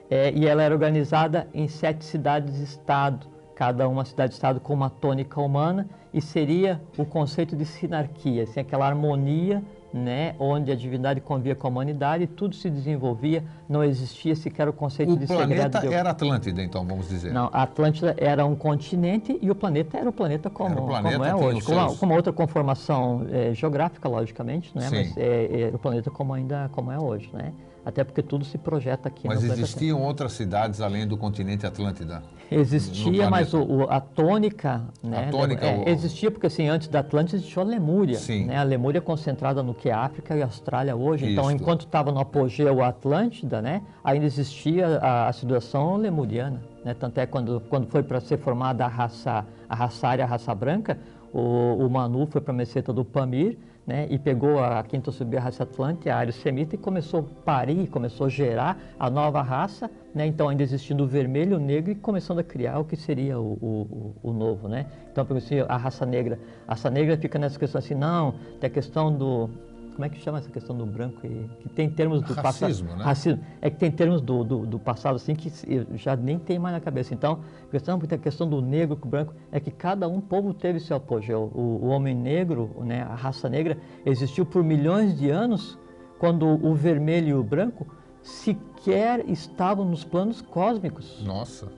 É, e ela era organizada em sete cidades-estado, cada uma cidade-estado com uma tônica humana, e seria o conceito de sinarquia, assim, aquela harmonia né, onde a divindade convia com a humanidade, tudo se desenvolvia, não existia sequer o conceito O de segredo. planeta de- era Atlântida, então, vamos dizer. Não, a Atlântida era um continente e o planeta era o planeta como, o planeta, como é hoje. Com uma, seus- com uma outra conformação eh, geográfica, logicamente, né? Sim. mas é, é o planeta como ainda como é hoje. Né? Até porque tudo se projeta aqui Mas planeta existiam outras cidades além do continente Atlântida? Existia, mas o, o- a tônica, né? A tônica, é, o- existia porque assim antes da Atlântida existiu a Lemúria, Sim. né? A Lemúria é concentrada no que é África e Austrália hoje. Então, Isto. enquanto estava no apogeu a Atlântida, né? Ainda existia a, a civilização lemuriana, né? Tanto é quando quando foi para ser formada a raça a raça ária, a raça branca, o, o Manu foi para a meseta do Pamir, né, e pegou a quinta subir a raça Atlântica, a área semita, e começou a parir, começou a gerar a nova raça, né, então ainda existindo o vermelho, o negro, e começando a criar o que seria o, o, o- novo. Né? Então, a raça negra, a raça negra fica nessa questão assim, não, tem a questão do... Como é que chama essa questão do branco? e- Que tem termos do Racismo, passado. né? Racismo. É que tem termos do, do, do passado assim que já nem tem mais na cabeça. Então, a questão, a questão do negro com o branco é que cada um povo teve seu apogeu. O, o homem negro, né, a raça negra, existiu por milhões de anos, quando o vermelho e o branco sequer estavam nos planos cósmicos. Nossa.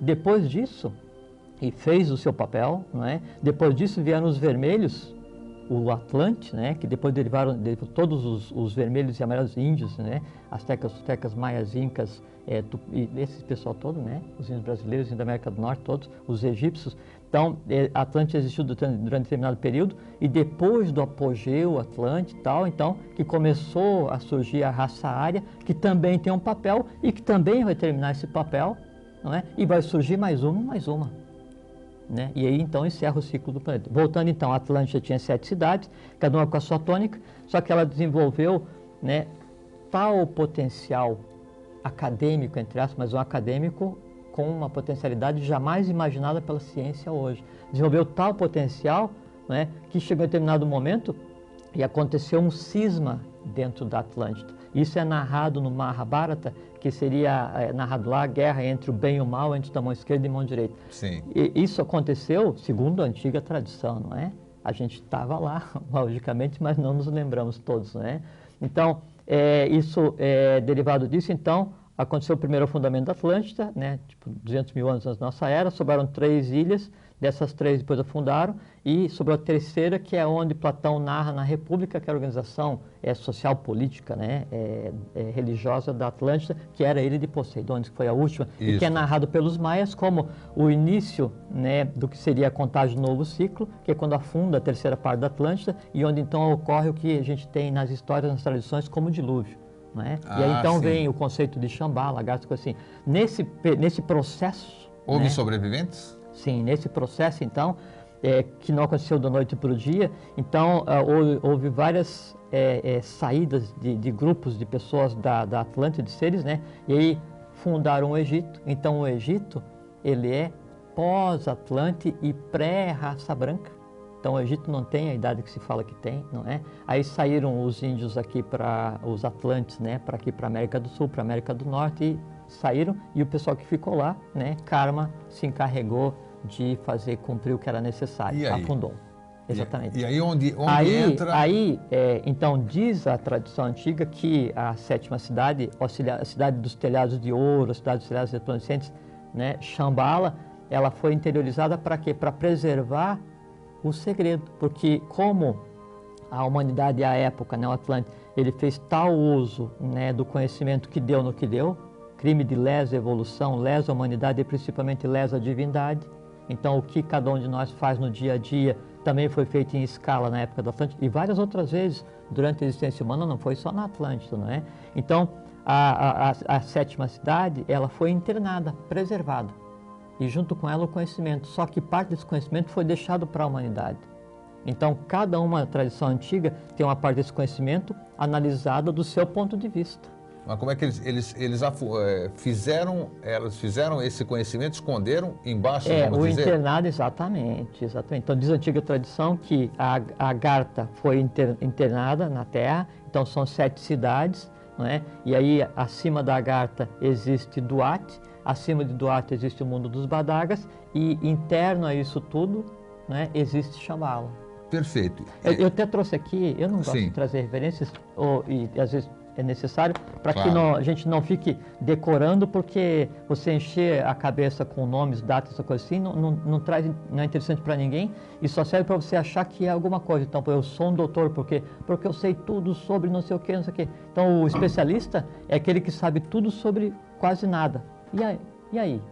Depois disso, e fez o seu papel, não é? Depois disso vieram os vermelhos, o Atlante, né? Que depois derivaram de todos os, os vermelhos e amarelos índios, né? Astecas, tecas, maias, incas, é, tu- e esse pessoal todo, né? Os índios brasileiros, índios da América do Norte, todos, os egípcios. Então, é, Atlante existiu durante, durante determinado período e depois do apogeu Atlante e tal, então, que começou a surgir a raça ária, que também tem um papel e que também vai terminar esse papel, não é? E vai surgir mais uma, mais uma. Né? E aí então encerra o ciclo do planeta. Voltando então, a Atlântida tinha sete cidades, cada uma com a sua tônica, só que ela desenvolveu né, tal potencial acadêmico, entre aspas, mas um acadêmico com uma potencialidade jamais imaginada pela ciência hoje. Desenvolveu tal potencial né, que chegou em determinado momento e aconteceu um cisma dentro da Atlântida. Isso é narrado no Mahabharata, que seria é, narrado lá a guerra entre o bem e o mal, entre a mão esquerda e a mão direita. Sim. E isso aconteceu segundo a antiga tradição, não é? A gente estava lá, (laughs) logicamente, mas não nos lembramos todos, não é? Então, é, isso é derivado disso, então, aconteceu o primeiro afundamento da Atlântida, né? Tipo, 200 mil anos antes da nossa era, sobraram três ilhas, dessas três depois afundaram, e sobrou a terceira, que é onde Platão narra na República, que é a organização é, social política, né? É, é, religiosa da Atlântida, que era ilha de Poseidones, que foi a última, e que é Isso. narrado pelos maias como o início né, do que seria a contagem do novo ciclo, que é quando afunda a terceira parte da Atlântida e onde então ocorre o que a gente tem nas histórias, nas tradições, como dilúvio. Não é? e aí Ah, então sim. vem o conceito de Xambá, lagarto, assim. Nesse, nesse processo, Houve né, sobreviventes? Sim, nesse processo, então, é, que não aconteceu da noite para o dia, então ah, houve, houve várias é, é, saídas de, de grupos de pessoas da, da Atlântida, de seres, né? E aí fundaram o Egito. Então, o Egito, ele é pós-Atlante e pré-raça branca. Então, o Egito não tem a idade que se fala que tem, não é? Aí saíram os índios aqui para os Atlantes, né? Para aqui para América do Sul, para América do Norte e saíram e o pessoal que ficou lá, né? Karma se encarregou de fazer cumprir o que era necessário, afundou. Exatamente. E, aí onde, onde Aí, entra... aí é, então, diz a tradição antiga que a sétima cidade, a cidade dos telhados de ouro, a cidade dos telhados resplandecentes, né, Shambhala, ela foi interiorizada para quê? Para preservar o segredo. Porque como a humanidade à época, né, o Atlântico, ele fez tal uso né, do conhecimento que deu no que deu, crime de lesa evolução, lesa humanidade e principalmente lesa divindade. Então, o que cada um de nós faz no dia a dia também foi feito em escala na época da Atlântida e várias outras vezes durante a existência humana, não foi só na Atlântida, não é? Então, a, a, a, sétima cidade, ela foi internada, preservada e junto com ela o conhecimento. Só que parte desse conhecimento foi deixado para a humanidade. Então, cada uma tradição antiga tem uma parte desse conhecimento analisada do seu ponto de vista. Mas como é que eles, eles, eles eh, fizeram, elas fizeram esse conhecimento, esconderam embaixo, É, vamos o dizer? internado, exatamente, exatamente. Então, diz a antiga tradição que a, a Garta foi inter- internada na terra, então são sete cidades, não é? E aí, acima da Garta existe Duarte, acima de Duarte existe o mundo dos Badagas, e interno a isso tudo, né, existe Shambhala. Perfeito. Eu, eu até trouxe aqui, eu não gosto Sim. de trazer referências, ou, e às vezes é necessário, para que Claro. não- a gente não fique decorando, porque você encher a cabeça com nomes, datas, essa coisa assim, não, não, não traz, não é interessante para ninguém e só serve para você achar que é alguma coisa. Então, eu sou um doutor, porque porque eu sei tudo sobre não sei o que, não sei o que. Então, o especialista é aquele que sabe tudo sobre quase nada. E aí? E aí?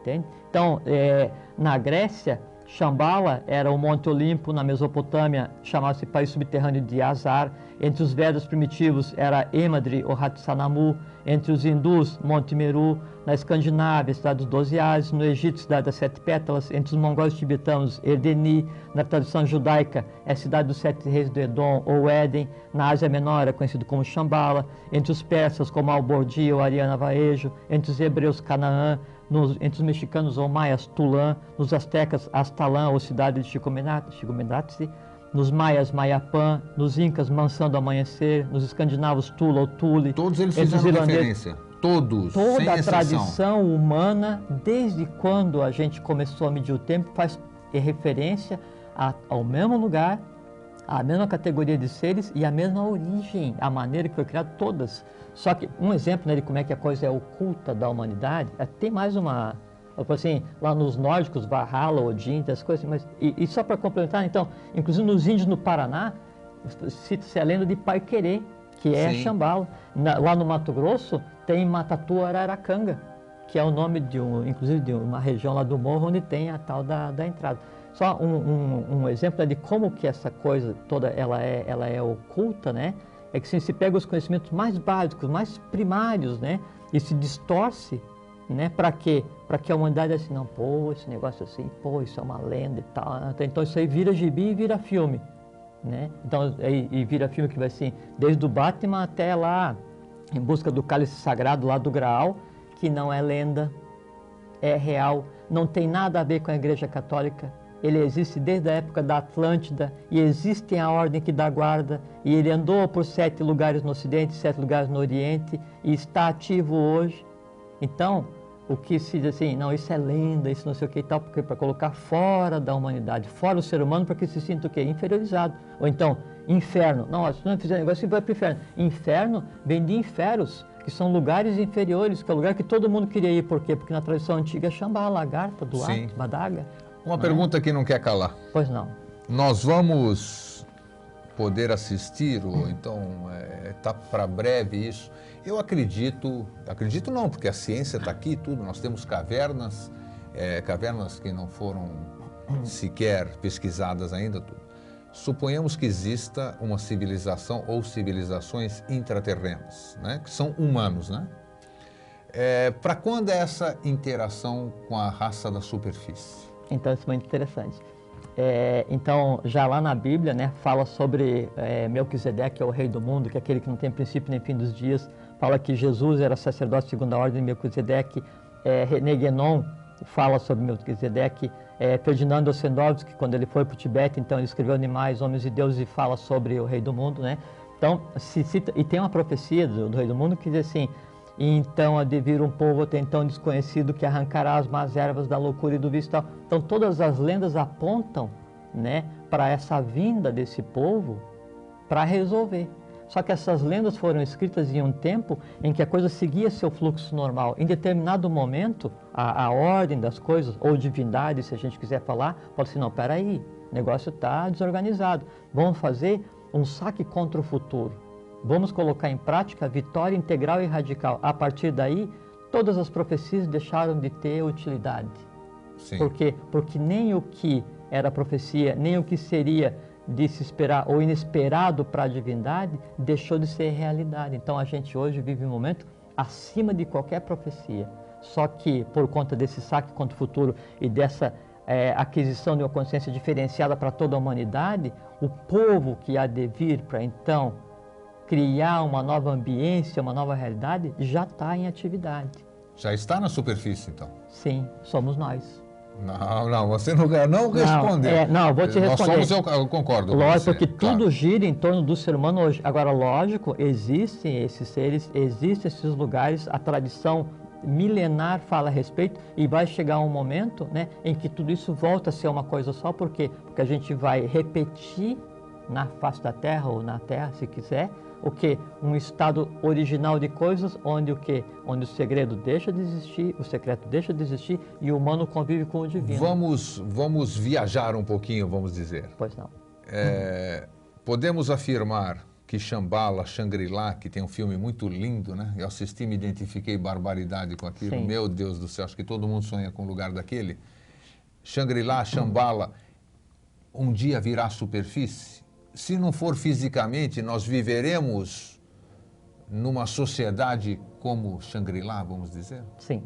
Entende? Então, é, na Grécia, Shambhala era o Monte Olimpo, na Mesopotâmia chamava-se país subterrâneo de Azar, entre os Vedas primitivos era Emadri ou Hatsanamu, entre os hindus, Monte Meru, na Escandinávia, cidade dos Doze Ares, no Egito, cidade das Sete Pétalas, entre os mongóis tibetanos, Erdeni, na tradição judaica, é cidade dos Sete Reis do Edom ou Éden, na Ásia Menor é conhecido como Shambhala, entre os persas como Albordi ou Ariana Vaejo, entre os hebreus Canaã, nos- entre os mexicanos ou maias, Tulã, nos astecas, Astalã ou cidade de Chicomenat- Chicomenatzi, nos maias, Mayapã, nos incas, Mansão do Amanhecer, nos escandinavos, Tula ou Tule. Todos eles fizeram referência. Todos, Toda a tradição humana, desde quando a gente começou a medir o tempo, faz referência a- ao mesmo lugar, à mesma categoria de seres e à mesma origem, a maneira que foi criado, todas. Só que um exemplo né, de como é que a coisa é oculta da humanidade, é, tem mais uma, assim, lá nos nórdicos, Valhalla, Odin, essas coisas, mas, e, e só para complementar, então, inclusive nos índios no Paraná, cita-se a lenda de Pai Querer, que é Sim. Xambala. Na- lá no Mato Grosso tem Matatu Araracanga, que é o nome de um, inclusive de uma região lá do morro onde tem a tal da, da entrada. Só um, um- um exemplo né, de como que essa coisa toda ela é, ela é oculta, né? É que assim, se pega os conhecimentos mais básicos, mais primários, né? E se distorce, né? Para quê? Para que a humanidade assim, não, pô, esse negócio assim, pô, isso é uma lenda e tal. Então isso aí vira gibi e vira filme né? Então, e, e vira filme que vai assim, desde o Batman até lá, em busca do cálice sagrado lá do Graal, que não é lenda, é real, não tem nada a ver com a Igreja Católica. Ele existe desde a época da Atlântida e existe a ordem que dá guarda. E ele andou por sete lugares no Ocidente, sete lugares no Oriente e está ativo hoje. Então, o que se diz assim, não, isso é lenda, isso não sei o que e tal, porque para colocar fora da humanidade, fora o ser humano, para que se sinta o quê? Inferiorizado. Ou então, inferno. Não, se não fizer negócio, você vai para o inferno. Inferno vem de inferos, que são lugares inferiores, que é o lugar que todo mundo queria ir. Por quê? Porque na tradição antiga é Xambá, lagarta, Sim. duarte, badaga. Uma pergunta que não quer calar. Pois não. Nós vamos poder assistir, ou então está para breve isso. Eu acredito, acredito não, porque a ciência está aqui tudo, nós temos cavernas, eh, cavernas que não foram sequer pesquisadas ainda, tudo. Suponhamos que exista uma civilização ou civilizações intraterrenas, né, que são humanos, né? para quando é essa interação com a raça da superfície? Então, isso é muito interessante. É, então, já lá na Bíblia, né, fala sobre é, Melquisedeque, que é o rei do mundo, que é aquele que não tem princípio nem fim dos dias. Fala que Jesus era sacerdote segundo a ordem de Melquisedeque. É, René Guénon fala sobre Melquisedeque. É, Ferdinando Ossendowski, quando ele foi para o Tibete, então ele escreveu Animais, Homens e Deuses e fala sobre o rei do mundo, né? Então, se cita, e tem uma profecia do, do rei do mundo que diz assim, e então há de vir um povo até então desconhecido que arrancará as más ervas da loucura e do vício. Então todas as lendas apontam né, para essa vinda desse povo para resolver. Só que essas lendas foram escritas em um tempo em que a coisa seguia seu fluxo normal. Em determinado momento, a, a ordem das coisas, ou divindade, se a gente quiser falar, pode ser, não, peraí, o negócio está desorganizado. Vamos fazer um saque contra o futuro. Vamos colocar em prática a vitória integral e radical. A partir daí, todas as profecias deixaram de ter utilidade. Sim. Por quê? Porque nem o que era profecia, nem o que seria de se esperar ou inesperado para a divindade, deixou de ser realidade. Então a gente hoje vive um momento acima de qualquer profecia. Só que por conta desse saque contra o futuro e dessa é, aquisição de uma consciência diferenciada para toda a humanidade, o povo que há de vir para então criar uma nova ambiência, uma nova realidade, já está em atividade. Já está na superfície, então? Sim, somos nós. Não, não, você não, não respondeu. é, não, vou te Nós responder. somos, eu, eu concordo Lógico você, que claro. tudo gira em torno do ser humano hoje. Agora, lógico, existem esses seres, existem esses lugares, a tradição milenar fala a respeito e vai chegar um momento né, em que tudo isso volta a ser uma coisa só, por quê? Porque a gente vai repetir na face da Terra ou na Terra, se quiser, o que? Um estado original de coisas onde o que? Onde o segredo deixa de existir, o secreto deixa de existir e o humano convive com o divino. Vamos, vamos viajar um pouquinho, vamos dizer. Pois não. É, podemos afirmar que Shambhala, Shangri-La, que tem um filme muito lindo, né? Eu assisti, me identifiquei barbaridade com aquilo. Sim. Meu Deus do céu, acho que todo mundo sonha com um lugar daquele. Shangri-La, Shambhala, um dia virá à superfície? Se não for fisicamente, nós viveremos numa sociedade como Shangri-La, vamos dizer? Sim.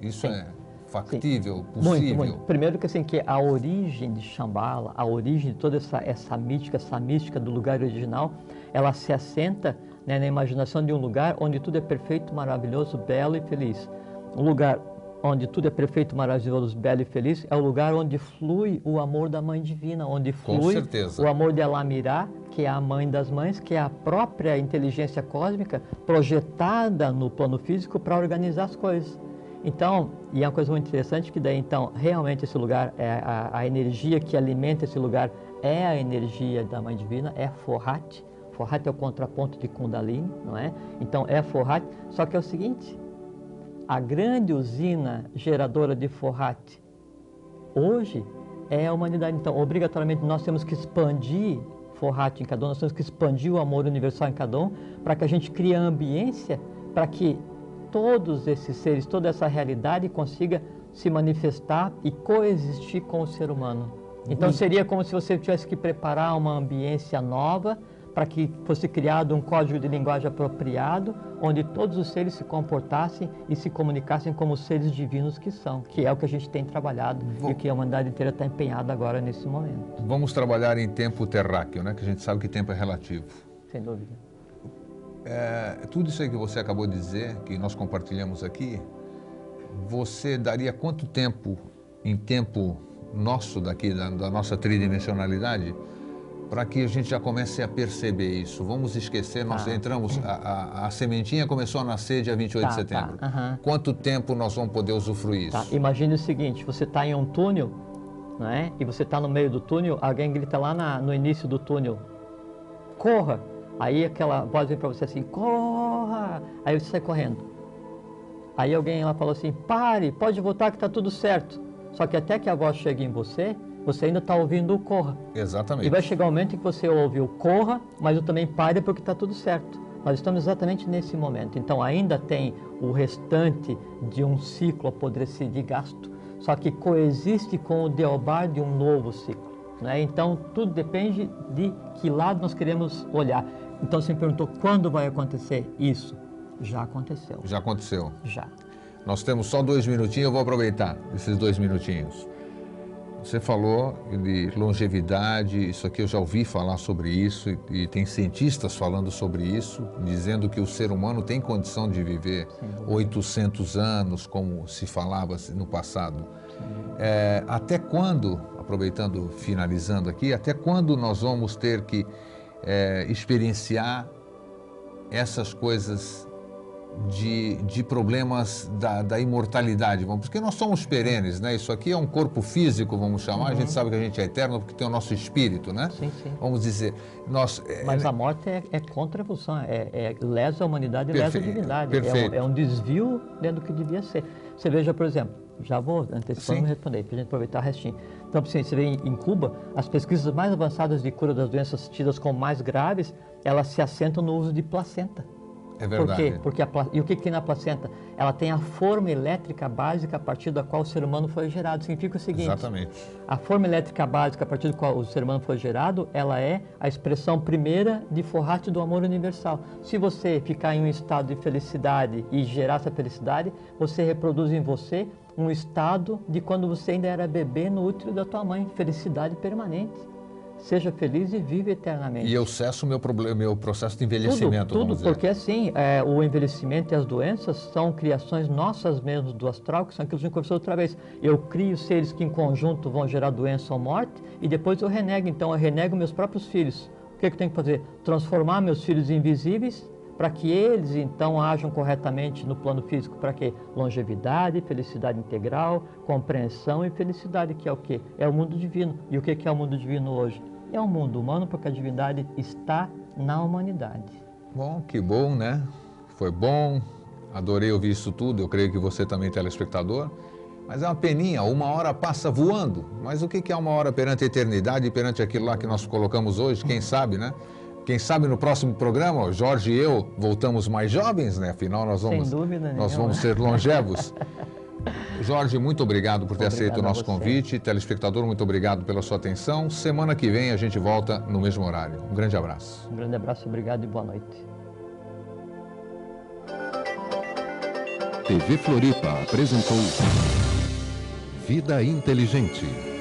Isso Sim. é factível, possível? Muito, muito. Primeiro que assim, que a origem de Shambhala, a origem de toda essa, essa mística, essa mística do lugar original, ela se assenta né, na imaginação de um lugar onde tudo é perfeito, maravilhoso, belo e feliz. Um lugar onde tudo é perfeito, maravilhoso, belo e feliz, é o lugar onde flui o amor da Mãe Divina, onde flui o amor de Alamirá, que é a mãe das mães, que é a própria inteligência cósmica projetada no plano físico para organizar as coisas. Então, e é uma coisa muito interessante que daí então realmente esse lugar é a, a energia que alimenta esse lugar é a energia da Mãe Divina, é Forrat. Forrat é o contraponto de Kundalini, não é? Então é Forrat. Só que é o seguinte, a grande usina geradora de Forrat hoje é a humanidade. Então, obrigatoriamente nós temos que expandir Forrat em cada um, nós temos que expandir o amor universal em cada um, para que a gente crie a ambiência para que todos esses seres, toda essa realidade consiga se manifestar e coexistir com o ser humano. Então seria como se você tivesse que preparar uma ambiência nova para que fosse criado um código de linguagem apropriado, onde todos os seres se comportassem e se comunicassem como seres divinos que são, que é o que a gente tem trabalhado Vou- e que a humanidade inteira está empenhada agora nesse momento, Vamos trabalhar em tempo terráqueo, né? Que a gente sabe que tempo é relativo. sem dúvida. É, tudo isso aí que você acabou de dizer, que nós compartilhamos aqui, você daria quanto tempo, em tempo nosso daqui, da, da nossa tridimensionalidade, para que a gente já comece a perceber isso? Vamos esquecer, nós Tá. entramos, a, a, a sementinha começou a nascer dia 28 de Tá, tá, setembro. aham. Quanto tempo nós vamos poder usufruir isso? Tá, imagine o seguinte, você está em um túnel, não é? E você está no meio do túnel, alguém grita lá na- no início do túnel, corra! Aí aquela voz vem para você assim, corra! Aí você sai correndo. Aí alguém lá falou assim, pare, pode voltar que está tudo certo. Só que até que a voz chegue em você, você ainda está ouvindo o corra. Exatamente. E vai chegar um momento em que você ouve o corra, mas eu também pare porque está tudo certo. Nós estamos exatamente nesse momento. Então ainda tem o restante de um ciclo apodrecido e gasto, só que coexiste com o deobar de um novo ciclo. Né? Então tudo depende de que lado nós queremos olhar. Então você me perguntou quando vai acontecer isso? Já aconteceu. Já aconteceu. Já. Nós temos só dois minutinhos, eu vou aproveitar esses dois minutinhos. Você falou de longevidade, isso aqui eu já ouvi falar sobre isso, e, tem cientistas falando sobre isso, dizendo que o ser humano tem condição de viver 800 anos, como se falava no passado. É, até quando, aproveitando, finalizando aqui, até quando nós vamos ter que é, experienciar essas coisas de, de problemas da, da imortalidade, vamos, porque nós somos perenes, né? Isso aqui é um corpo físico, vamos chamar. A gente sabe que a gente é eterno porque tem o nosso espírito, né? Sim, sim. Vamos dizer, nós. é, Mas a morte é, é contra a evolução, é, é lesa a humanidade e lesa a divindade. É um, é um desvio dentro do que devia ser. Você veja, por exemplo, já vou antecipando e responder, para a gente aproveitar o restinho. Então, assim, você vê em, em Cuba, as pesquisas mais avançadas de cura das doenças tidas como mais graves, elas se assentam no uso de placenta. É Por verdade. quê? Porque a e o que, que tem na placenta? Ela tem a forma elétrica básica a partir da qual o ser humano foi gerado. Significa o seguinte: Exatamente. a forma elétrica básica a partir do qual o ser humano foi gerado, ela é a expressão primeira de forrate do amor universal. Se você ficar em um estado de felicidade e gerar essa felicidade, você reproduz em você um estado de quando você ainda era bebê no útero da tua mãe, felicidade permanente. Seja feliz e vive eternamente. E eu cesso o meu, problema, meu processo de envelhecimento, Tudo, tudo porque assim, é, o envelhecimento e as doenças são criações nossas mesmos do astral, que são aquilo que a gente conversou outra vez. Eu crio seres que em conjunto vão gerar doença ou morte e depois eu renego. Então eu renego meus próprios filhos. O que, que eu tenho que fazer? Transformar meus filhos invisíveis para que eles então ajam corretamente no plano físico, para que longevidade, felicidade integral, compreensão e felicidade, que é o que? É o mundo divino. E o que é o mundo divino hoje? É o mundo humano, porque a divindade está na humanidade. Bom, que bom, né? Foi bom, adorei ouvir isso tudo, eu creio que você também, telespectador. Mas é uma peninha, uma hora passa voando. Mas o que é uma hora perante a eternidade perante aquilo lá que nós colocamos hoje? Quem sabe, né? Quem sabe no próximo programa, Jorge e eu voltamos mais jovens, né? Afinal, nós vamos, nós vamos ser longevos. (laughs) Jorge, muito obrigado por ter obrigado aceito o nosso convite. Telespectador, muito obrigado pela sua atenção. Semana que vem a gente volta no mesmo horário. Um grande abraço. Um grande abraço, obrigado e boa noite. TV Floripa apresentou Vida Inteligente.